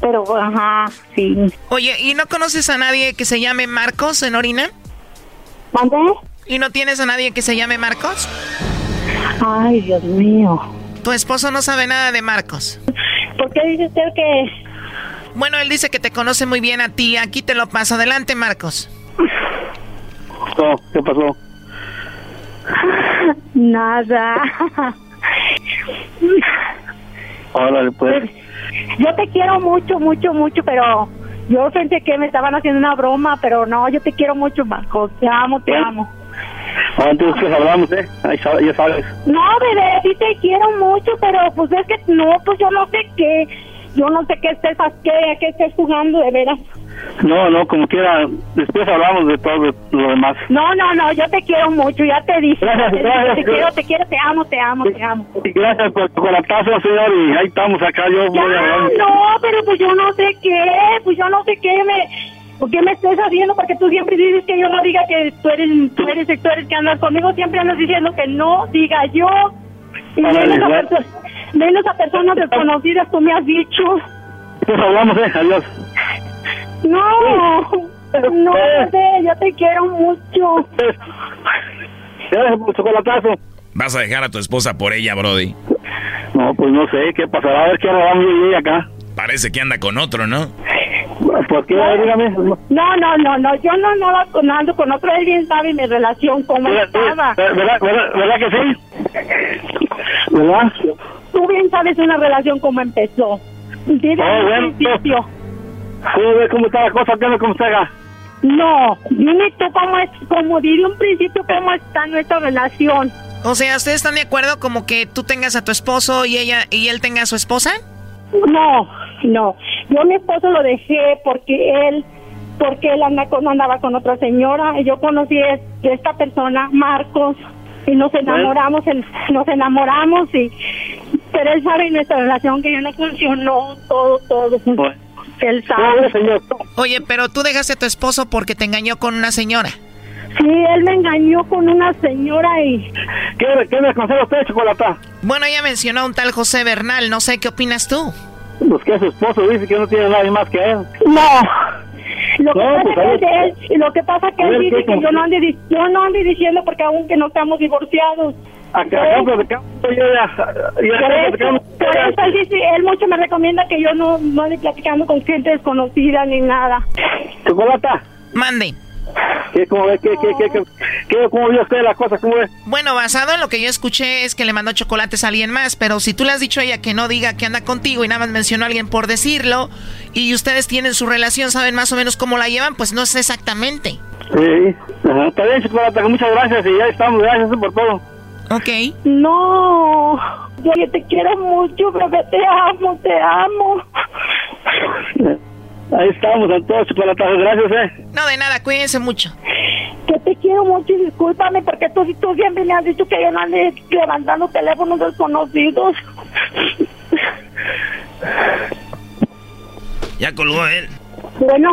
Pero, ajá, sí. Oye, ¿y no conoces a nadie que se llame Marcos, Senorina? ¿Mande? ¿Y no tienes a nadie que se llame Marcos? Ay, Dios mío. Tu esposo no sabe nada de Marcos. ¿Por qué dice usted que...? Bueno, él dice que te conoce muy bien a ti. Aquí te lo paso. Adelante, Marcos. ¿Qué pasó? Nada. Órale, pues. Yo te quiero mucho, mucho, mucho, pero yo pensé que me estaban haciendo una broma, pero no, yo te quiero mucho, Marcos. Te amo, te amo. Ah, entonces hablamos, ¿eh? Ahí ya sabes. No, bebé, sí te quiero mucho, pero pues es que no, pues yo no sé qué, yo no sé qué estés, qué, qué estés jugando, de veras. No, no, como quiera, después hablamos de todo lo demás. No, no, no, yo te quiero mucho, ya te dije. Gracias, te, gracias, te quiero, te quiero, te amo, te amo, te amo. Gracias por tu colaptazo, señor, y ahí estamos acá, yo ya, voy a no, pero pues yo no sé qué, pues yo no sé qué me... ¿Por qué me estás haciendo? Porque tú siempre dices que yo no diga que tú eres, tú eres, tú eres que andas conmigo, siempre andas diciendo que no diga yo. Y menos a, perso menos a personas desconocidas, tú me has dicho. Pues hablamos, eh, adiós. No, no sé, yo te quiero mucho. Gracias por chocolatazo. ¿Vas a dejar a tu esposa por ella, Brody? No, pues no sé, ¿qué pasará? A ver qué vamos a acá. Parece que anda con otro, ¿no? ¿Por qué? Dígame. No, no, no, no, yo no, no ando con otro, él bien sabe mi relación, cómo estaba. ¿Verdad, verdad, verdad que sí? ¿Verdad? Tú bien sabes una relación cómo empezó. Desde oh, bueno, principio. ¿Cómo ve cómo está la cosa? ¿Qué cómo está? No, dime tú cómo es, como diré un principio, cómo está nuestra relación. O sea, ¿ustedes están de acuerdo como que tú tengas a tu esposo y ella y él tenga a su esposa? No, no. Yo a mi esposo lo dejé porque él porque él anda con, andaba con otra señora y yo conocí a esta persona, Marcos, y nos enamoramos, nos enamoramos y pero él sabe en nuestra relación que ya no funcionó todo, todo. Él sabe. Oye, pero tú dejaste a tu esposo porque te engañó con una señora. Sí, él me engañó con una señora y... ¿Qué, qué me aconseja usted, Chocolata? Bueno, ella mencionó a un tal José Bernal, no sé qué opinas tú. Pues que su esposo dice que no tiene nadie más que él. No. Lo que, pasa pues, que él, lo que pasa que él dice que yo no, ande, yo no ande diciendo porque aún que no estamos divorciados. Acá, acá yo ya, por eso, él dice, él mucho me recomienda que yo no, no ande platicando con gente desconocida ni nada. Chocolata. Mande. ¿Qué, cómo, ve, qué, qué, qué, qué, ¿Cómo vio usted la cosa? ¿Cómo ve? Bueno, basado en lo que yo escuché es que le mandó chocolates a alguien más, pero si tú le has dicho a ella que no diga que anda contigo y nada más mencionó a alguien por decirlo, y ustedes tienen su relación, saben más o menos cómo la llevan, pues no sé exactamente. Sí, ajá, está bien, chocolate, muchas gracias y ya estamos, gracias por todo. Ok. No, yo te quiero mucho, bebé, te amo, te amo. Ahí estamos, todos chocolatazo, gracias, eh. No, de nada, cuídense mucho. Que te quiero mucho y discúlpame porque tú, tú siempre me has dicho que yo no ande levantando teléfonos desconocidos. Ya colgó él. Bueno.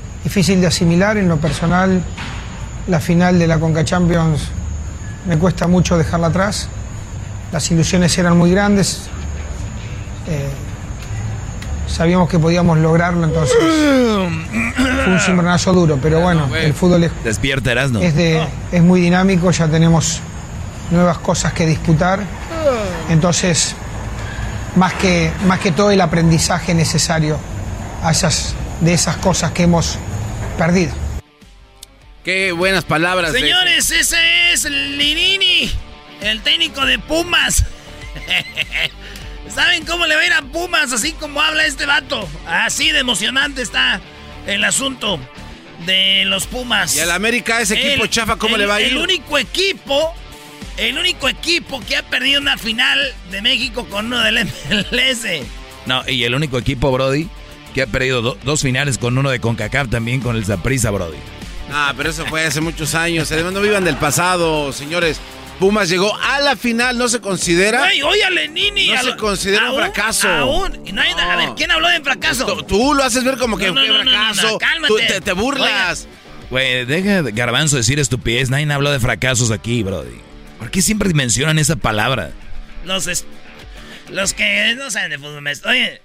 difícil de asimilar. En lo personal, la final de la Conca Champions me cuesta mucho dejarla atrás. Las ilusiones eran muy grandes. Eh, sabíamos que podíamos lograrlo, entonces fue un cimbronazo duro, pero bueno, el fútbol es, Despierta, es, de, es muy dinámico, ya tenemos nuevas cosas que disputar, entonces más que, más que todo el aprendizaje necesario a esas, de esas cosas que hemos perdido. Qué buenas palabras. de- Señores, ese es Linini, el técnico de Pumas. ¿Saben cómo le va a ir a Pumas? Así como habla este vato. Así de emocionante está el asunto de los Pumas. Y al América, ese equipo chafa, ¿cómo el- le va a ir? El único equipo, el único equipo que ha perdido una final de México con uno del MLS. No, y el único equipo, Brody, que ha perdido do- dos finales con uno de CONCACAF también con el Zaprisa, Brody. Ah, pero eso fue hace muchos años. Además, no vivan del pasado, señores. Pumas llegó a la final, no se considera. Güey, oye a Lenini. No a se lo- considera un fracaso. Aún. Y no hay A ver, ¿quién habló de fracaso? Tú, tú lo haces ver como que No, no, fue no, no, no, fracaso. no, cálmate. Tú te, te burlas. Güey, deja de Garbanzo decir estupidez. Nadie habló de fracasos aquí, Brody. ¿Por qué siempre mencionan esa palabra? Los, es- los que no saben de fútbol. Oye, oye,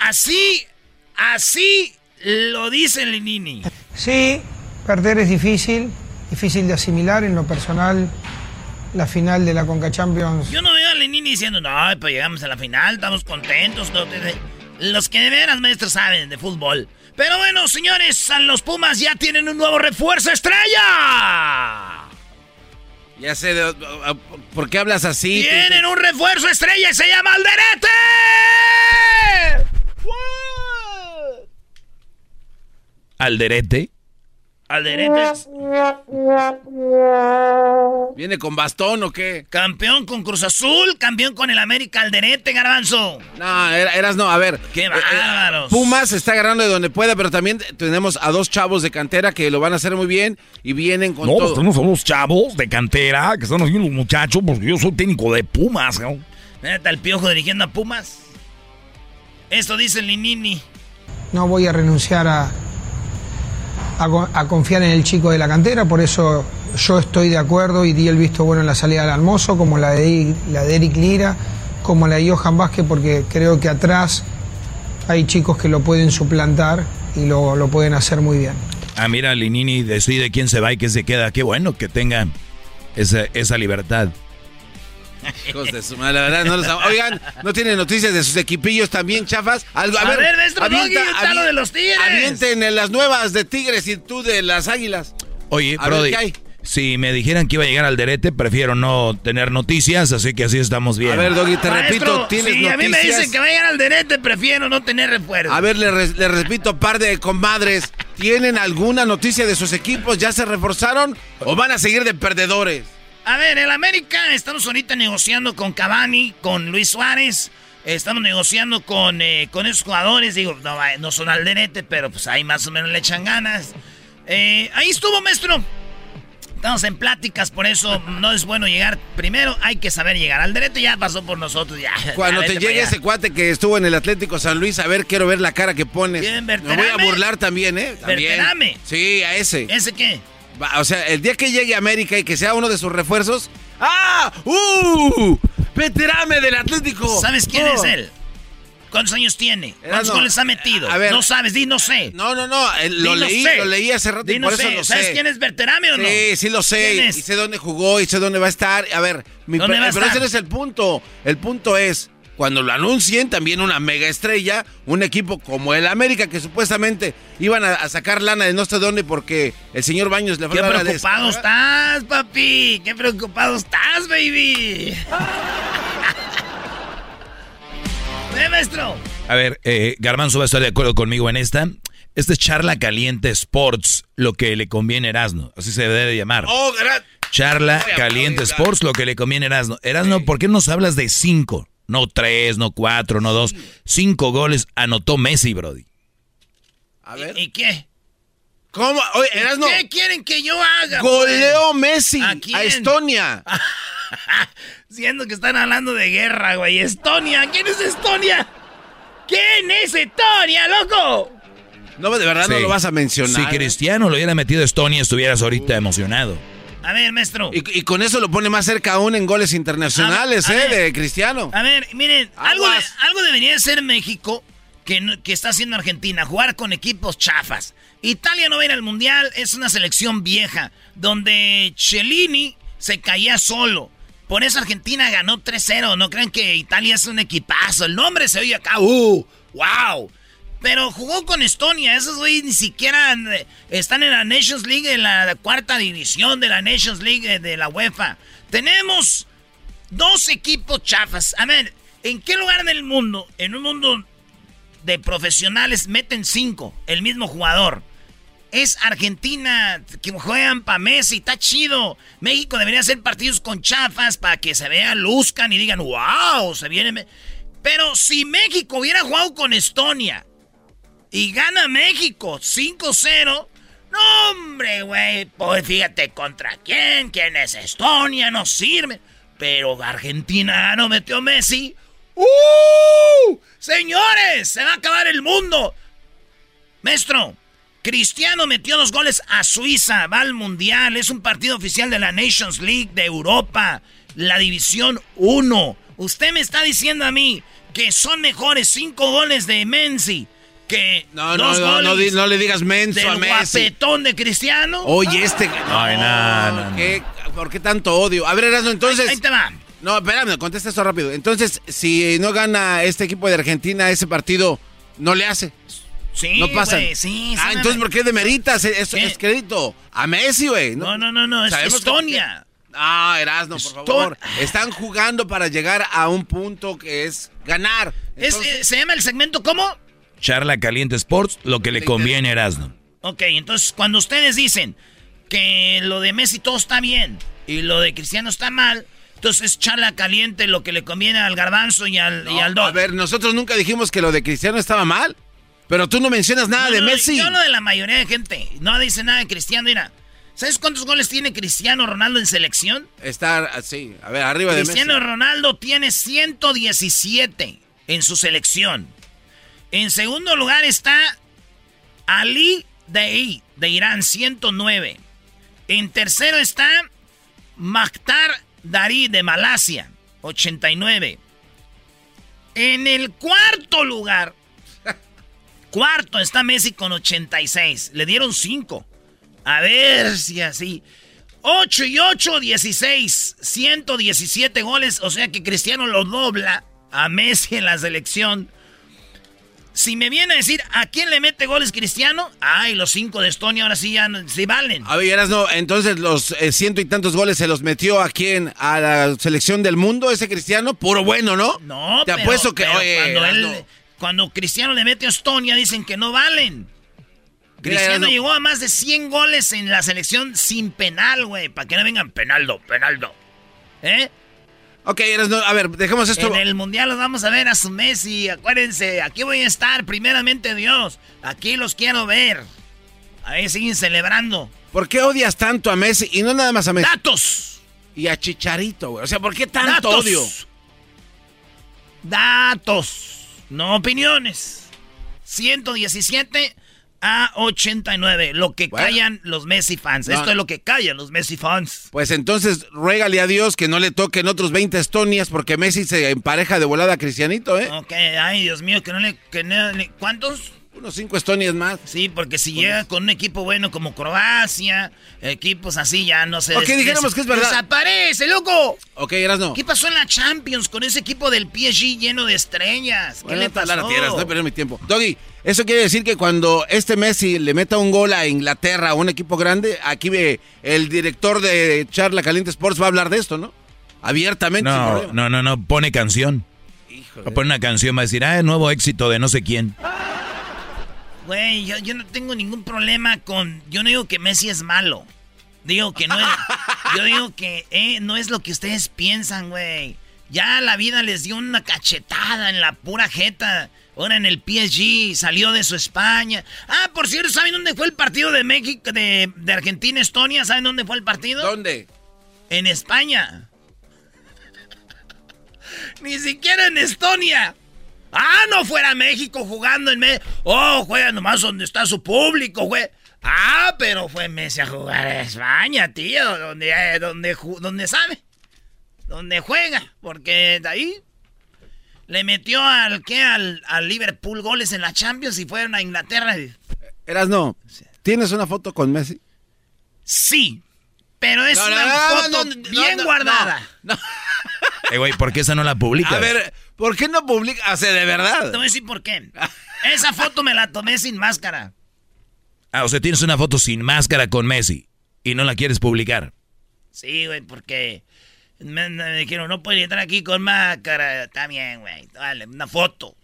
así, así lo dice Lenini. Sí, perder es difícil, difícil de asimilar. En lo personal, la final de la Conca Champions Yo no veo a Lenini diciendo, no, pues llegamos a la final, estamos contentos. Los que de veras, maestros, saben de fútbol. Pero bueno, señores, a los Pumas ya tienen un nuevo refuerzo estrella. Ya sé, de- ¿por qué hablas así? Tienen un refuerzo estrella y se llama Alderete. ¿Alderete? Alderete. ¿Viene con bastón o qué? Campeón con Cruz Azul, campeón con el América Alderete, garbanzo. No, era- eras no, a ver. Qué eh, bárbaros. Pumas está agarrando de donde pueda, pero también tenemos a dos chavos de cantera que lo van a hacer muy bien y vienen con No, pues todo. tenemos a unos chavos de cantera que están haciendo los muchachos porque yo soy técnico de Pumas, ¿no? Neta, el piojo dirigiendo a Pumas. Esto dice Linini. no voy a renunciar a, a, a confiar en el chico de la cantera, por eso yo estoy de acuerdo y di el visto bueno en la salida del almozo, como la de, la de Eric Lira, como la de Johan Vázquez, porque creo que atrás hay chicos que lo pueden suplantar y lo, lo pueden hacer muy bien. Ah, mira, Linini decide quién se va y quién se queda. Qué bueno que tengan esa, esa libertad. Hijos de su madre, la verdad, no los am- Oigan, ¿no tienen noticias de sus equipillos también, chafas? Algo, a, A ver, ver, maestro Doggy, de los Tigres. Avienten en las nuevas de Tigres y tú de las Águilas. Oye, A ver, Brody, ¿qué hay? si me dijeran que iba a llegar al derete, prefiero no tener noticias, así que así estamos bien. A ver, Doggy, te Maestro, repito, tienes si a mí me dicen que vayan al Alderete, prefiero no tener refuerzo. A ver, le, re- le repito, par de comadres, ¿tienen alguna noticia de sus equipos? ¿Ya se reforzaron o van a seguir de perdedores? A ver, el América, estamos ahorita negociando con Cavani, con Luis Suárez. Estamos negociando con, eh, con esos jugadores. Digo, no, no son alderete, pero pues ahí más o menos le echan ganas. Eh, ahí estuvo, maestro. Estamos en pláticas, por eso no es bueno llegar primero. Hay que saber llegar. Alderete ya pasó por nosotros. Ya, Cuando te llegue ese cuate que estuvo en el Atlético San Luis, a ver, quiero ver la cara que pones. ¿Quién, Me voy a burlar también, ¿eh? También. Sí, a ese. ¿Ese qué? O sea, el día que llegue a América y que sea uno de sus refuerzos. ¡Ah! ¡Uh! ¡Veterame del Atlético! ¿Sabes quién Oh. es él? ¿Cuántos años tiene? ¿Cuántos goles ha metido? a ver. no sabes, di no sé. No, no, no, eh, lo no leí, sé. lo leí hace rato Di y no por eso sé. lo ¿Sabes sé. quién es Berterame o no? Sí, sí lo sé. ¿Quién Y sé dónde jugó y sé dónde va a estar. A ver, mi ¿Dónde va a pero estar? ese no es el punto. El punto es, cuando lo anuncien, también una mega estrella, un equipo como el América, que supuestamente iban a, a sacar lana de no sé dónde porque el señor Baños le Qué faltaba preocupado estás, papi. Qué preocupado estás, baby. ¿Eh, maestro? A ver, eh, Garbanzo va a estar de acuerdo conmigo en esta. Este es Charla Caliente Sports, lo que le conviene a Erasno. Así se debe llamar. Oh, Charla Caliente Sports, lo que le conviene a Erasno. Erasno, ¿por qué nos hablas de cinco? No tres, no cuatro, no dos. Cinco goles anotó Messi, Brody. A ver. ¿Y qué? ¿Cómo? Oye. ¿Qué quieren que yo haga? Goleó pues? Messi ¿A? Estonia. Siendo que están hablando de guerra, güey. Estonia. ¿Quién es Estonia? ¿Quién es Estonia, loco? No, de verdad no lo vas a mencionar. Si Cristiano lo hubiera metido a Estonia, estuvieras ahorita emocionado. A ver, maestro. Y, y con eso lo pone más cerca aún en goles internacionales, A- a ¿eh? ver. De Cristiano. A ver, miren, algo, de- algo debería de ser México que, no- que está haciendo Argentina, jugar con equipos chafas. Italia no va a ir al Mundial, es una selección vieja, donde Cellini se caía solo. Por eso Argentina ganó 3-0, no crean que Italia es un equipazo, el nombre se oye acá, ¡uh! ¡Wow! Pero jugó con Estonia, esos güey ni siquiera eh, están en la Nations League, en la cuarta división de la Nations League eh, de la UEFA. Tenemos dos equipos chafas. A ver, ¿en qué lugar del mundo, en un mundo de profesionales, meten cinco, el mismo jugador? Es Argentina, que juegan para Messi, está chido. México debería hacer partidos con chafas para que se vean, luzcan y digan, wow, se viene. Me-". Pero si México hubiera jugado con Estonia y gana México 5-0, no, hombre, güey, pues fíjate contra quién, quién es Estonia, no sirve. Pero Argentina no metió Messi. ¡Uh! Señores, se va a acabar el mundo. Maestro, Cristiano metió dos goles a Suiza, va al Mundial, es un partido oficial de la Nations League de Europa, la División 1. Usted me está diciendo a mí que son mejores cinco goles de Menzi que No, no, dos no, no, goles no le digas menso del a Messi. guapetón de Cristiano. Oye, este. Ay, no, no, no. ¿qué? ¿Por qué tanto odio? A ver, Erasmo, entonces. Ahí te va. No, espérame, contesta esto rápido. Entonces, si no gana este equipo de Argentina ese partido, no le hace. Sí, no pasa. güey, sí, Ah, sí, entonces, no, ¿por qué demeritas? Es, ¿Qué? es crédito. A Messi, güey. No, no, no, no, es Sabemos que- Estonia. Ah, Erasmo, por favor. Están jugando para llegar a un punto que es ganar. Es- eh, ¿Se llama el segmento cómo? Charla Caliente Sports, lo que le conviene a Erasno. Ok, entonces cuando ustedes dicen que lo de Messi todo está bien y lo de Cristiano está mal, entonces charla caliente lo que le conviene al garbanzo y al, y No, al a ver, nosotros nunca dijimos que lo de Cristiano estaba mal. Pero tú no mencionas nada No, de no, Messi. Yo hablo de la mayoría de gente. No dice nada de Cristiano. Mira, ¿sabes cuántos goles tiene Cristiano Ronaldo en selección? Estar así, a ver, arriba de Cristiano Messi. Ronaldo tiene 117 en su selección. En segundo lugar está Ali Dei de Irán, 109. En tercero está Maktar Dari de Malasia, 89. En el cuarto lugar, cuarto está Messi con 86. Le dieron 5. A ver si así. 8 y 8, 16. 117 goles. O sea que Cristiano lo dobla a Messi en la selección. Si me viene a decir a quién le mete goles Cristiano, ay, los 5 de Estonia ahora sí ya no- sí valen. A ver, Erasno, entonces los eh, ciento y tantos goles se los metió a quién? A la selección del mundo, ese Cristiano, puro bueno, ¿no? No, Te pero- apuesto que, pero oye, cuando, él- Erasno, cuando Cristiano le mete a Estonia dicen que no valen. Cristiano llegó a más de 100 goles en la selección sin penal, güey. Para que no vengan penaldo, penaldo. ¿Eh? Ok, a ver, dejemos esto. En el mundial los vamos a ver a su Messi. Acuérdense, aquí voy a estar, primeramente Dios. Aquí los quiero ver. Ahí siguen celebrando. ¿Por qué odias tanto a Messi y no nada más a Messi? ¡Datos! Y a Chicharito, güey. O sea, ¿por qué tanto Datos. odio? Datos, no opiniones. 117 a 89. Lo que Bueno. callan los Messi fans. No. Esto es lo que callan los Messi fans. Pues entonces, ruégale a Dios que no le toquen otros 20 Estonias porque Messi se empareja de volada a Cristianito, ¿eh? Ok, ay, Dios mío, que no le. Que no le- ¿Cuántos? Unos 5 Estonias más. Sí, porque si llega con un equipo bueno como Croacia, equipos así ya no se. Ok, dijéramos que es verdad. ¡Desaparece, loco! Ok, Erasno. ¿Qué pasó en la Champions con ese equipo del PSG lleno de estrellas? ¿Qué Bueno, le no pasó? tierras, no perder mi tiempo. Doggy, eso quiere decir que cuando este Messi le meta un gol a Inglaterra, a un equipo grande, aquí ve el director de Charla Caliente Sports va a hablar de esto, ¿no? Abiertamente. No, no, no, no, pone canción. Va a poner una canción, va a decir, ah, el nuevo éxito de no sé quién. Güey, yo, yo no tengo ningún problema con... Yo no digo que Messi es malo. Digo que no es... yo digo que eh, no es lo que ustedes piensan, güey. Ya la vida les dio una cachetada en la pura jeta. Ahora en el PSG, salió de su España. Ah, por cierto, ¿saben dónde fue el partido de México, de, de Argentina-Estonia? ¿Saben dónde fue el partido? ¿Dónde? En España. Ni siquiera en Estonia. Ah, no fuera México jugando en México. Oh, juega nomás donde está su público, güey. Ah, pero fue Messi a jugar a España, tío. Donde, eh, donde, donde sabe. Donde juega. Porque de ahí le metió al, ¿qué? Al, al Liverpool goles en la Champions y fueron a Inglaterra. Eras no. ¿Tienes una foto con Messi? Sí. Pero es una foto bien guardada. Güey, ¿por qué esa no la publicas? A ver, ¿por qué no publicas? O sea, de verdad. Te voy a decir por qué. Esa foto me la tomé sin máscara. Ah, o sea, tienes una foto sin máscara con Messi y no la quieres publicar. Sí, güey, porque me, me dijeron, no puedes entrar aquí con máscara. Está bien, güey. Dale, una foto.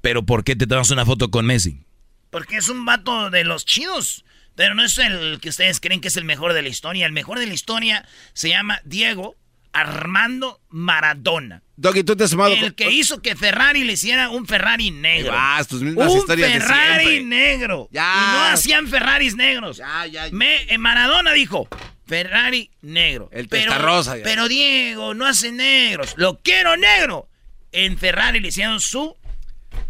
¿Pero por qué te tomas una foto con Messi? Porque es un vato de los chidos. Pero no es el que ustedes creen que es el mejor de la historia. El mejor de la historia se llama Diego Armando Maradona. Doggy, tú te has sumado El que hizo que Ferrari le hiciera un Ferrari negro. vas, tus mismas un historias Ferrari negro. Ya. Y no hacían Ferraris negros. Ya, ya. Me, eh, Maradona dijo, Ferrari negro. El pero, ya. pero Diego, no hace negros. Lo quiero negro. En Ferrari le hicieron su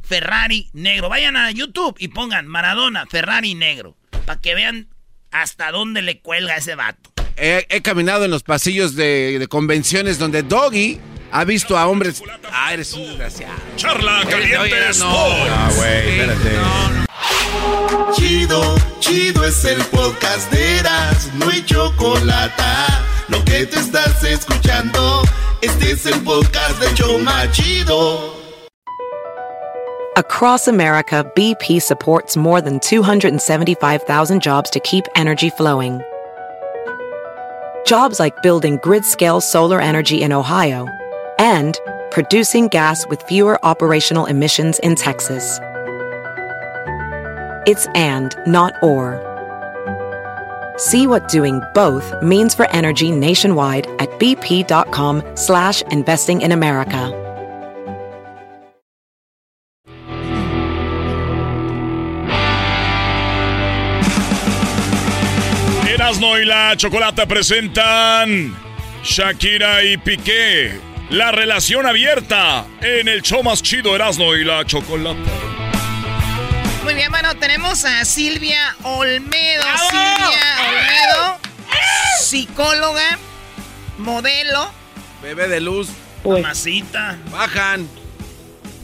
Ferrari negro. Vayan a YouTube y pongan Maradona, Ferrari negro. Para que vean hasta dónde le cuelga ese vato. He, he caminado en los pasillos de, de convenciones donde Doggy ha visto a hombres. Ah, eres un desgraciado. Charla caliente oye, no. Sports. Ah, güey, espérate. Chido, chido es el podcast de Eras, no hay chocolate. Lo que te estás escuchando, este es el podcast de Choma Chido. Across America, BP supports more than 275,000 jobs to keep energy flowing. Jobs like building grid scale solar energy in Ohio and producing gas with fewer operational emissions in Texas. It's and, not or. See what doing both means for energy nationwide at bp.com slash investing in America. Erasmo y la Chocolata presentan Shakira y Piqué. La relación abierta en el show más chido Erasmo y la Chocolata. Muy bien, bueno, tenemos a Silvia Olmedo. Silvia Olmedo, psicóloga, modelo. Bebé de luz. Mamacita. Bajan.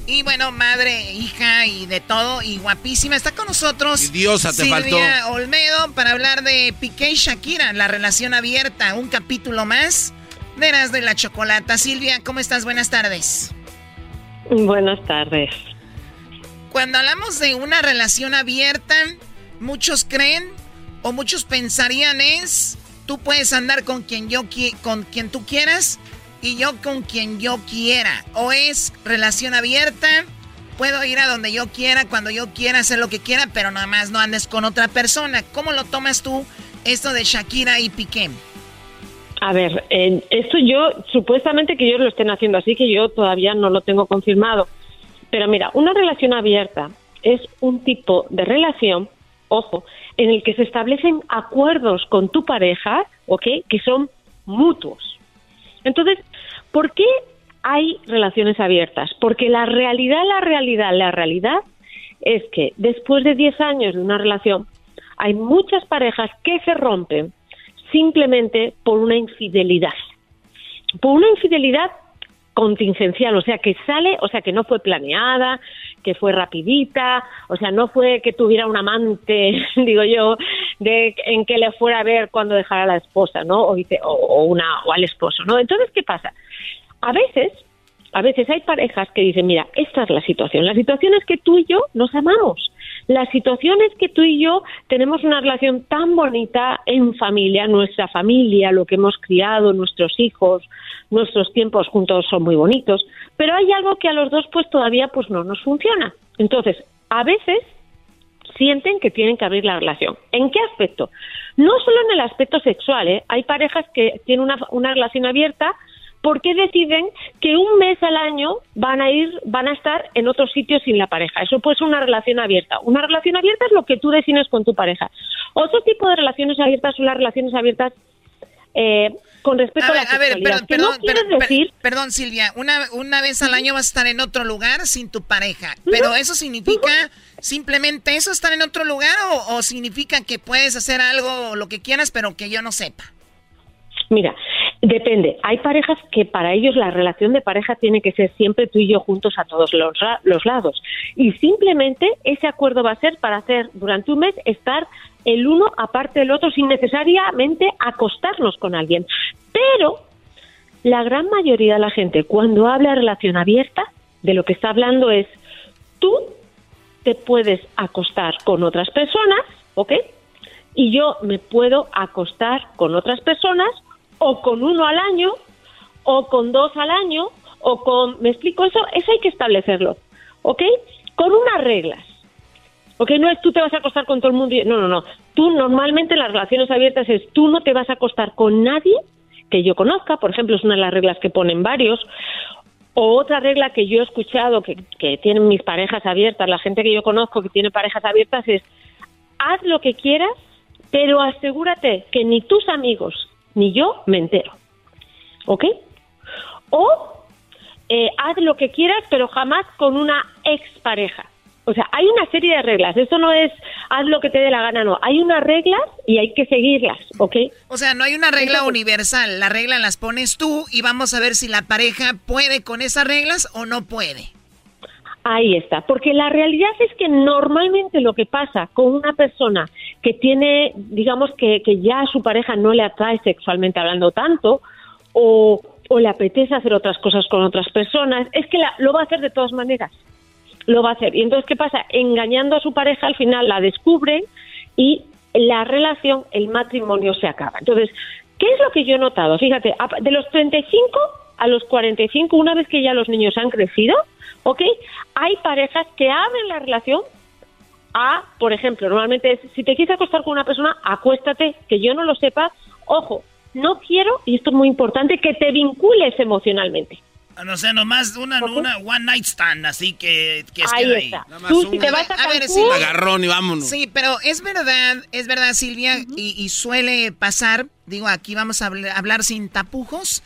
Y bueno, madre, hija y de todo, y guapísima. Está con nosotros Y diosa te Silvia faltó. Olmedo para hablar de Piqué y Shakira, la relación abierta. Un capítulo más de la Chocolata. Silvia, ¿cómo estás? Buenas tardes. Buenas tardes. Cuando hablamos de una relación abierta, muchos creen o muchos pensarían es, tú puedes andar con quien yo con quien tú quieras y yo con quien yo quiera. O es relación abierta, puedo ir a donde yo quiera, cuando yo quiera, hacer lo que quiera, pero nada más no andes con otra persona. ¿Cómo lo tomas tú esto de Shakira y Piqué? A ver, eh, esto yo, supuestamente que ellos lo estén haciendo así, que yo todavía no lo tengo confirmado. Pero mira, una relación abierta es un tipo de relación, ojo, en el que se establecen acuerdos con tu pareja, ¿ok? Que son mutuos. Entonces, ¿por qué hay relaciones abiertas? Porque la realidad, la realidad, la realidad es que después de 10 años de una relación, hay muchas parejas que se rompen simplemente por una infidelidad. Por una infidelidad contingencial, o sea, que sale, o sea, que no fue planeada, que fue rapidita, o sea, no fue que tuviera un amante, digo yo, de en que le fuera a ver cuando dejara a la esposa, ¿no? O, dice, o, o una, o al esposo, ¿no? Entonces, ¿qué pasa? A veces, a veces hay parejas que dicen, mira, esta es la situación. La situación es que tú y yo nos amamos. La situación es que tú y yo tenemos una relación tan bonita en familia, nuestra familia, lo que hemos criado, nuestros hijos, nuestros tiempos juntos son muy bonitos, pero hay algo que a los dos pues todavía pues no nos funciona. Entonces, a veces sienten que tienen que abrir la relación. ¿En qué aspecto? No solo en el aspecto sexual, ¿eh? hay parejas que tienen una, una relación abierta porque deciden que un mes al año van a ir, van a estar en otro sitio sin la pareja. Eso puede ser una relación abierta. Una relación abierta es lo que tú defines con tu pareja. Otro tipo de relaciones abiertas son las relaciones abiertas eh, con respecto a, la sexualidad. perdón, perdón, perdón, Silvia, una, una vez al año vas a estar en otro lugar sin tu pareja, pero eso significa simplemente eso, estar en otro lugar o, o significa que puedes hacer algo, lo que quieras, pero que yo no sepa. Mira, depende. Hay parejas que para ellos la relación de pareja tiene que ser siempre tú y yo juntos a todos los, lados. Y simplemente ese acuerdo va a ser para hacer durante un mes estar el uno aparte del otro sin necesariamente acostarnos con alguien. Pero la gran mayoría de la gente cuando habla de relación abierta, de lo que está hablando es tú te puedes acostar con otras personas, ¿ok? Y yo me puedo acostar con otras personas o con uno al año, o con dos al año, o con... ¿Me explico eso? Eso hay que establecerlo, ¿ok? Con unas reglas. ¿Ok? No es tú te vas a acostar con todo el mundo. No, no, no. Tú normalmente en las relaciones abiertas es tú no te vas a acostar con nadie que yo conozca, por ejemplo, es una de las reglas que ponen varios. O otra regla que yo he escuchado que, que tienen mis parejas abiertas, la gente que yo conozco que tiene parejas abiertas es haz lo que quieras, pero asegúrate que ni tus amigos ni yo me entero. ¿Ok? O eh, haz lo que quieras, pero jamás con una expareja. O sea, hay una serie de reglas. Esto no es haz lo que te dé la gana, no. Hay unas reglas y hay que seguirlas, ¿ok? O sea, no hay una regla universal. La regla las pones tú y vamos a ver si la pareja puede con esas reglas o no puede. Ahí está, porque la realidad es que normalmente lo que pasa con una persona que tiene, digamos que, que ya su pareja no le atrae sexualmente hablando tanto, o, o le apetece hacer otras cosas con otras personas, es que lo va a hacer de todas maneras. Lo va a hacer. Y entonces, ¿qué pasa? Engañando a su pareja, al final la descubre y la relación, el matrimonio se acaba. Entonces, ¿qué es lo que yo he notado? Fíjate, de los 35 a los 45, una vez que ya los niños han crecido, ¿ok? Hay parejas que abren la relación a, por ejemplo, normalmente si te quieres acostar con una persona, acuéstate, que yo no lo sepa, ojo, no quiero, y esto es muy importante, que te vincules emocionalmente. No sé, nomás una, una one night stand, así que, que es ahí. ahí. Está. Tú, si te vas a, a ver, sí, agarrón y vámonos. Sí, pero es verdad, es verdad, Silvia, y, y, suele pasar, digo, aquí vamos a hablar sin tapujos.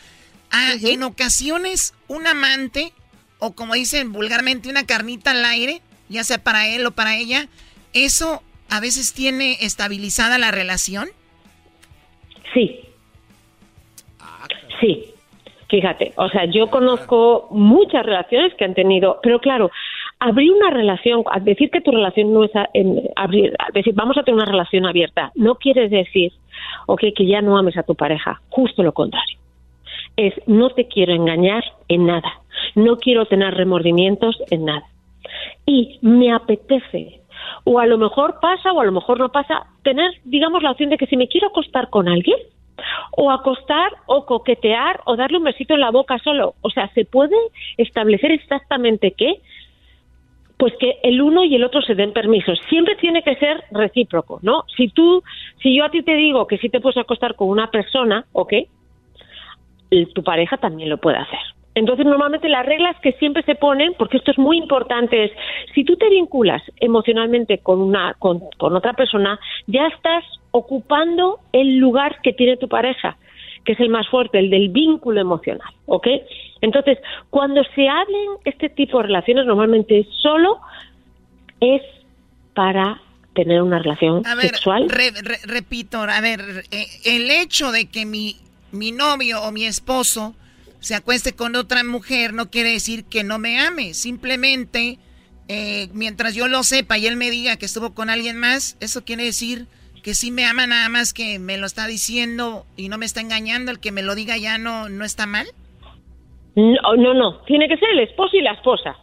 Ah, En ocasiones, un amante, o como dicen vulgarmente, una carnita al aire, ya sea para él o para ella, ¿eso a veces tiene estabilizada la relación? Sí. Sí. Fíjate, o sea, yo conozco muchas relaciones que han tenido, pero claro, abrir una relación, decir que tu relación no es en, abrir, decir vamos a tener una relación abierta, no quiere decir, ok, que ya no ames a tu pareja, justo lo contrario. Es no te quiero engañar en nada, no quiero tener remordimientos en nada. Y me apetece, o a lo mejor pasa o a lo mejor no pasa, tener, digamos, la opción de que si me quiero acostar con alguien, o acostar o coquetear o darle un besito en la boca solo. O sea, se puede establecer exactamente qué, pues que el uno y el otro se den permisos. Siempre tiene que ser recíproco, ¿no? Si tú, si yo a ti te digo que si te puedes acostar con una persona, ¿ok? Tu pareja también lo puede hacer. Entonces, normalmente las reglas que siempre se ponen, porque esto es muy importante, es si tú te vinculas emocionalmente con una, con, con otra persona, ya estás ocupando el lugar que tiene tu pareja, que es el más fuerte, el del vínculo emocional, ¿ok? Entonces, cuando se hablen este tipo de relaciones, normalmente solo es para tener una relación a ver, sexual. Re, re, repito, a ver, eh, el hecho de que mi, mi novio o mi esposo se acueste con otra mujer no quiere decir que no me ame. Simplemente, eh, mientras yo lo sepa y él me diga que estuvo con alguien más, eso quiere decir que sí me ama nada más que me lo está diciendo y no me está engañando. El que me lo diga ya no, no está mal. No, no, no. Tiene que ser el esposo y la esposa.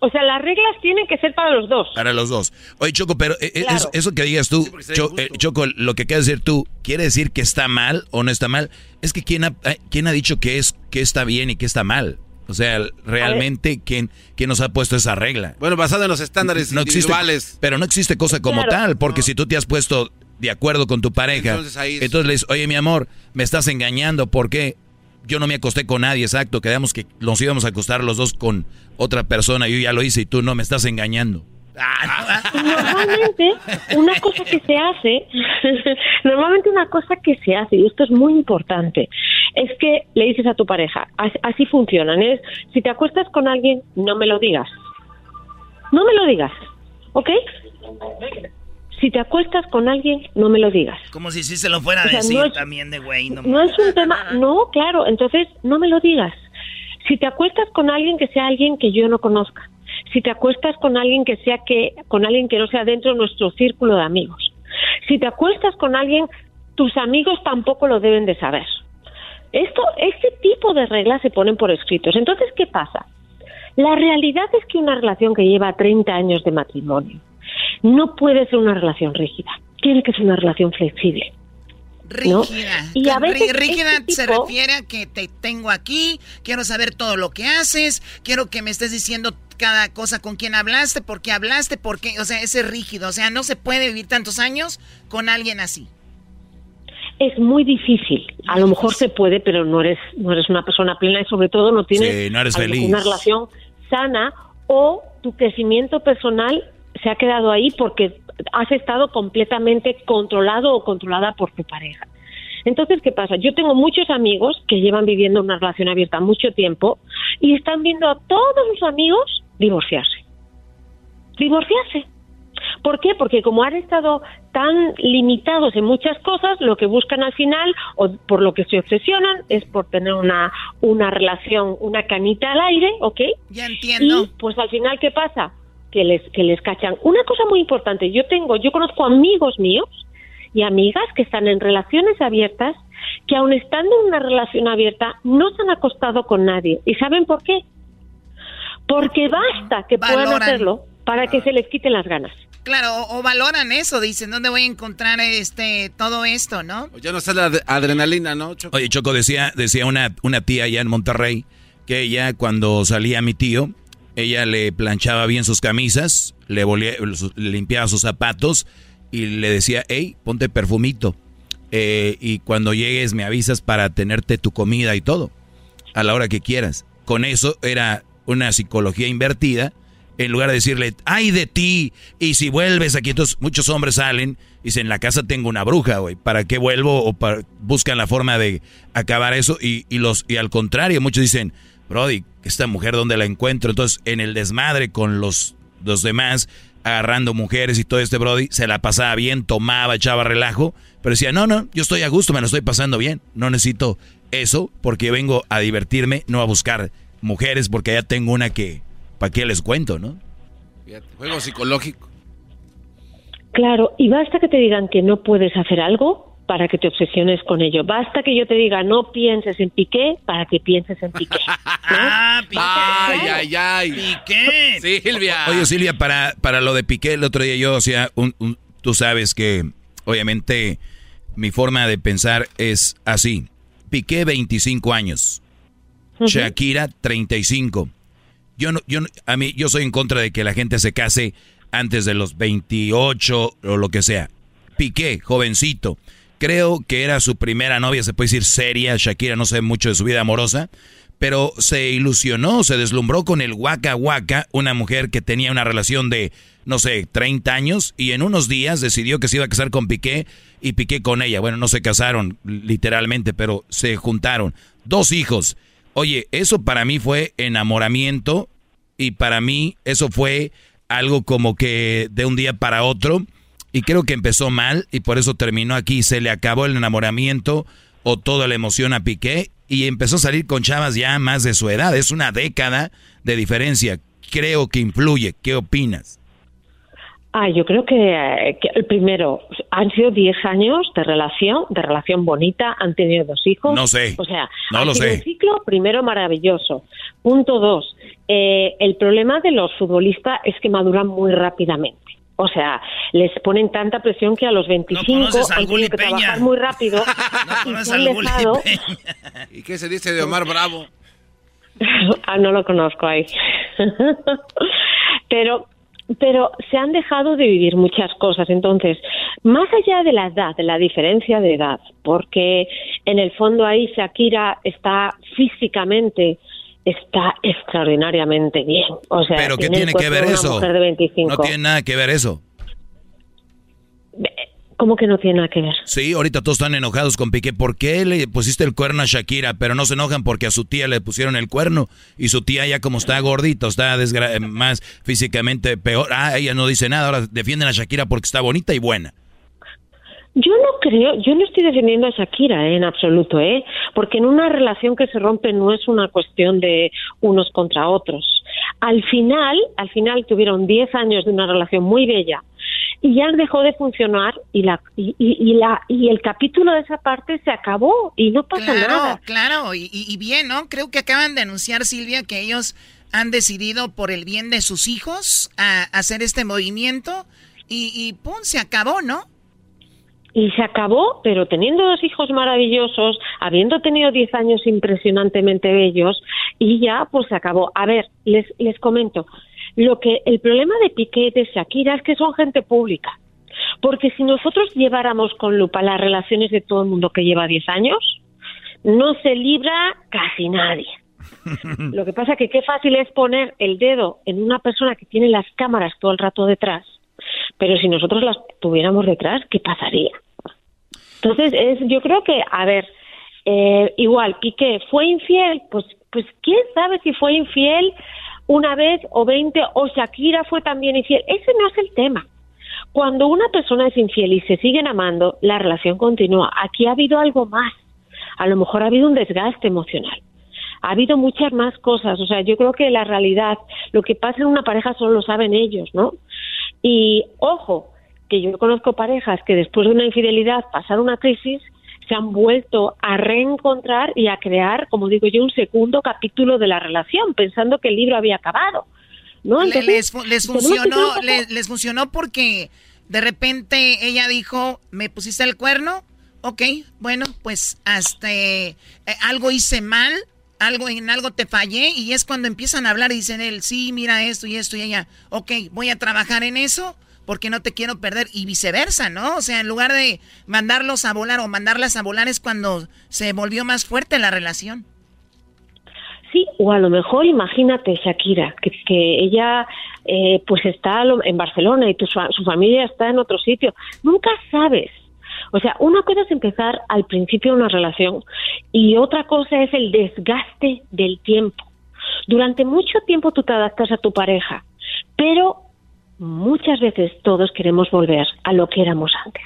O sea, las reglas tienen que ser para los dos. Para los dos. Oye, Choco, pero eh, claro. eso, eso, que digas tú, sí, Cho, eh, Choco, lo que quieres decir tú, ¿quiere decir que está mal o no está mal? Es que ¿quién ha, quién ha dicho que, es, que está bien y que está mal? O sea, realmente, ¿quién, ¿quién nos ha puesto esa regla? Bueno, basado en los estándares no individuales. Existe, pero no existe cosa como tal, porque si tú te has puesto de acuerdo con tu pareja, entonces, entonces le dices, oye, mi amor, me estás engañando, ¿por qué? Yo no me acosté con nadie, exacto, quedamos que nos íbamos a acostar los dos con otra persona, yo ya lo hice y tú no me estás engañando. Normalmente, una cosa que se hace, normalmente una cosa que se hace, y esto es muy importante, es que le dices a tu pareja, así funcionan, es, si te acuestas con alguien, no me lo digas. No me lo digas, ¿ok? Si te acuestas con alguien, no me lo digas. Como si sí se lo fuera a decir también de güey. No, no es un tema, no, claro, entonces no me lo digas. Si te acuestas con alguien que sea alguien que yo no conozca, si te acuestas con alguien que sea que con alguien que no sea dentro de nuestro círculo de amigos. Si te acuestas con alguien, tus amigos tampoco lo deben de saber. Esto, este tipo de reglas se ponen por escritos. Entonces, ¿qué pasa? La realidad es que una relación que lleva 30 años de matrimonio no puede ser una relación rígida. Tiene que ser una relación flexible. Rígida. Y a veces rígida este se refiere a que te tengo aquí, quiero saber todo lo que haces, quiero que me estés diciendo cada cosa con quién hablaste, por qué hablaste, por qué, o sea, ese rígido, o sea, no se puede vivir tantos años con alguien así. Es muy difícil. A lo mejor se puede, pero no eres no eres una persona plena y sobre todo no tienes una relación sana o tu crecimiento personal se ha quedado ahí porque has estado completamente controlado o controlada por tu pareja. Entonces, ¿qué pasa? Yo tengo muchos amigos que llevan viviendo una relación abierta mucho tiempo y están viendo a todos sus amigos divorciarse. Divorciarse. ¿Por qué? Porque como han estado tan limitados en muchas cosas, lo que buscan al final, o por lo que se obsesionan, es por tener una, una relación, una canita al aire, ¿ok? Ya entiendo. Y pues al final, ¿qué pasa? Que les, que les cachan. Una cosa muy importante, yo tengo, yo conozco amigos míos y amigas que están en relaciones abiertas, que aun estando en una relación abierta, no se han acostado con nadie. ¿Y saben por qué? Porque basta que puedan hacerlo para que se les quiten las ganas. Claro, o, valoran eso, dicen, ¿dónde voy a encontrar este todo esto, no? Ya no está la adrenalina, ¿no, Choco? Oye, Choco, decía, decía una, una tía allá en Monterrey que ella, cuando salía mi tío, ella le planchaba bien sus camisas, le, le limpiaba sus zapatos y le decía, hey, ponte perfumito. Eh, y cuando llegues me avisas para tenerte tu comida y todo, a la hora que quieras. Con eso era una psicología invertida, en lugar de decirle, ay de ti, y si vuelves aquí, entonces muchos hombres salen y dicen, en la casa tengo una bruja, güey, ¿para qué vuelvo? O buscan la forma de acabar eso, y, los, y al contrario, muchos dicen, Brody, esta mujer, ¿dónde la encuentro? Entonces, en el desmadre con los, los demás, agarrando mujeres y todo este Brody, se la pasaba bien, tomaba, echaba relajo, pero decía, no, no, yo estoy a gusto, me lo estoy pasando bien, no necesito eso porque vengo a divertirme, no a buscar mujeres porque ya tengo una que, ¿para qué les cuento, no? Juego psicológico. Claro, y basta que te digan que no puedes hacer algo para que te obsesiones con ello. Basta que yo te diga no pienses en Piqué para que pienses en Piqué. ah, Piqué. Ay, ay, ay. Piqué. Silvia. Oye, Silvia, para, para lo de Piqué, el otro día yo, o sea, un, tú sabes que obviamente mi forma de pensar es así. Piqué 25 años. Shakira 35. Yo no, yo a mí yo soy en contra de que la gente se case antes de los 28 o lo que sea. Piqué, jovencito. Creo que era su primera novia, se puede decir seria. Shakira no sé mucho de su vida amorosa, pero se ilusionó, se deslumbró con el Waka Waka, una mujer que tenía una relación de, no sé, 30 años y en unos días decidió que se iba a casar con Piqué y Piqué con ella. Bueno, no se casaron literalmente, pero se juntaron. Dos hijos. Oye, eso para mí fue enamoramiento y para mí eso fue algo como que de un día para otro y creo que empezó mal y por eso terminó aquí. Se le acabó el enamoramiento o toda la emoción a Piqué y empezó a salir con chavas ya más de su edad. Es una década de diferencia. Creo que influye. ¿Qué opinas? Ah, yo creo que, eh, el primero, han sido 10 años de relación, de relación bonita, han tenido dos hijos. No sé. O sea, no lo sé. un ciclo primero maravilloso. Punto dos, eh, el problema de los futbolistas es que maduran muy rápidamente. O sea, les ponen tanta presión que a los 25 han tenido que trabajar muy rápido y ¿Y qué se dice de Omar Bravo? Ah, no lo conozco ahí. pero pero se han dejado de vivir muchas cosas. Entonces, más allá de la edad, de la diferencia de edad, porque en el fondo ahí Shakira está físicamente está extraordinariamente bien. O sea, pero ¿qué tiene que ver eso? No tiene nada que ver eso. ¿Cómo que no tiene nada que ver? Sí, ahorita todos están enojados con Piqué. ¿Por qué le pusiste el cuerno a Shakira? Pero no se enojan porque a su tía le pusieron el cuerno. Y su tía ya como está gordito, está más físicamente peor. Ah, ella no dice nada. Ahora defienden a Shakira porque está bonita y buena. Yo no creo, yo no estoy defendiendo a Shakira eh, en absoluto, ¿eh? Porque en una relación que se rompe no es una cuestión de unos contra otros. Al final, al final tuvieron 10 años de una relación muy bella y ya dejó de funcionar y la y, la y el capítulo de esa parte se acabó y no pasa nada. Claro, y, y bien, ¿no? Creo que acaban de anunciar Silvia que ellos han decidido por el bien de sus hijos a, hacer este movimiento y, y pum, se acabó, ¿no? Y se acabó, pero teniendo dos hijos maravillosos, habiendo tenido 10 años impresionantemente bellos, y ya pues se acabó. A ver, les, les comento, lo que el problema de Piqué y de Shakira es que son gente pública. Porque si nosotros lleváramos con lupa las relaciones de todo el mundo que lleva 10 años, no se libra casi nadie. Lo que pasa que qué fácil es poner el dedo en una persona que tiene las cámaras todo el rato detrás, pero si nosotros las tuviéramos detrás, ¿qué pasaría? Entonces, es, yo creo que, a ver, eh, igual, Piqué fue infiel, pues, pues quién sabe si fue infiel una vez o veinte, o Shakira fue también infiel. Ese no es el tema. Cuando una persona es infiel y se siguen amando, la relación continúa. Aquí ha habido algo más. A lo mejor ha habido un desgaste emocional. Ha habido muchas más cosas. O sea, yo creo que la realidad, lo que pasa en una pareja solo lo saben ellos, ¿no? Y ojo, que yo conozco parejas que después de una infidelidad pasaron una crisis se han vuelto a reencontrar y a crear, como digo yo, un segundo capítulo de la relación, pensando que el libro había acabado. ¿no? les, funcionó, les, funcionó porque de repente ella dijo, me pusiste el cuerno, ok, bueno, pues hasta eh, algo hice mal, algo en algo te fallé y es cuando empiezan a hablar y dicen él, sí, mira esto y esto y ella, ok, voy a trabajar en eso porque no te quiero perder y viceversa, ¿no? O sea, en lugar de mandarlos a volar o mandarlas a volar es cuando se volvió más fuerte la relación. Sí, o a lo mejor imagínate Shakira, que, que ella eh, pues está en Barcelona y tu, su familia está en otro sitio. Nunca sabes. O sea, una cosa es empezar al principio una relación y otra cosa es el desgaste del tiempo. Durante mucho tiempo tú te adaptas a tu pareja, pero muchas veces todos queremos volver a lo que éramos antes.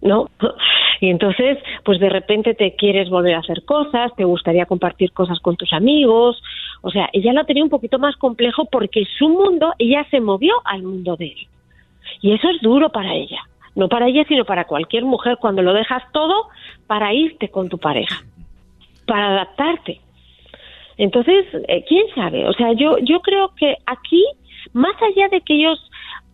¿no? Y entonces, pues de repente te quieres volver a hacer cosas, te gustaría compartir cosas con tus amigos, o sea, ella lo tenía un poquito más complejo porque su mundo, ella se movió al mundo de él. Y eso es duro para ella, no para ella, sino para cualquier mujer cuando lo dejas todo para irte con tu pareja, para adaptarte. Entonces, eh, quién sabe, o sea, yo yo creo que aquí más allá de que ellos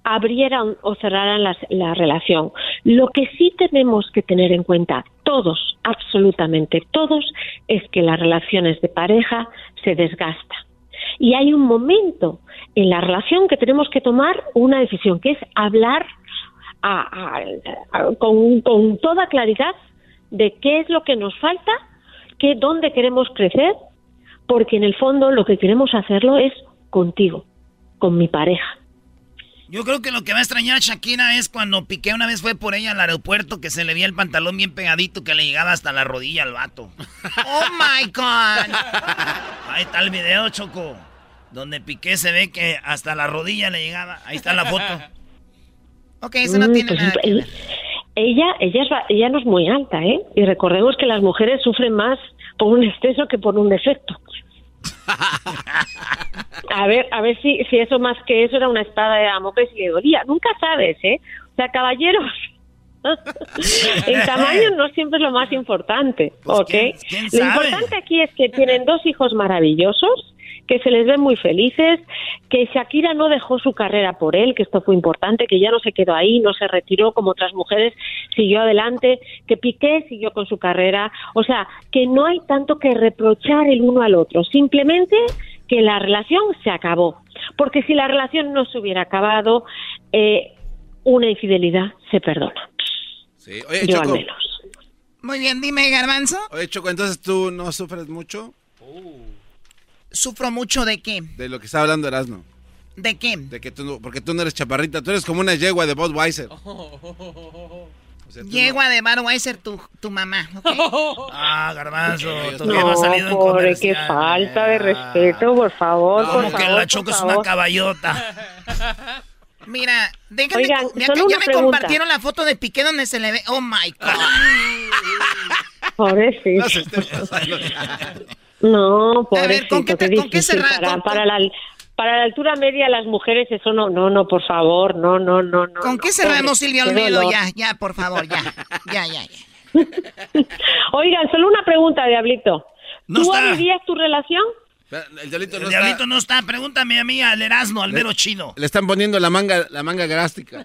abrieran o cerraran la, relación. Lo que sí tenemos que tener en cuenta, todos, absolutamente todos, es que las relaciones de pareja se desgastan. Y hay un momento en la relación que tenemos que tomar una decisión, que es hablar con, con, toda claridad de qué es lo que nos falta, qué, dónde queremos crecer, porque en el fondo lo que queremos hacerlo es contigo, con mi pareja. Yo creo que lo que va a extrañar a Shakira es cuando Piqué una vez fue por ella al aeropuerto que se le veía el pantalón bien pegadito que le llegaba hasta la rodilla al vato. ¡Oh, my God! Ahí está el video, Choco. Donde Piqué se ve que hasta la rodilla le llegaba. Ahí está la foto. Ok, eso no mm, tiene pues, nada que ver. Ella, ella, ella no es muy alta, ¿eh? Y recordemos que las mujeres sufren más por un exceso que por un defecto. A ver, a ver si, si eso más que eso era una espada de Damocles y le dolía. Nunca sabes, ¿eh? O sea, caballeros, el tamaño no siempre es lo más importante, pues, ¿ok? lo importante aquí es que tienen dos hijos maravillosos, que se les ve muy felices, que Shakira no dejó su carrera por él, que esto fue importante, que ya no se quedó ahí, no se retiró como otras mujeres, siguió adelante, que Piqué siguió con su carrera, o sea, que no hay tanto que reprochar el uno al otro, simplemente que la relación se acabó. Porque si la relación no se hubiera acabado, eh, una infidelidad se perdona. Sí. Oye, Yo al menos. Muy bien, dime, Garbanzo. Oye, Choco, entonces tú no sufres mucho ¿Sufro mucho de qué? de lo que está hablando Erasmo. ¿De qué? De que tú no, porque tú no eres chaparrita, tú eres como una yegua de Budweiser. O sea, tú Yegua de Budweiser, tu, tu mamá, ¿ok? Ah, garbanzo, No, no pobre, qué falta de respeto, por favor, por Como que favor, la Choco es una caballota. Mira, déjame, Oigan, ya, solo ya una me pregunta. compartieron la foto de Piqué donde se le ve. Oh my God. Pobrecito. No, pobrecito, ¿con qué te- qué con qué cerrar- para, con- para la, para la altura media, las mujeres, eso no, no, no, por favor, no, no, no, no. ¿Con no, qué cerramos, pobre, Silvia Olmedo? Ya, ya, por favor, ya. Ya, ya, ya. Oigan, solo una pregunta, Diablito. No ¿Tú está. vivías tu relación? El diablito no El está- diablito no está, pregúntame a mí, al Erasmo, al mero chino. Le están poniendo la manga, la manga grástica.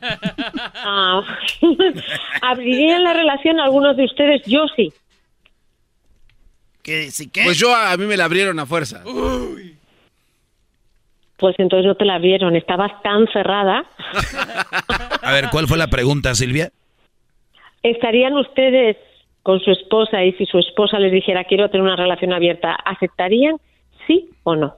Ah, ¿Abrirían la relación algunos de ustedes? Yo sí. ¿Qué, sí, qué? Pues yo a, a mí me la abrieron a fuerza. Pues entonces no te la vieron, estabas tan cerrada. A ver, ¿cuál fue la pregunta, Silvia? ¿Estarían ustedes con su esposa y si su esposa les dijera quiero tener una relación abierta, ¿aceptarían? ¿Sí o no?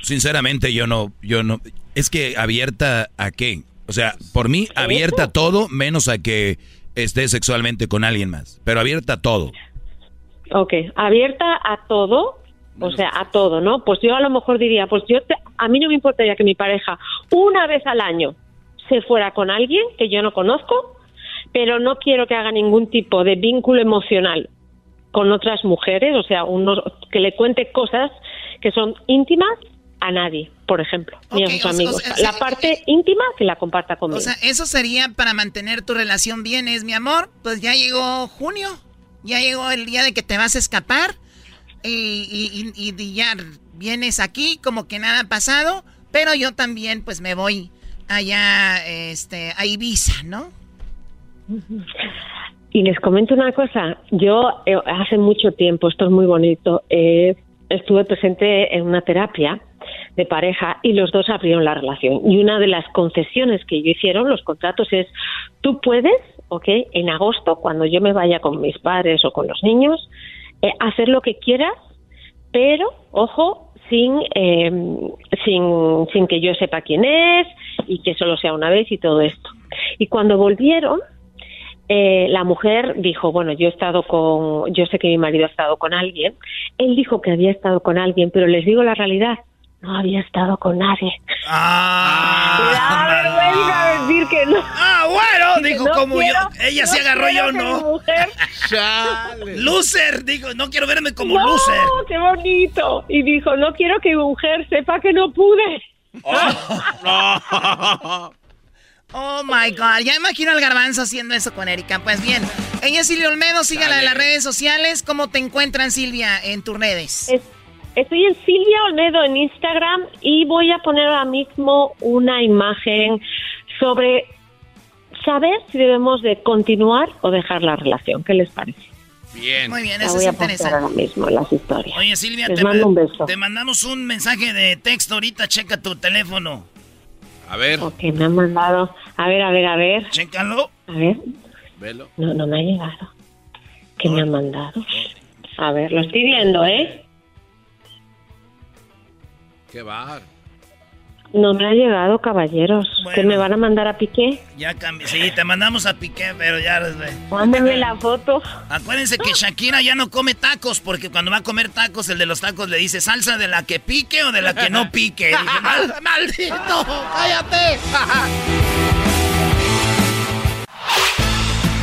Sinceramente, yo no, yo no. Es que abierta a qué? O sea, por mí, abierta a todo, menos a que esté sexualmente con alguien más. Pero abierta a todo. Ok, abierta a todo, o sea, a todo, ¿no? Pues yo a lo mejor diría, pues yo, te- a mí no me importaría que mi pareja una vez al año se fuera con alguien que yo no conozco, pero no quiero que haga ningún tipo de vínculo emocional con otras mujeres, o sea, unos, que le cuente cosas que son íntimas a nadie, por ejemplo, ni Ok, a sus o amigos. o sea, la parte íntima que la comparta conmigo. O sea, eso sería para mantener tu relación bien, es mi amor. Pues ya llegó junio, ya llegó el día de que te vas a escapar y, ya vienes aquí como que nada ha pasado, pero yo también pues me voy allá este, a Ibiza, ¿no? Y les comento una cosa, yo eh, hace mucho tiempo, esto es muy bonito, eh, estuve presente en una terapia de pareja y los dos abrieron la relación. Y una de las concesiones que ellos hicieron, los contratos, es tú puedes, ¿ok? En agosto, cuando yo me vaya con mis padres o con los niños, eh, hacer lo que quieras, pero, ojo, sin, eh, sin, sin que yo sepa quién es y que solo sea una vez y todo esto. Y cuando volvieron, eh, la mujer dijo, bueno, yo he estado con, yo sé que mi marido ha estado con alguien. Él dijo que había estado con alguien, pero les digo la realidad, no había estado con nadie. Ah, Me da vergüenza decir que no. Ah, bueno, dijo no como quiero- yo. Ella se no agarró, quiero yo no. mujer- Loser, dijo, no quiero verme como no, loser. qué bonito. Y dijo, no quiero que mi mujer sepa que no pude. Oh my God, ya imagino al garbanzo haciendo eso con Erika. Pues bien, ella es Silvia Olmedo, sígala en las redes sociales. ¿Cómo te encuentran, Silvia, en tus redes? Es- Estoy en Silvia Olmedo en Instagram y voy a poner ahora mismo una imagen sobre saber si debemos de continuar o dejar la relación. ¿Qué les parece? Bien. Muy bien, eso voy es interesante. ahora mismo las historias. Oye, Silvia, Les te, mando un beso. te mandamos un mensaje de texto ahorita, checa tu teléfono. A ver, Ok, me han mandado. A ver, a ver, a ver. Chécalo. A ver. velo. No, no me ha llegado. ¿Qué me han mandado? A ver, lo estoy viendo, ¿eh? Qué bar. No me ha llegado, caballeros. ¿Que Bueno. me van a mandar a Piqué? Ya cambié. Sí, te mandamos a Piqué, pero ya. Mándame la foto. Acuérdense que Shakira ya no come tacos, porque cuando va a comer tacos, el de los tacos le dice salsa de la que pique o de la que no pique. Dije, "Mal- maldito, cállate.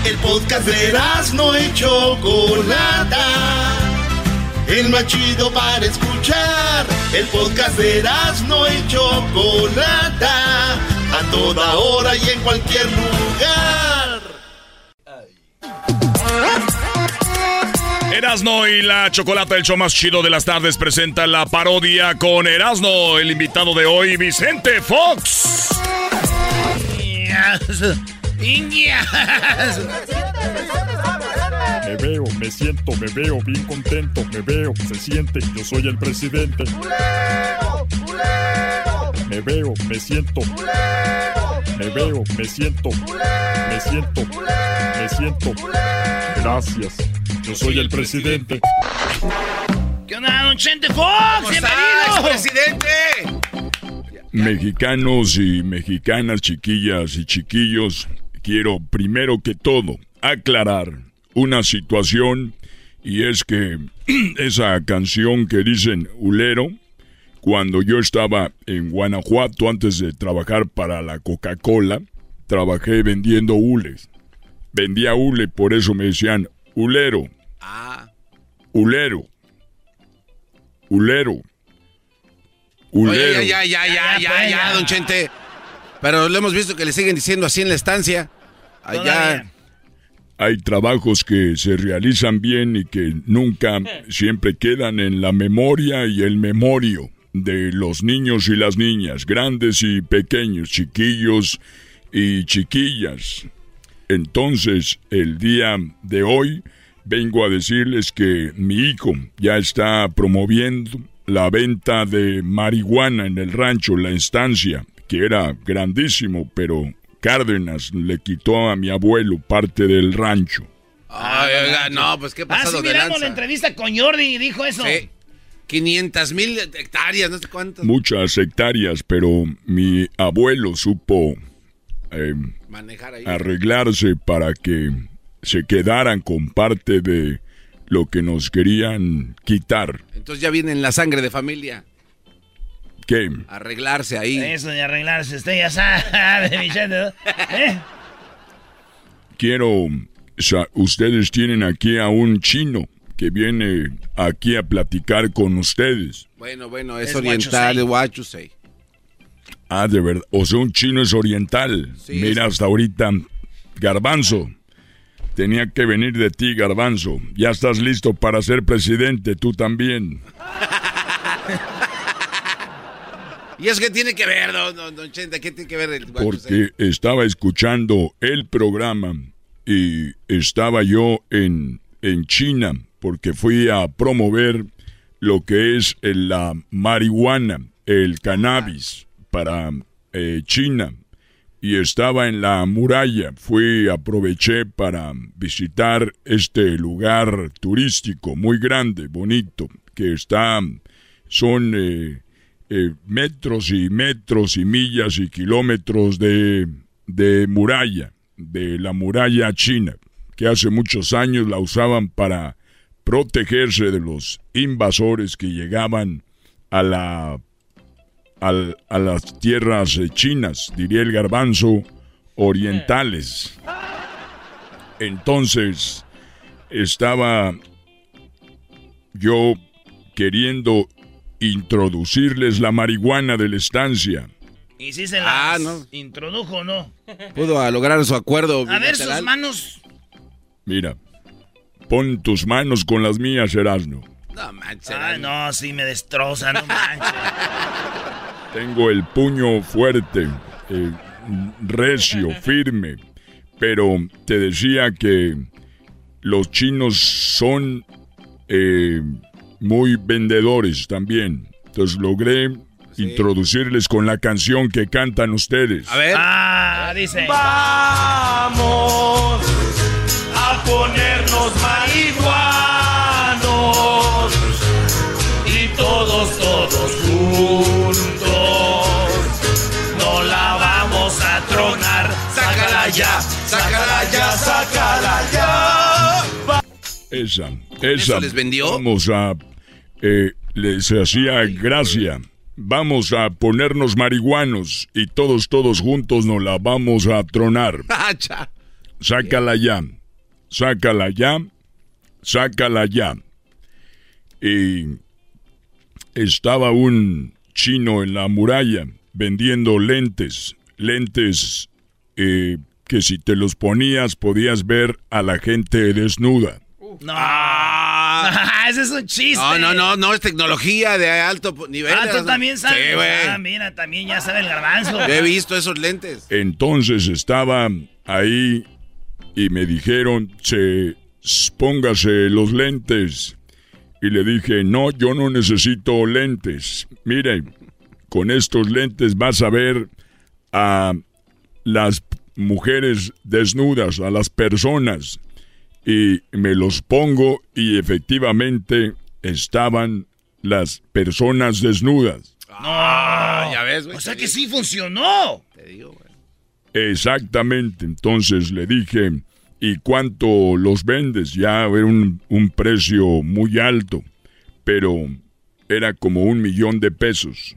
El podcast de no y Chocolata. El más chido para escuchar. El podcast de no y Chocolata. A toda hora y en cualquier lugar. Erasno y la Chocolata, el show más chido de las tardes, presenta la parodia con Erasno, el invitado de hoy, Vicente Fox. Indias. Me siento, me veo bien contento, me veo, se siente, yo soy el presidente. Me veo, me siento. Me veo, me siento. Me siento. Me siento. Gracias. Yo soy el presidente. ¿Qué onda, don Chente Fox? ¡Bienvenido! presidente! Mexicanos y mexicanas, chiquillas y chiquillos, quiero primero que todo aclarar una situación y es que esa canción que dicen Ulero, cuando yo estaba en Guanajuato antes de trabajar para la Coca-Cola, trabajé vendiendo hules. Vendía hule, por eso me decían Ulero. Ah. Ulero. Ulero. Ulero. Oye, ya, ya, ya, ya, ya, don Chente. Pero lo hemos visto que le siguen diciendo así en la estancia. Allá. Hay trabajos que se realizan bien y que nunca siempre quedan en la memoria y el memorio de los niños y las niñas, grandes y pequeños, chiquillos y chiquillas. Entonces, el día de hoy vengo a decirles que mi hijo ya está promoviendo la venta de marihuana en el rancho, la estancia, que era grandísimo, pero Cárdenas le quitó a mi abuelo parte del rancho. Ay, oiga, no, pues qué Ah, pasado sí, miramos lanza. la entrevista con Jordi y dijo eso. Sí. 500 mil hectáreas, no sé cuántas. Muchas hectáreas, pero mi abuelo supo eh, Manejar ahí. arreglarse para que se quedaran con parte de lo que nos querían quitar. Entonces ya viene en la sangre de familia. ¿Qué? Arreglarse ahí. Eso de arreglarse, usted ya sabe, Vicente. ¿Eh? Quiero... Ustedes tienen aquí a un chino que viene aquí a platicar con ustedes. Bueno, bueno, es, Es oriental, es Huachusei. Huachusei. Ah, de verdad. O sea, un chino es oriental. Sí, Mira, es- hasta ahorita, Garbanzo. Tenía que venir de ti, Garbanzo. Ya estás listo para ser presidente, tú también. ¿Y eso qué tiene que ver, don, don? ¿Qué tiene que ver? Porque estaba escuchando el programa y estaba yo en, en China porque fui a promover lo que es el- la marihuana, el cannabis para eh, China. Y estaba en la muralla. Fui, aproveché para visitar este lugar turístico muy grande, bonito, que está, son eh, eh, metros y metros y millas y kilómetros de, de muralla, de la muralla china, que hace muchos años la usaban para protegerse de los invasores que llegaban a la al- a las tierras eh, chinas, diría el garbanzo, orientales. Entonces, estaba yo queriendo introducirles la marihuana de la estancia. Y si se la Ah, no. introdujo o no. Pudo lograr su acuerdo. A ver sus manos. Mira, pon tus manos con las mías, Erasmo. No, manches. Ay, no, sí me destroza, no manches. Tengo el puño fuerte, eh, recio, firme. Pero te decía que los chinos son eh, muy vendedores también. Entonces logré introducirles con la canción que cantan ustedes. A ver. Ah, dice. Vamos a ponernos marihuanos y todos, todos juntos no la vamos a tronar. Sácala ya, sácala ya, sácala ya. Esa, esa. les vendió? Vamos a. eh, les hacía gracia. Vamos a ponernos marihuanos y todos, todos juntos nos la vamos a tronar. Hacha. Sácala ya. Sácala ya. Sácala ya. Y estaba un chino en la muralla vendiendo lentes. Lentes eh, que si te los ponías podías ver a la gente desnuda. No. Ese es un chiste. Ah. No, no, no, no, es tecnología de alto nivel. Ah, tú también sabes. Sí, güey. Ah, mira, también ya sabe el garbanzo. Yo he visto esos lentes. Entonces estaba ahí y me dijeron, se póngase los lentes. Y le dije, no, yo no necesito lentes. Mire, con estos lentes vas a ver a las mujeres desnudas, a las personas. Y me los pongo y efectivamente estaban las personas desnudas. Ah, ya ves, güey. O sea que sí funcionó. Te digo, güey. Exactamente. Entonces le dije, ¿y cuánto los vendes? Ya era un, un precio muy alto, pero era como un millón de pesos.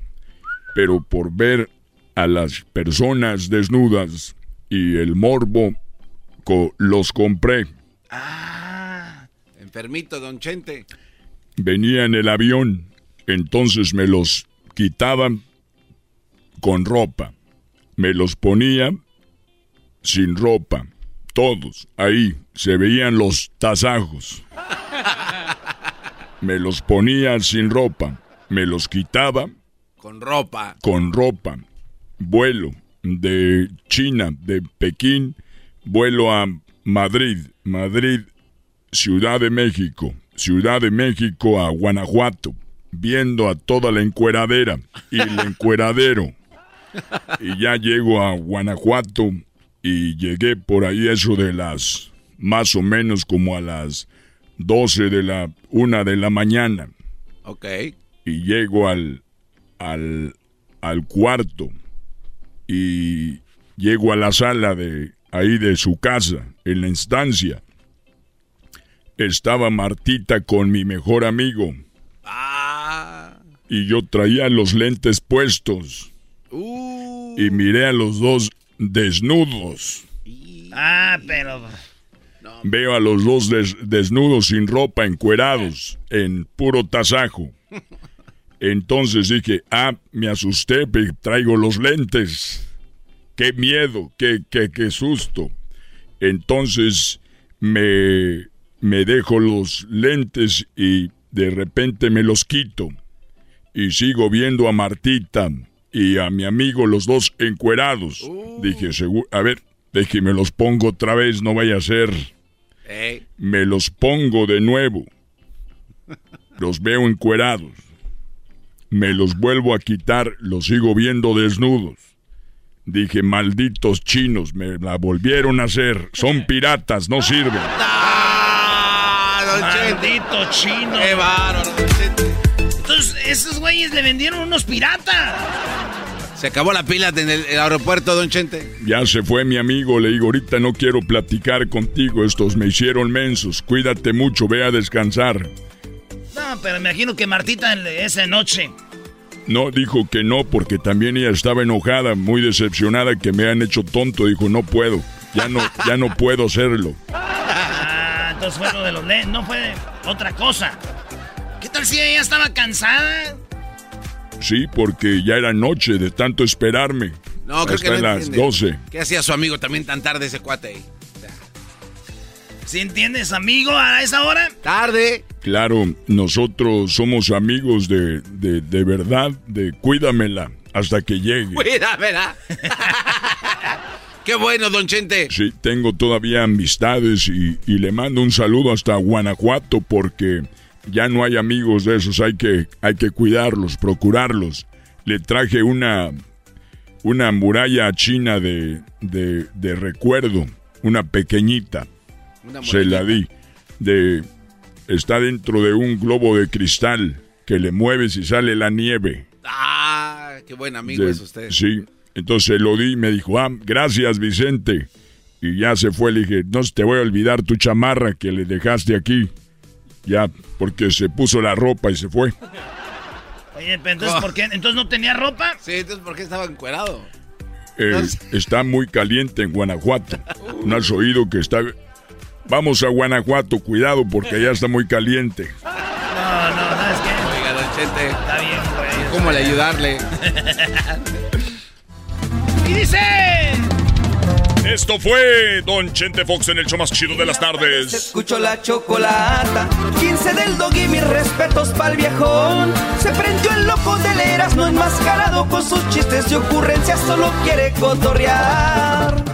Pero por ver a las personas desnudas y el morbo, los compré. Ah, enfermito, don Chente. Venía en el avión, entonces me los quitaban con ropa. Me los ponía sin ropa. Todos ahí se veían los tasajos. Me los ponía sin ropa. Me los quitaba. Con ropa. Con ropa. Vuelo de China, de Pekín. Vuelo a Madrid. Madrid, Ciudad de México. Ciudad de México a Guanajuato. Viendo a toda la encueradera y el encueradero. Y ya llego a Guanajuato y llegué por ahí eso de las más o menos como a las 12 de la una de la mañana. Ok. Y llego al al al cuarto y llego a la sala de ahí de su casa, en la instancia. Estaba Martita con mi mejor amigo. Ah. Y yo traía los lentes puestos. Uh. Y miré a los dos desnudos. Ah, pero... Veo a los dos desnudos sin ropa, encuerados, en puro tasajo. Entonces dije, ah, me asusté, traigo los lentes. Qué miedo, qué, qué, qué susto. Entonces me, me dejo los lentes y de repente me los quito. Y sigo viendo a Martita y a mi amigo los dos encuerados. Uh. Dije, a ver, déjeme los pongo otra vez, no vaya a ser. Me los pongo de nuevo. Los veo encuerados. Me los vuelvo a quitar, los sigo viendo desnudos. Dije, malditos chinos, me la volvieron a hacer. Son piratas, no sirven. ¡Ah, Maldito chino. ¡Qué bárbaro, Entonces, esos güeyes le vendieron unos piratas. Se acabó la pila en el, aeropuerto, don Chente. Ya se fue mi amigo, le digo, ahorita no quiero platicar contigo, estos me hicieron mensos. Cuídate mucho, ve a descansar. No, pero me imagino que Martita esa noche. No, dijo que no, porque también ella estaba enojada, muy decepcionada, que me han hecho tonto. Dijo, no puedo, ya no, ya no puedo hacerlo. Ah, entonces fue lo de los no fue otra cosa. ¿Qué tal si ella estaba cansada? Sí, porque ya era noche de tanto esperarme. No, creo Hasta que las 12. ¿Qué hacía su amigo también tan tarde ese cuate ahí? ¿Sí entiendes, amigo, a esa hora? Tarde. Claro, nosotros somos amigos de, de, verdad, de cuídamela hasta que llegue. Cuídamela. Qué bueno, don Chente. Sí, tengo todavía amistades y, y le mando un saludo hasta Guanajuato porque ya no hay amigos de esos, hay que, hay que cuidarlos, procurarlos. Le traje una, una muralla china de, de, recuerdo, una pequeñita. Se la di. De, está dentro de un globo de cristal que le mueves y sale la nieve. Ah, qué buen amigo es usted. Sí, entonces lo di y me dijo, ah, gracias Vicente. Y ya se fue, le dije, no te voy a olvidar tu chamarra que le dejaste aquí. Ya, porque se puso la ropa y se fue. Oye, entonces, ¿por qué? ¿Entonces no tenía ropa? Sí, entonces, ¿por qué estaba encuerado? Eh, está muy caliente en Guanajuato. ¿No has oído que está... Vamos a Guanajuato, cuidado, porque allá está muy caliente. No, no, no, es que... Oiga, don Chente. Está bien, güey. ¿Cómo le ayudarle? y dice... Esto fue Don Chente Fox en el show más chido de las tardes. Escucho la chocolata, 15 del dog y mis respetos pa'l viejón. Se prendió el loco de leras, no enmascarado con sus chistes y ocurrencias, solo quiere cotorrear.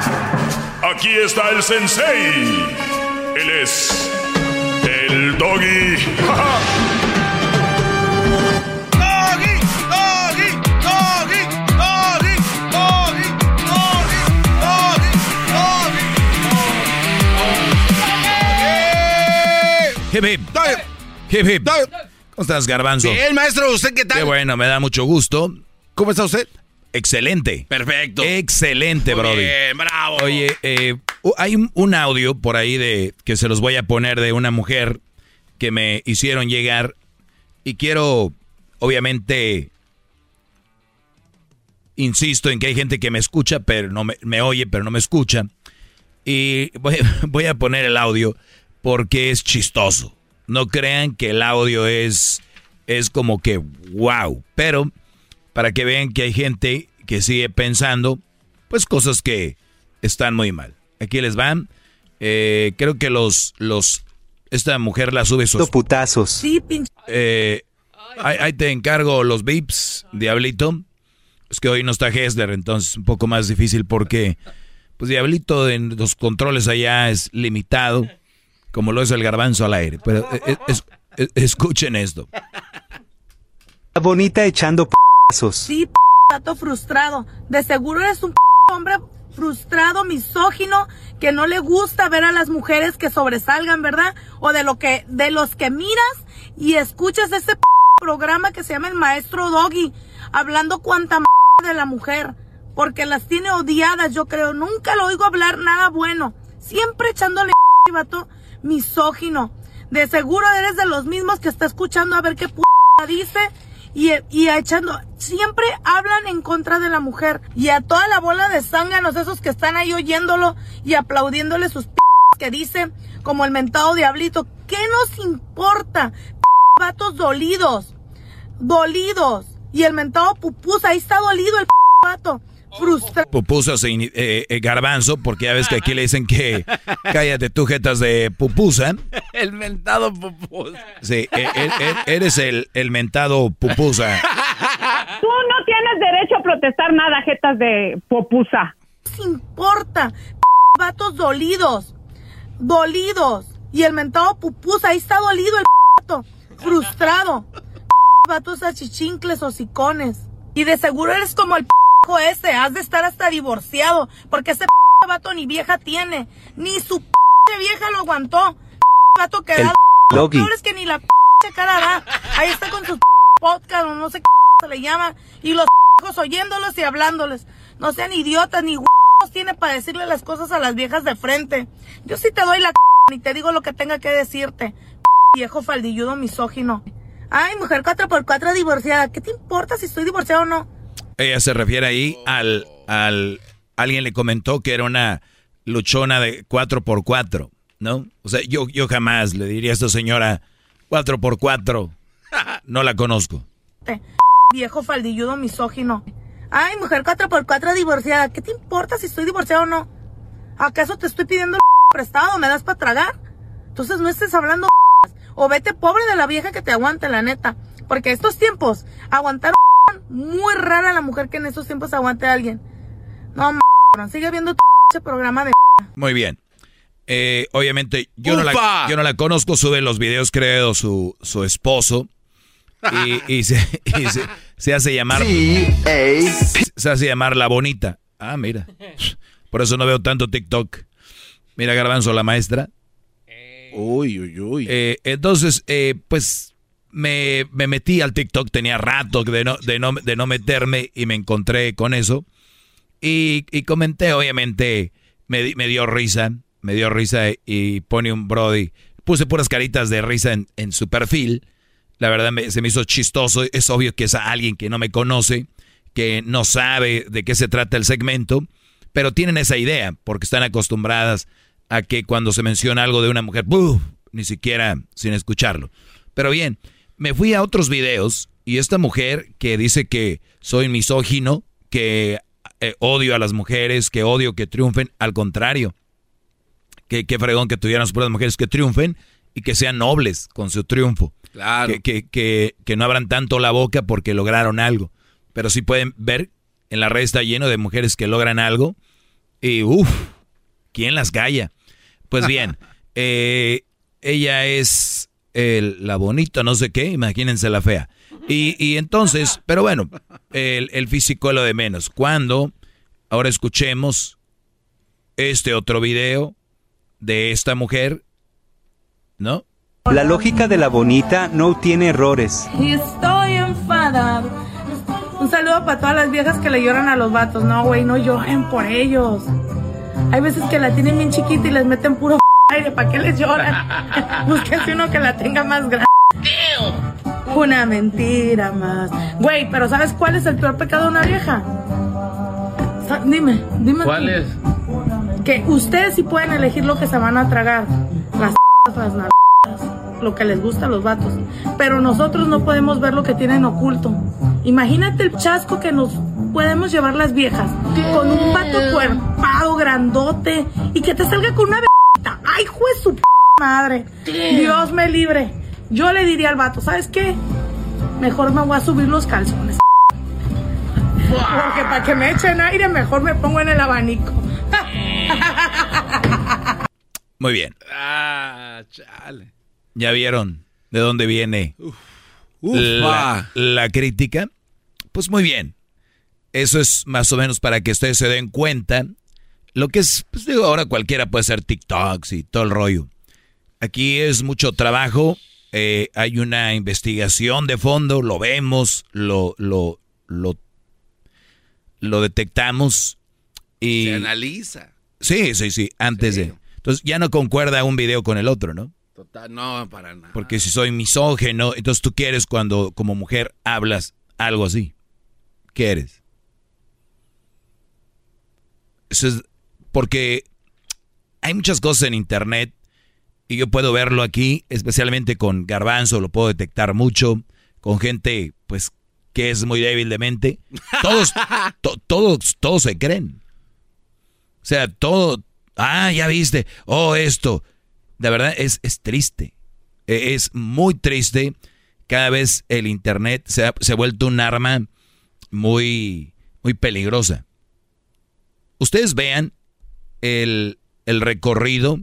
Aquí está el sensei. Él es el doggy. Doggy, doggy, doggy, doggy, doggy, doggy, doggy, Hip hip. Hip hip. ¿Cómo estás, Garbanzo? Bien, maestro, ¿usted qué tal? Qué bueno, me da mucho gusto. ¿Cómo está usted? Excelente. Perfecto. Excelente, Muy Brody. bien, bravo. Oye, eh, hay un, un audio por ahí de que se los voy a poner de una mujer que me hicieron llegar y quiero, obviamente, insisto en que hay gente que me escucha, pero no me, me oye, pero no me escucha. Y voy, voy a poner el audio porque es chistoso. No crean que el audio es, es como que wow, pero para que vean que hay gente que sigue pensando, pues cosas que están muy mal. Aquí les van. Eh, creo que los, los, esta mujer la sube sus putazos. Sí, pinche. eh, ahí, ahí te encargo los beeps, Diablito. Es que hoy no está Hessler, entonces un poco más difícil porque, pues Diablito en los controles allá es limitado, como lo es el garbanzo al aire. Pero eh, es- es- escuchen esto. Bonita echando putazos. Sí, p frustrado. De seguro eres un p hombre frustrado, misógino, que no le gusta ver a las mujeres que sobresalgan, ¿verdad? O de lo que, de los que miras y escuchas ese p programa que se llama El Maestro Doggy, hablando cuanta m de la mujer, porque las tiene odiadas, yo creo. Nunca lo oigo hablar nada bueno. Siempre echándole p vato misógino. De seguro eres de los mismos que está escuchando a ver qué p dice y, y echando, siempre hablan en contra de la mujer. Y a toda la bola de zánganos esos que están ahí oyéndolo y aplaudiéndole sus p que dice como el mentado diablito, ¿qué nos importa? P vatos dolidos, dolidos. Y el mentado pupusa, ahí está dolido el p vato, frustrado. Pupusas e ini- eh, eh, garbanzo, porque ya ves que aquí le dicen que cállate tú, jetas de pupusa. El mentado pupus. Sí, e- e- eres el, el mentado pupusa. Tú no tienes derecho a protestar nada, jetas de popusa. les importa? Vatos dolidos, dolidos. Y el mentado pupusa, ahí está dolido el vato, frustrado. Vatos achichincles o sicones. Y de seguro eres como el p ese, has de estar hasta divorciado, porque ese p vato ni vieja tiene, ni su p vieja lo aguantó. Vato que El da peor es que ni la p cara da. Ahí está con sus podcast o no sé qué se le llama, y los hijos oyéndolos y hablándoles. No sean idiotas ni huevos tiene para decirle las cosas a las viejas de frente. Yo sí te doy la y te digo lo que tenga que decirte. Viejo faldilludo misógino. Ay, mujer 4x4 divorciada. ¿Qué te importa si estoy divorciada o no? Ella se refiere ahí al, al... Alguien le comentó que era una luchona de 4x4, ¿no? O sea, yo, yo jamás le diría a esta señora 4x4. No la conozco. Viejo faldilludo misógino. Ay, mujer 4x4 divorciada. ¿Qué te importa si estoy divorciada o no? ¿Acaso te estoy pidiendo prestado? ¿Me das para tragar? Entonces no estés hablando o vete pobre de la vieja que te aguante, la neta. Porque estos tiempos, aguantar muy rara la mujer que en estos tiempos aguante a alguien. No, m sigue viendo tu programa de Muy bien. Eh, obviamente, yo no, la, yo no la conozco, sube los videos, creo, su, su esposo. Y, y se, y se- se hace llamar. Se hace llamar la bonita. Ah, mira. Por eso no veo tanto TikTok. Mira, Garbanzo, la maestra. Uy, uy, uy. Eh, entonces, eh, pues me, me, metí al TikTok, tenía rato de no, de, no, de no meterme y me encontré con eso. Y, y comenté, obviamente, me, me, dio risa, me dio risa y pone un Brody. Puse puras caritas de risa en, en su perfil. La verdad me, se me hizo chistoso. Es obvio que es alguien que no me conoce, que no sabe de qué se trata el segmento, pero tienen esa idea porque están acostumbradas a que cuando se menciona algo de una mujer, ¡buf! ni siquiera sin escucharlo. Pero bien, me fui a otros videos y esta mujer que dice que soy misógino, que eh, odio a las mujeres, que odio que triunfen, al contrario, que, que fregón que tuvieran las mujeres que triunfen y que sean nobles con su triunfo. Claro. Que, que, que, que, no abran tanto la boca porque lograron algo. Pero sí pueden ver, en la red está lleno de mujeres que logran algo y uff, ¿quién las calla? Pues bien, eh, ella es el, la bonita, no sé qué, imagínense la fea. Y, y entonces, pero bueno, el, el, físico es lo de menos. Cuando ahora escuchemos este otro video de esta mujer, ¿no? La lógica de la bonita no tiene errores. Y estoy enfadado. Un saludo para todas las viejas que le lloran a los vatos. No, güey, no lloren por ellos. Hay veces que la tienen bien chiquita y les meten puro aire. ¿Para qué les lloran? Búsquense uno que la tenga más grande. Una mentira más. Güey, pero ¿sabes cuál es el peor pecado de una vieja? Dime, dime. ¿Cuál es? Que ustedes sí pueden elegir lo que se van a tragar. Las las nalgas, lo que les gusta a los vatos. Pero nosotros no podemos ver lo que tienen oculto. Imagínate el chasco que nos podemos llevar las viejas. Con un vato cuerpado, grandote. Y que te salga con una ¡Ay, juez su p madre! Dios me libre. Yo le diría al vato, ¿sabes qué? Mejor me voy a subir los calzones. Porque para que me echen aire, mejor me pongo en el abanico. Muy bien. Ah, chale. ¿Ya vieron de dónde viene la, la, crítica? Pues muy bien. Eso es más o menos para que ustedes se den cuenta. Lo que es, pues digo, ahora cualquiera puede hacer TikToks y todo el rollo. Aquí es mucho trabajo. Eh, hay una investigación de fondo, lo vemos, lo, lo, lo, lo detectamos y... Se analiza. Sí, sí, sí, antes sí. de... Entonces ya no concuerda un video con el otro, ¿no? Total, no, para nada. Porque si soy misógeno, entonces tú quieres cuando como mujer hablas algo así. ¿Qué eres? Eso es porque hay muchas cosas en internet y yo puedo verlo aquí, especialmente con garbanzo, lo puedo detectar mucho, con gente pues que es muy débil de mente. Todos, to, todos, todos se creen. O sea, todo, ah, ya viste, oh, esto. De verdad es, es triste. Es muy triste. Cada vez el Internet se ha, se ha vuelto un arma muy, muy peligrosa. Ustedes vean el, el recorrido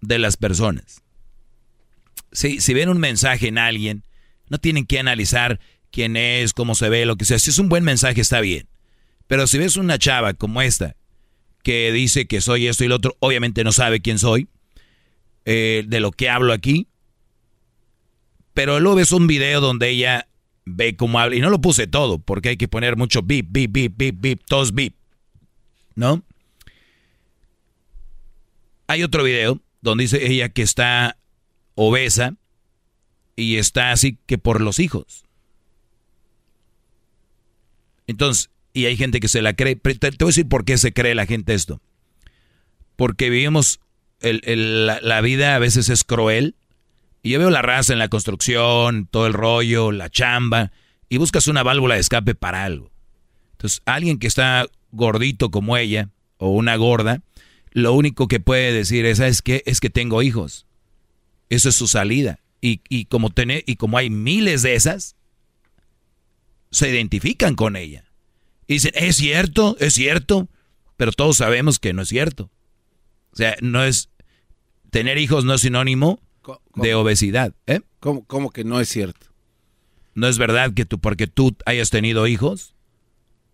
de las personas. Si, si ven un mensaje en alguien, no tienen que analizar quién es, cómo se ve, lo que sea. Si es un buen mensaje, está bien. Pero si ves una chava como esta, que dice que soy esto y lo otro, obviamente no sabe quién soy, eh, de lo que hablo aquí. Pero luego ves un video donde ella ve cómo habla, y no lo puse todo, porque hay que poner mucho bip, bip, bip, bip, bip, todos bip, ¿no? Hay otro video donde dice ella que está obesa y está así que por los hijos. Entonces, y hay gente que se la cree. Te, voy a decir por qué se cree la gente esto. Porque vivimos, el, la, la, vida a veces es cruel. Y yo veo la raza en la construcción, todo el rollo, la chamba, y buscas una válvula de escape para algo. Entonces, alguien que está gordito como ella, o una gorda, lo único que puede decir es, ¿sabes qué? Es que tengo hijos. Eso es su salida. Y, y, como tener, y como hay miles de esas, se identifican con ella. Y dicen, es cierto, es cierto, pero todos sabemos que no es cierto. O sea, no es, tener hijos no es sinónimo ¿Cómo? de obesidad. ¿eh? ¿Cómo, ¿Cómo, que no es cierto? No es verdad que tú, porque tú hayas tenido hijos,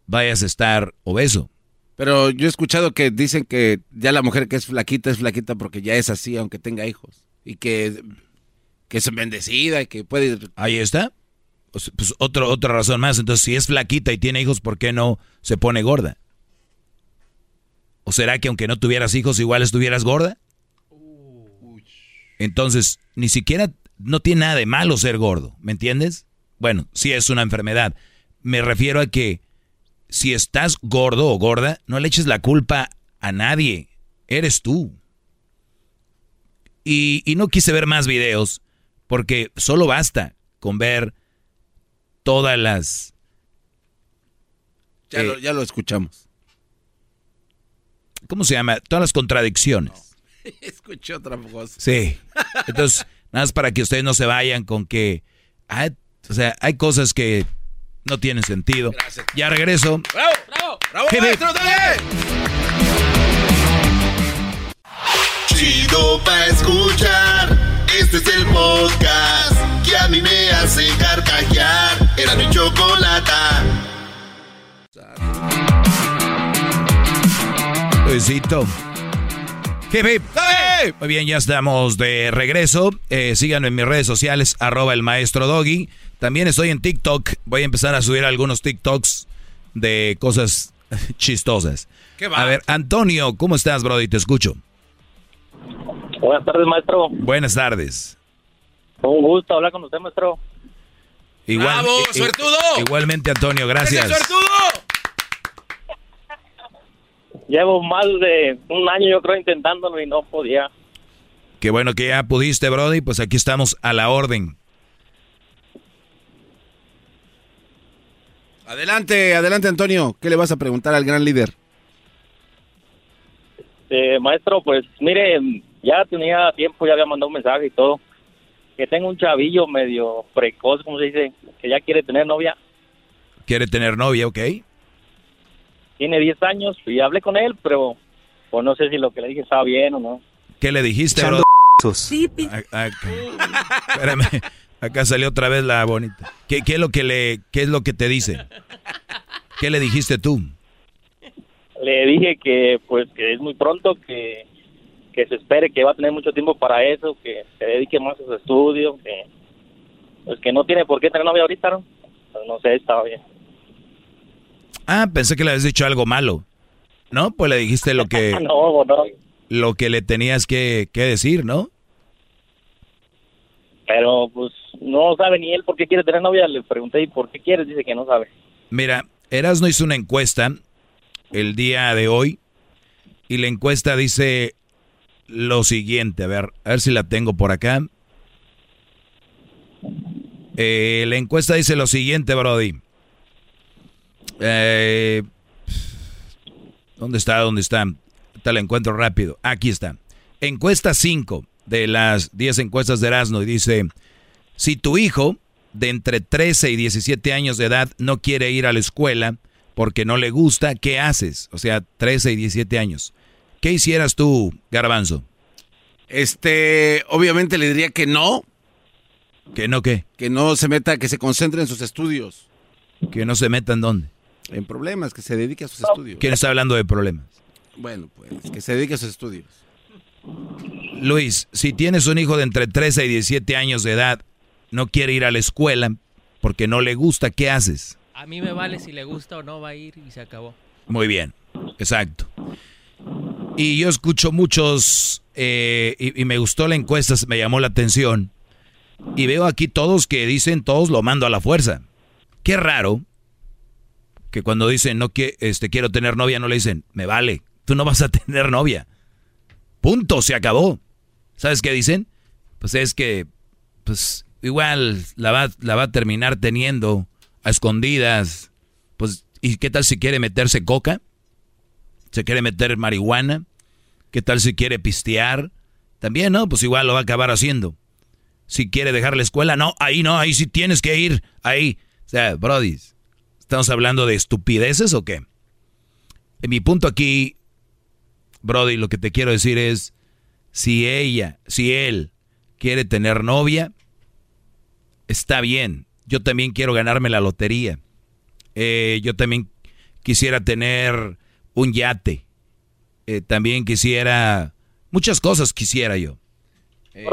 vayas a estar obeso. Pero yo he escuchado que dicen que ya la mujer que es flaquita es flaquita porque ya es así, aunque tenga hijos. Y que, que es bendecida y que puede... Ahí está. Pues, otra razón más. Entonces, si es flaquita y tiene hijos, ¿por qué no se pone gorda? ¿O será que aunque no tuvieras hijos, igual estuvieras gorda? Entonces, ni siquiera no tiene nada de malo ser gordo, ¿me entiendes? Bueno, sí es una enfermedad. Me refiero a que si estás gordo o gorda, no le eches la culpa a nadie. Eres tú. Y, y no quise ver más videos porque solo basta con ver todas las... Ya, lo, ya lo escuchamos. ¿Cómo se llama? Todas las contradicciones. Escuché otra cosa. Sí. Entonces, nada más para que ustedes no se vayan con que... o sea, hay cosas que no tienen sentido. Gracias. Ya regreso. ¡Bravo! ¡Bravo! ¡Bravo, maestro! ¡Dale! Chido pa' escuchar. Este es el podcast que a mí me hace carcajear. Era mi chocolata. Luisito. Muy bien, ya estamos de regreso. Eh, síganme en mis redes sociales, arroba el maestro Doggy. También estoy en TikTok. Voy a empezar a subir algunos TikToks de cosas chistosas. A ver, Antonio, ¿cómo estás, Brody? Te escucho. Buenas tardes, maestro. Buenas tardes. Un gusto hablar con usted, maestro. Igual, ¡Bravo, i- suertudo! Igualmente, Antonio, gracias. ¡Ese suertudo! Llevo más de un año, yo creo, intentándolo y no podía. Qué bueno que ya pudiste, Brody. Pues aquí estamos a la orden. Adelante, adelante, Antonio. ¿Qué le vas a preguntar al gran líder? Eh, maestro, pues mire, ya tenía tiempo, ya había mandado un mensaje y todo. Que tengo un chavillo medio precoz, como se dice, que ya quiere tener novia. Quiere tener novia, ¿ok? Tiene 10 años y hablé con él, pero pues no sé si lo que le dije estaba bien o no. ¿Qué le dijiste, Echando Brody? Sí, pi- Ah, ah. Espérame, acá salió otra vez la bonita. ¿Qué, qué es lo que le, qué es lo que te dice? ¿Qué le dijiste tú? Le dije que pues que es muy pronto, que, que se espere, que va a tener mucho tiempo para eso, que se dedique más a su estudio, que pues que no tiene por qué tener novia ahorita, ¿no? Pues, no sé, estaba bien. Ah, pensé que le habías dicho algo malo. ¿No? Pues le dijiste lo que, no, no. lo que le tenías que, que decir, ¿no? Pero pues no sabe ni él por qué quiere tener novia. Le pregunté, ¿y por qué quieres? Dice que no sabe. Mira, Erasno hizo una encuesta el día de hoy y la encuesta dice lo siguiente, a ver, a ver si la tengo por acá. Eh, la encuesta dice lo siguiente, Brody. Eh, ¿Dónde está? ¿Dónde está? Te la encuentro rápido. Aquí está. Encuesta 5 de las 10 encuestas de Erasmo y dice, si tu hijo de entre 13 y 17 años de edad no quiere ir a la escuela porque no le gusta, ¿qué haces? O sea, 13 y 17 años. ¿Qué hicieras tú, Garbanzo? Este, obviamente le diría que no, ¿Que no qué? que no se meta, que se concentre en sus estudios. ¿Que no se metan dónde? En problemas, que se dedique a sus estudios. ¿Quién está hablando de problemas? Bueno, pues, que se dedique a sus estudios. Luis, si tienes un hijo de entre 13 y 17 años de edad, no quiere ir a la escuela porque no le gusta, ¿qué haces? A mí me vale si le gusta o no va a ir y se acabó. Muy bien, exacto. Y yo escucho muchos, eh, y, y me gustó la encuesta, me llamó la atención. Y veo aquí todos que dicen, todos lo mando a la fuerza. Qué raro que cuando dicen, no que, este, quiero tener novia, no le dicen, me vale, tú no vas a tener novia. Punto, se acabó. ¿Sabes qué dicen? Pues es que, pues igual la va, la va a terminar teniendo a escondidas. Pues, ¿y qué tal si quiere meterse coca? ¿Se quiere meter marihuana? ¿Qué tal si quiere pistear? También, ¿no? Pues igual lo va a acabar haciendo. Si quiere dejar la escuela, no, ahí no, ahí sí tienes que ir, ahí. O sea, Brody, ¿estamos hablando de estupideces o qué? En mi punto aquí, Brody, lo que te quiero decir es, si ella, si él quiere tener novia, está bien. Yo también quiero ganarme la lotería. Eh, yo también quisiera tener un yate. Eh, también quisiera, muchas cosas quisiera yo. Eh,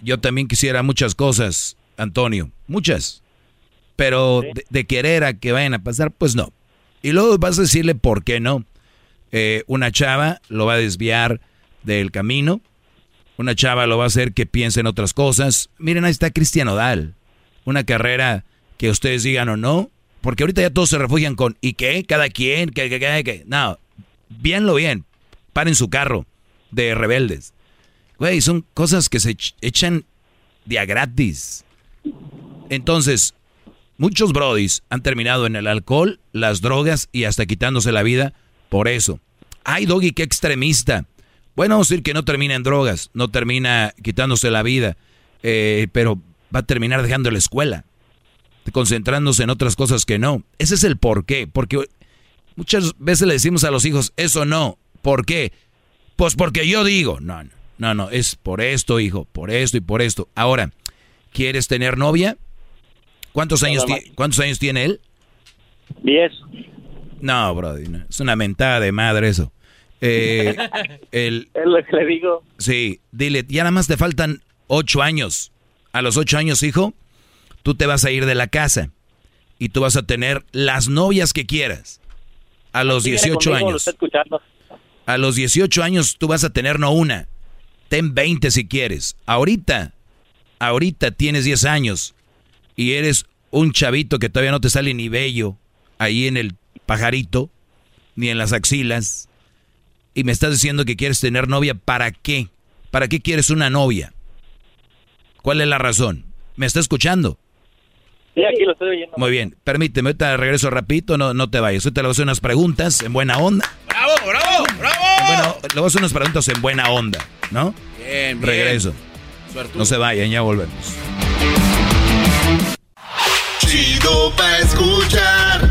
yo también quisiera muchas cosas, Antonio, muchas. Pero de, querer a que vayan a pasar, pues no. Y luego vas a decirle por qué no. Eh, una chava lo va a desviar del camino. Una chava lo va a hacer que piense en otras cosas. Miren, ahí está Cristian Odal. Una carrera que ustedes digan o no. Porque ahorita ya todos se refugian con ¿y qué? ¿Cada quien? ¿Qué, qué, qué, qué? No, bienlo bien. Paren su carro de rebeldes. Güey, son cosas que se echan día gratis. Entonces, muchos brodis han terminado en el alcohol, las drogas y hasta quitándose la vida por eso. Ay, Doggy, qué extremista. Bueno, vamos a decir que no termina en drogas, no termina quitándose la vida, eh, pero va a terminar dejando la escuela, concentrándose en otras cosas que no. Ese es el por qué, porque muchas veces le decimos a los hijos, eso no, ¿Por qué? Pues porque yo digo, no, no, no, no, es por esto, hijo, por esto y por esto. Ahora, ¿quieres tener novia? ¿Cuántos años, ¿cuántos años tiene él? Diez. No, bro, es una mentada de madre eso. Eh, el, es lo que le digo. Sí, dile, ya nada más te faltan ocho años. A los ocho años, hijo, tú te vas a ir de la casa y tú vas a tener las novias que quieras. A los 18 años. A los 18 años tú vas a tener no una, ten 20 si quieres. Ahorita, ahorita tienes 10 años y eres un chavito que todavía no te sale ni bello ahí en el pajarito, ni en las axilas. Y me estás diciendo que quieres tener novia, ¿para qué? ¿Para qué quieres una novia? ¿Cuál es la razón? ¿Me está escuchando? Sí, aquí lo estoy oyendo. Muy bien, permíteme, te regreso rapidito, no, no te vayas. Yo te voy a hacer unas preguntas en buena onda. ¡Bravo, bravo, bravo! Bueno, le voy a hacer unas preguntas en buena onda, ¿no? Bien, bien. Regreso. No se vayan, ya volvemos. Chido pa' escuchar.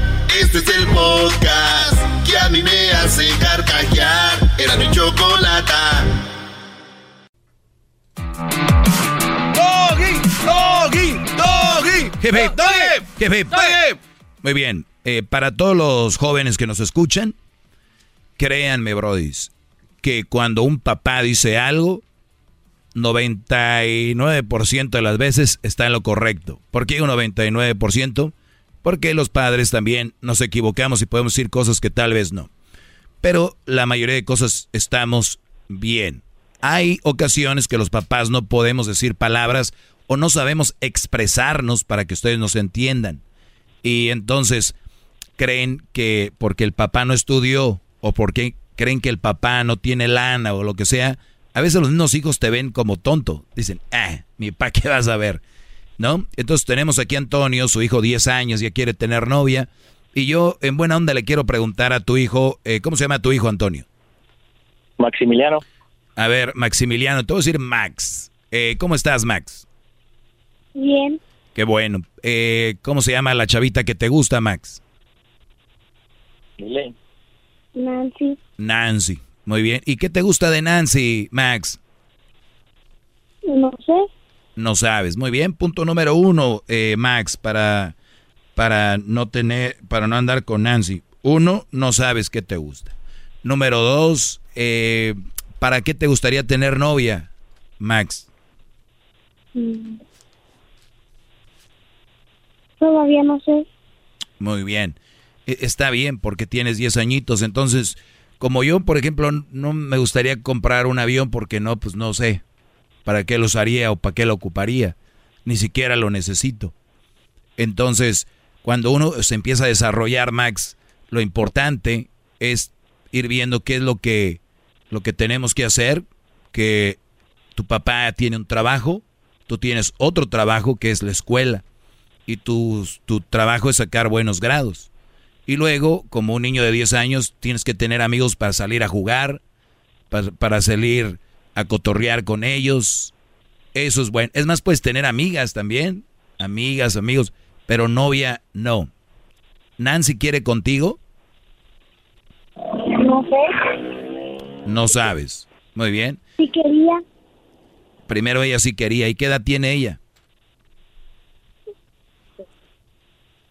Este es el podcast que a mí me hace carcajear. Era mi chocolate. Doggy, doggy, doggy. Jefe, doggy, jefe, Muy bien. Eh, para todos los jóvenes que nos escuchan, créanme, brodis, que cuando un papá dice algo, 99% de las veces está en lo correcto. ¿Por qué un 99%? Porque los padres también nos equivocamos y podemos decir cosas que tal vez no. Pero la mayoría de cosas estamos bien. Hay ocasiones que los papás no podemos decir palabras o no sabemos expresarnos para que ustedes nos entiendan. Y entonces creen que porque el papá no estudió o porque creen que el papá no tiene lana o lo que sea, a veces los mismos hijos te ven como tonto. Dicen, ah, mi papá, ¿qué vas a ver? ¿No? Entonces tenemos aquí a Antonio, su hijo 10 años, ya quiere tener novia. Y yo, en buena onda, le quiero preguntar a tu hijo, eh, ¿cómo se llama tu hijo, Antonio? Maximiliano. A ver, Maximiliano, te voy a decir Max. Eh, ¿Cómo estás, Max? Bien. Qué bueno. Eh, ¿Cómo se llama la chavita que te gusta, Max? Dile. Nancy. Nancy, muy bien. ¿Y qué te gusta de Nancy, Max? No sé. No sabes, muy bien. Punto número uno, eh, Max, para, para no tener, para no andar con Nancy. Uno, no sabes qué te gusta. Número dos, eh, ¿para qué te gustaría tener novia, Max? Mm. Todavía no sé. Muy bien. E, está bien porque tienes 10 añitos. Entonces, como yo, por ejemplo, no me gustaría comprar un avión porque no, pues no sé para qué lo usaría o para qué lo ocuparía. Ni siquiera lo necesito. Entonces, cuando uno se empieza a desarrollar, Max, lo importante es ir viendo qué es lo que, lo que tenemos que hacer, que tu papá tiene un trabajo, tú tienes otro trabajo que es la escuela, y tu, tu trabajo es sacar buenos grados. Y luego, como un niño de 10 años, tienes que tener amigos para salir a jugar, para, salir a cotorrear con ellos. Eso es bueno. Es más, puedes tener amigas también. Amigas, amigos. Pero novia, no. ¿Nancy quiere contigo? No sé. No sabes. Muy bien. Sí quería. Primero ella sí quería. ¿Y qué edad tiene ella?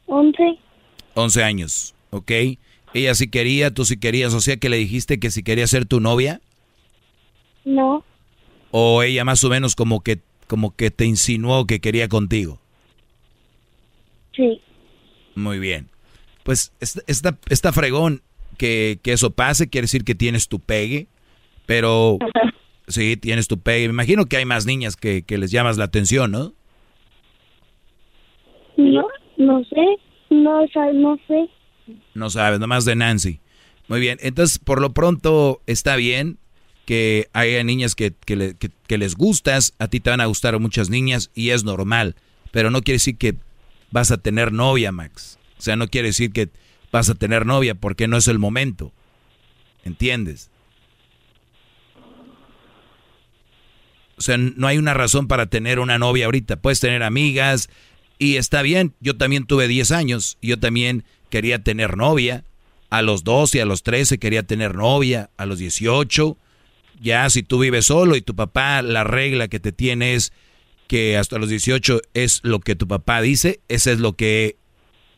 Once. 11 años, ¿ok? Ella sí quería, tú sí querías, o sea que le dijiste que si quería ser tu novia. No. O ella más o menos como que, como que te insinuó que quería contigo. Sí. Muy bien. Pues está, está, fregón que, que, eso pase, quiere decir que tienes tu pegue, pero sí, tienes tu pegue. Me imagino que hay más niñas que, que les llamas la atención, ¿no? No, no sé, no, no sé. No sabes, nomás de Nancy. Muy bien, entonces por lo pronto está bien que haya niñas que, que, que, les gustas, a ti te van a gustar muchas niñas y es normal, pero no quiere decir que vas a tener novia, Max. O sea, no quiere decir que vas a tener novia porque no es el momento. ¿Entiendes? O sea, no hay una razón para tener una novia ahorita. Puedes tener amigas y está bien. Yo también tuve 10 años y yo también quería tener novia. A los 12, a los 13 quería tener novia. A los 18, ya si tú vives solo y tu papá, la regla que te tiene es que hasta los 18 es lo que tu papá dice, eso es lo que,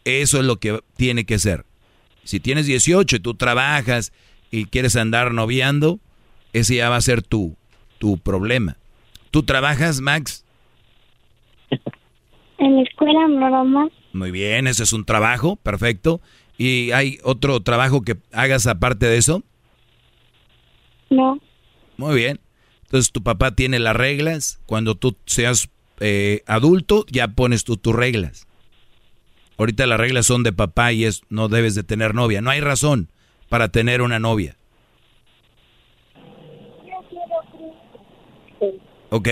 eso es lo que tiene que ser. Si tienes 18 y tú trabajas y quieres andar noviando, ese ya va a ser tu, tu problema. ¿Tú trabajas, Max? En la escuela normal. Muy bien, ese es un trabajo, perfecto. ¿Y hay otro trabajo que hagas aparte de eso? No. Muy bien. Entonces tu papá tiene las reglas. Cuando tú seas eh, adulto, ya pones tú tus reglas. Ahorita las reglas son de papá y es no debes de tener novia. No hay razón para tener una novia. ¿Ok?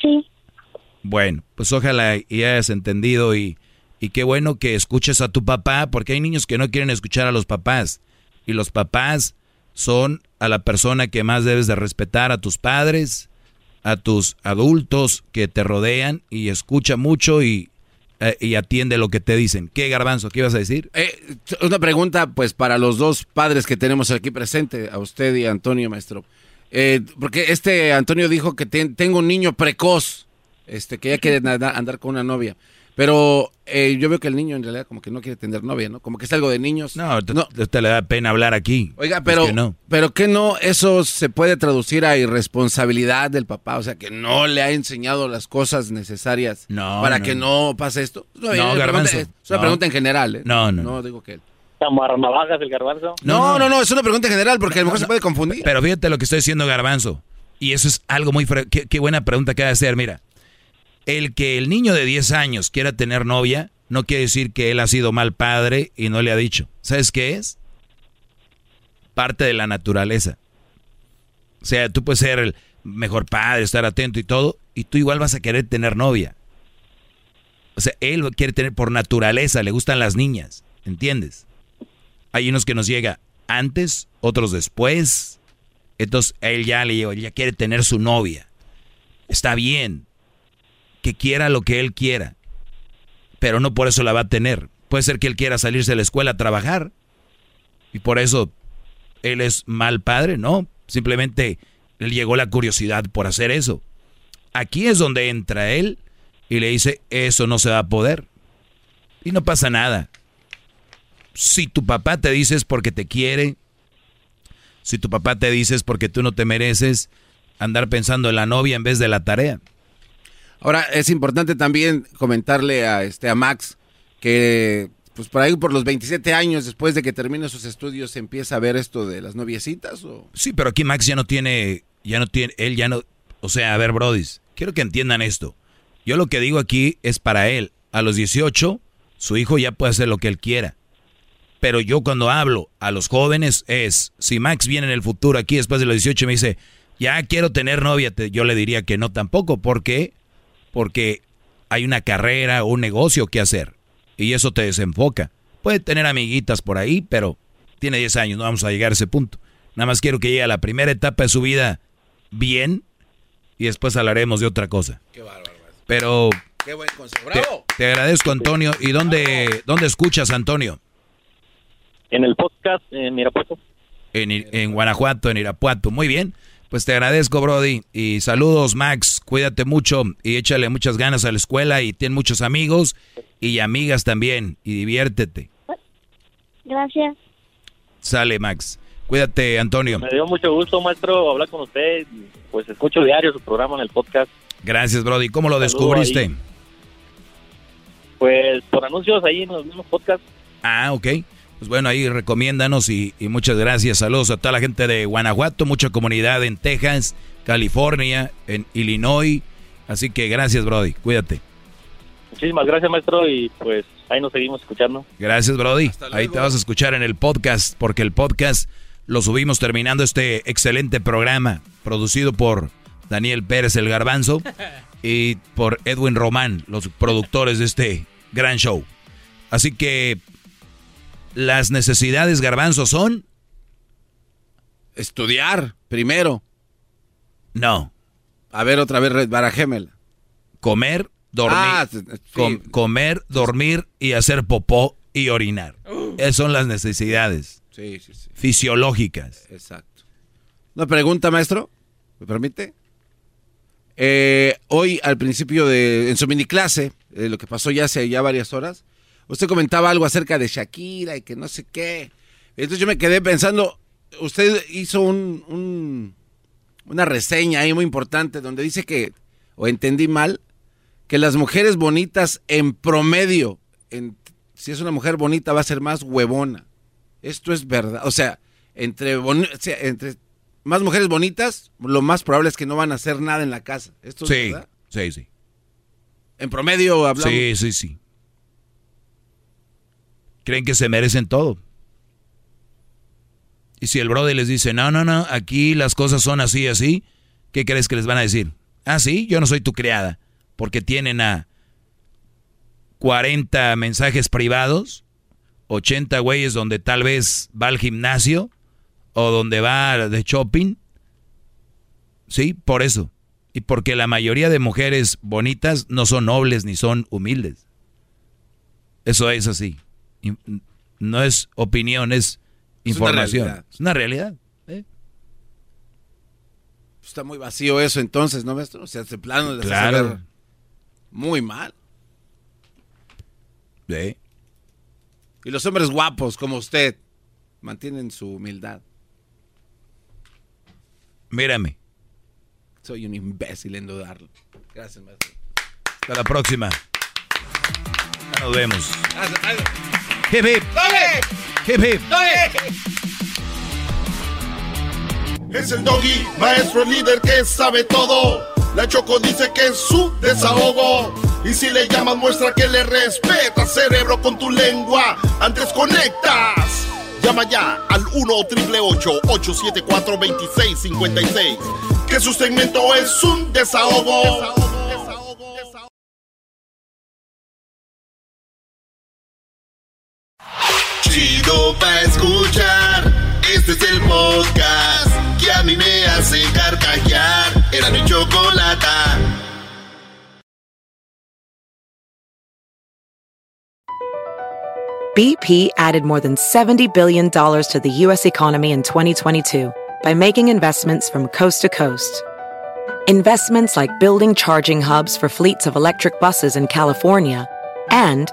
Sí. Bueno, pues ojalá y hayas entendido y, y qué bueno que escuches a tu papá, porque hay niños que no quieren escuchar a los papás. Y los papás son a la persona que más debes de respetar, a tus padres, a tus adultos que te rodean y escucha mucho y, eh, y atiende lo que te dicen. ¿Qué garbanzo? ¿Qué ibas a decir? Eh, una pregunta pues para los dos padres que tenemos aquí presente, a usted y a Antonio, maestro. Eh, porque este Antonio dijo que tengo un niño precoz este, que ya quiere andar, con una novia. Pero eh, yo veo que el niño en realidad como que no quiere tener novia, ¿no? Como que es algo de niños. No, te, le da pena hablar aquí. Oiga, pero, no. pero que no, eso se puede traducir a irresponsabilidad del papá, o sea, que no le ha enseñado las cosas necesarias para que no pase esto. No, no garbanzo. Es una pregunta en general, ¿eh? No, no. No digo que él. el garbanzo? No, no, no, es una pregunta en general porque a lo mejor se puede confundir. Pero fíjate lo que estoy diciendo garbanzo. Y eso es algo muy... Qué, qué buena pregunta que de hacer, mira el que el niño de 10 años quiera tener novia no quiere decir que él ha sido mal padre y no le ha dicho. ¿Sabes qué es? Parte de la naturaleza. O sea, tú puedes ser el mejor padre, estar atento y todo, y tú igual vas a querer tener novia. O sea, él quiere tener por naturaleza, le gustan las niñas, ¿entiendes? Hay unos que nos llega antes, otros después. Entonces, él ya le llegó, él ya quiere tener su novia. Está bien, que quiera lo que él quiera, pero no por eso la va a tener. Puede ser que él quiera salirse de la escuela a trabajar y por eso él es mal padre, no, simplemente le llegó la curiosidad por hacer eso. Aquí es donde entra él y le dice, eso no se va a poder. Y no pasa nada. Si tu papá te dice es porque te quiere, si tu papá te dice es porque tú no te mereces andar pensando en la novia en vez de la tarea. Ahora, es importante también comentarle a, este, a Max que pues por ahí por los 27 años después de que termine sus estudios empieza a ver esto de las noviecitas o Sí, pero aquí Max ya no tiene ya no tiene él ya no, o sea, a ver, brodis, quiero que entiendan esto. Yo lo que digo aquí es para él. A los 18 su hijo ya puede hacer lo que él quiera. Pero yo cuando hablo a los jóvenes es, si Max viene en el futuro aquí después de los 18 y me dice, "Ya quiero tener novia", yo le diría que no tampoco, porque porque hay una carrera o un negocio que hacer y eso te desenfoca. Puede tener amiguitas por ahí, pero tiene 10 años, no vamos a llegar a ese punto. Nada más quiero que llegue a la primera etapa de su vida bien y después hablaremos de otra cosa. Qué bárbaro. Pero Qué buen consejo. ¡Bravo! Te, agradezco, Antonio. ¿Y dónde, dónde escuchas, Antonio? En el podcast en Irapuato. En, en Guanajuato, en Irapuato. Muy bien. Pues te agradezco, Brody. Y saludos, Max. Cuídate mucho y échale muchas ganas a la escuela y ten muchos amigos y amigas también. Y diviértete. Gracias. Sale, Max. Cuídate, Antonio. Me dio mucho gusto, maestro, hablar con usted. Pues escucho diario su programa en el podcast. Gracias, Brody. ¿Cómo lo descubriste? ahí. Pues por anuncios ahí en los mismos podcasts. Ah, ok. Pues bueno, ahí recomiéndanos y, y muchas gracias. Saludos a toda la gente de Guanajuato, mucha comunidad en Texas, California, en Illinois. Así que gracias, Brody. Cuídate. Muchísimas gracias, maestro, y pues ahí nos seguimos escuchando. Gracias, Brody. Ahí te vas a escuchar en el podcast, porque el podcast lo subimos terminando este excelente programa, producido por Daniel Pérez el Garbanzo y por Edwin Román, los productores de este gran show. Así que las necesidades, Garbanzo, son... Estudiar, primero. No. A ver, otra vez, barajémela. Comer, dormir, Ah, sí. com- comer, dormir y hacer popó y orinar. Esas son las necesidades Sí, sí, sí. fisiológicas. Exacto. Una pregunta, maestro. ¿Me permite? Eh, hoy, al principio de en su mini clase, eh, lo que pasó ya hace ya varias horas, usted comentaba algo acerca de Shakira y que no sé qué. Entonces yo me quedé pensando, usted hizo un, un- una reseña ahí muy importante donde dice que, o entendí mal, que las mujeres bonitas en promedio, en- si es una mujer bonita va a ser más huevona. Esto es verdad. O sea, entre, boni- más mujeres bonitas, lo más probable es que no van a hacer nada en la casa. ¿Esto es Sí, verdad? sí, sí. En promedio hablamos. Sí, sí, sí. Creen que se merecen todo. Y si el brother les dice, no, no, no, aquí las cosas son así, así, ¿qué crees que les van a decir? Ah, sí, yo no soy tu criada. Porque tienen a 40 mensajes privados, 80 güeyes donde tal vez va al gimnasio o donde va de shopping. Sí, por eso. Y porque la mayoría de mujeres bonitas no son nobles ni son humildes. Eso es así. No es opinión, es Es una información. realidad. Es una realidad. ¿eh? Está muy vacío eso entonces, ¿no, maestro? O sea, ese plano hace Claro. muy mal. Sí. Y los hombres guapos como usted mantienen su humildad. Mírame. Soy un imbécil en dudarlo. Gracias, maestro. Hasta la próxima. Nos vemos. Gracias. Hip hip. Hip hip. Es el doggy, maestro líder que sabe todo. La Choco dice que es su desahogo. Y si le llamas, muestra que le respeta, cerebro, con tu lengua. Antes conectas. Llama ya al 1-888-874-2656. Que su segmento es un desahogo. Chido escuchar. Este es el podcast que a mí me hace carcajear. Era mi chocolata. BP added more than $70 billion to the U.S. economy in 2022 by making investments from coast to coast. Investments like building charging hubs for fleets of electric buses in California and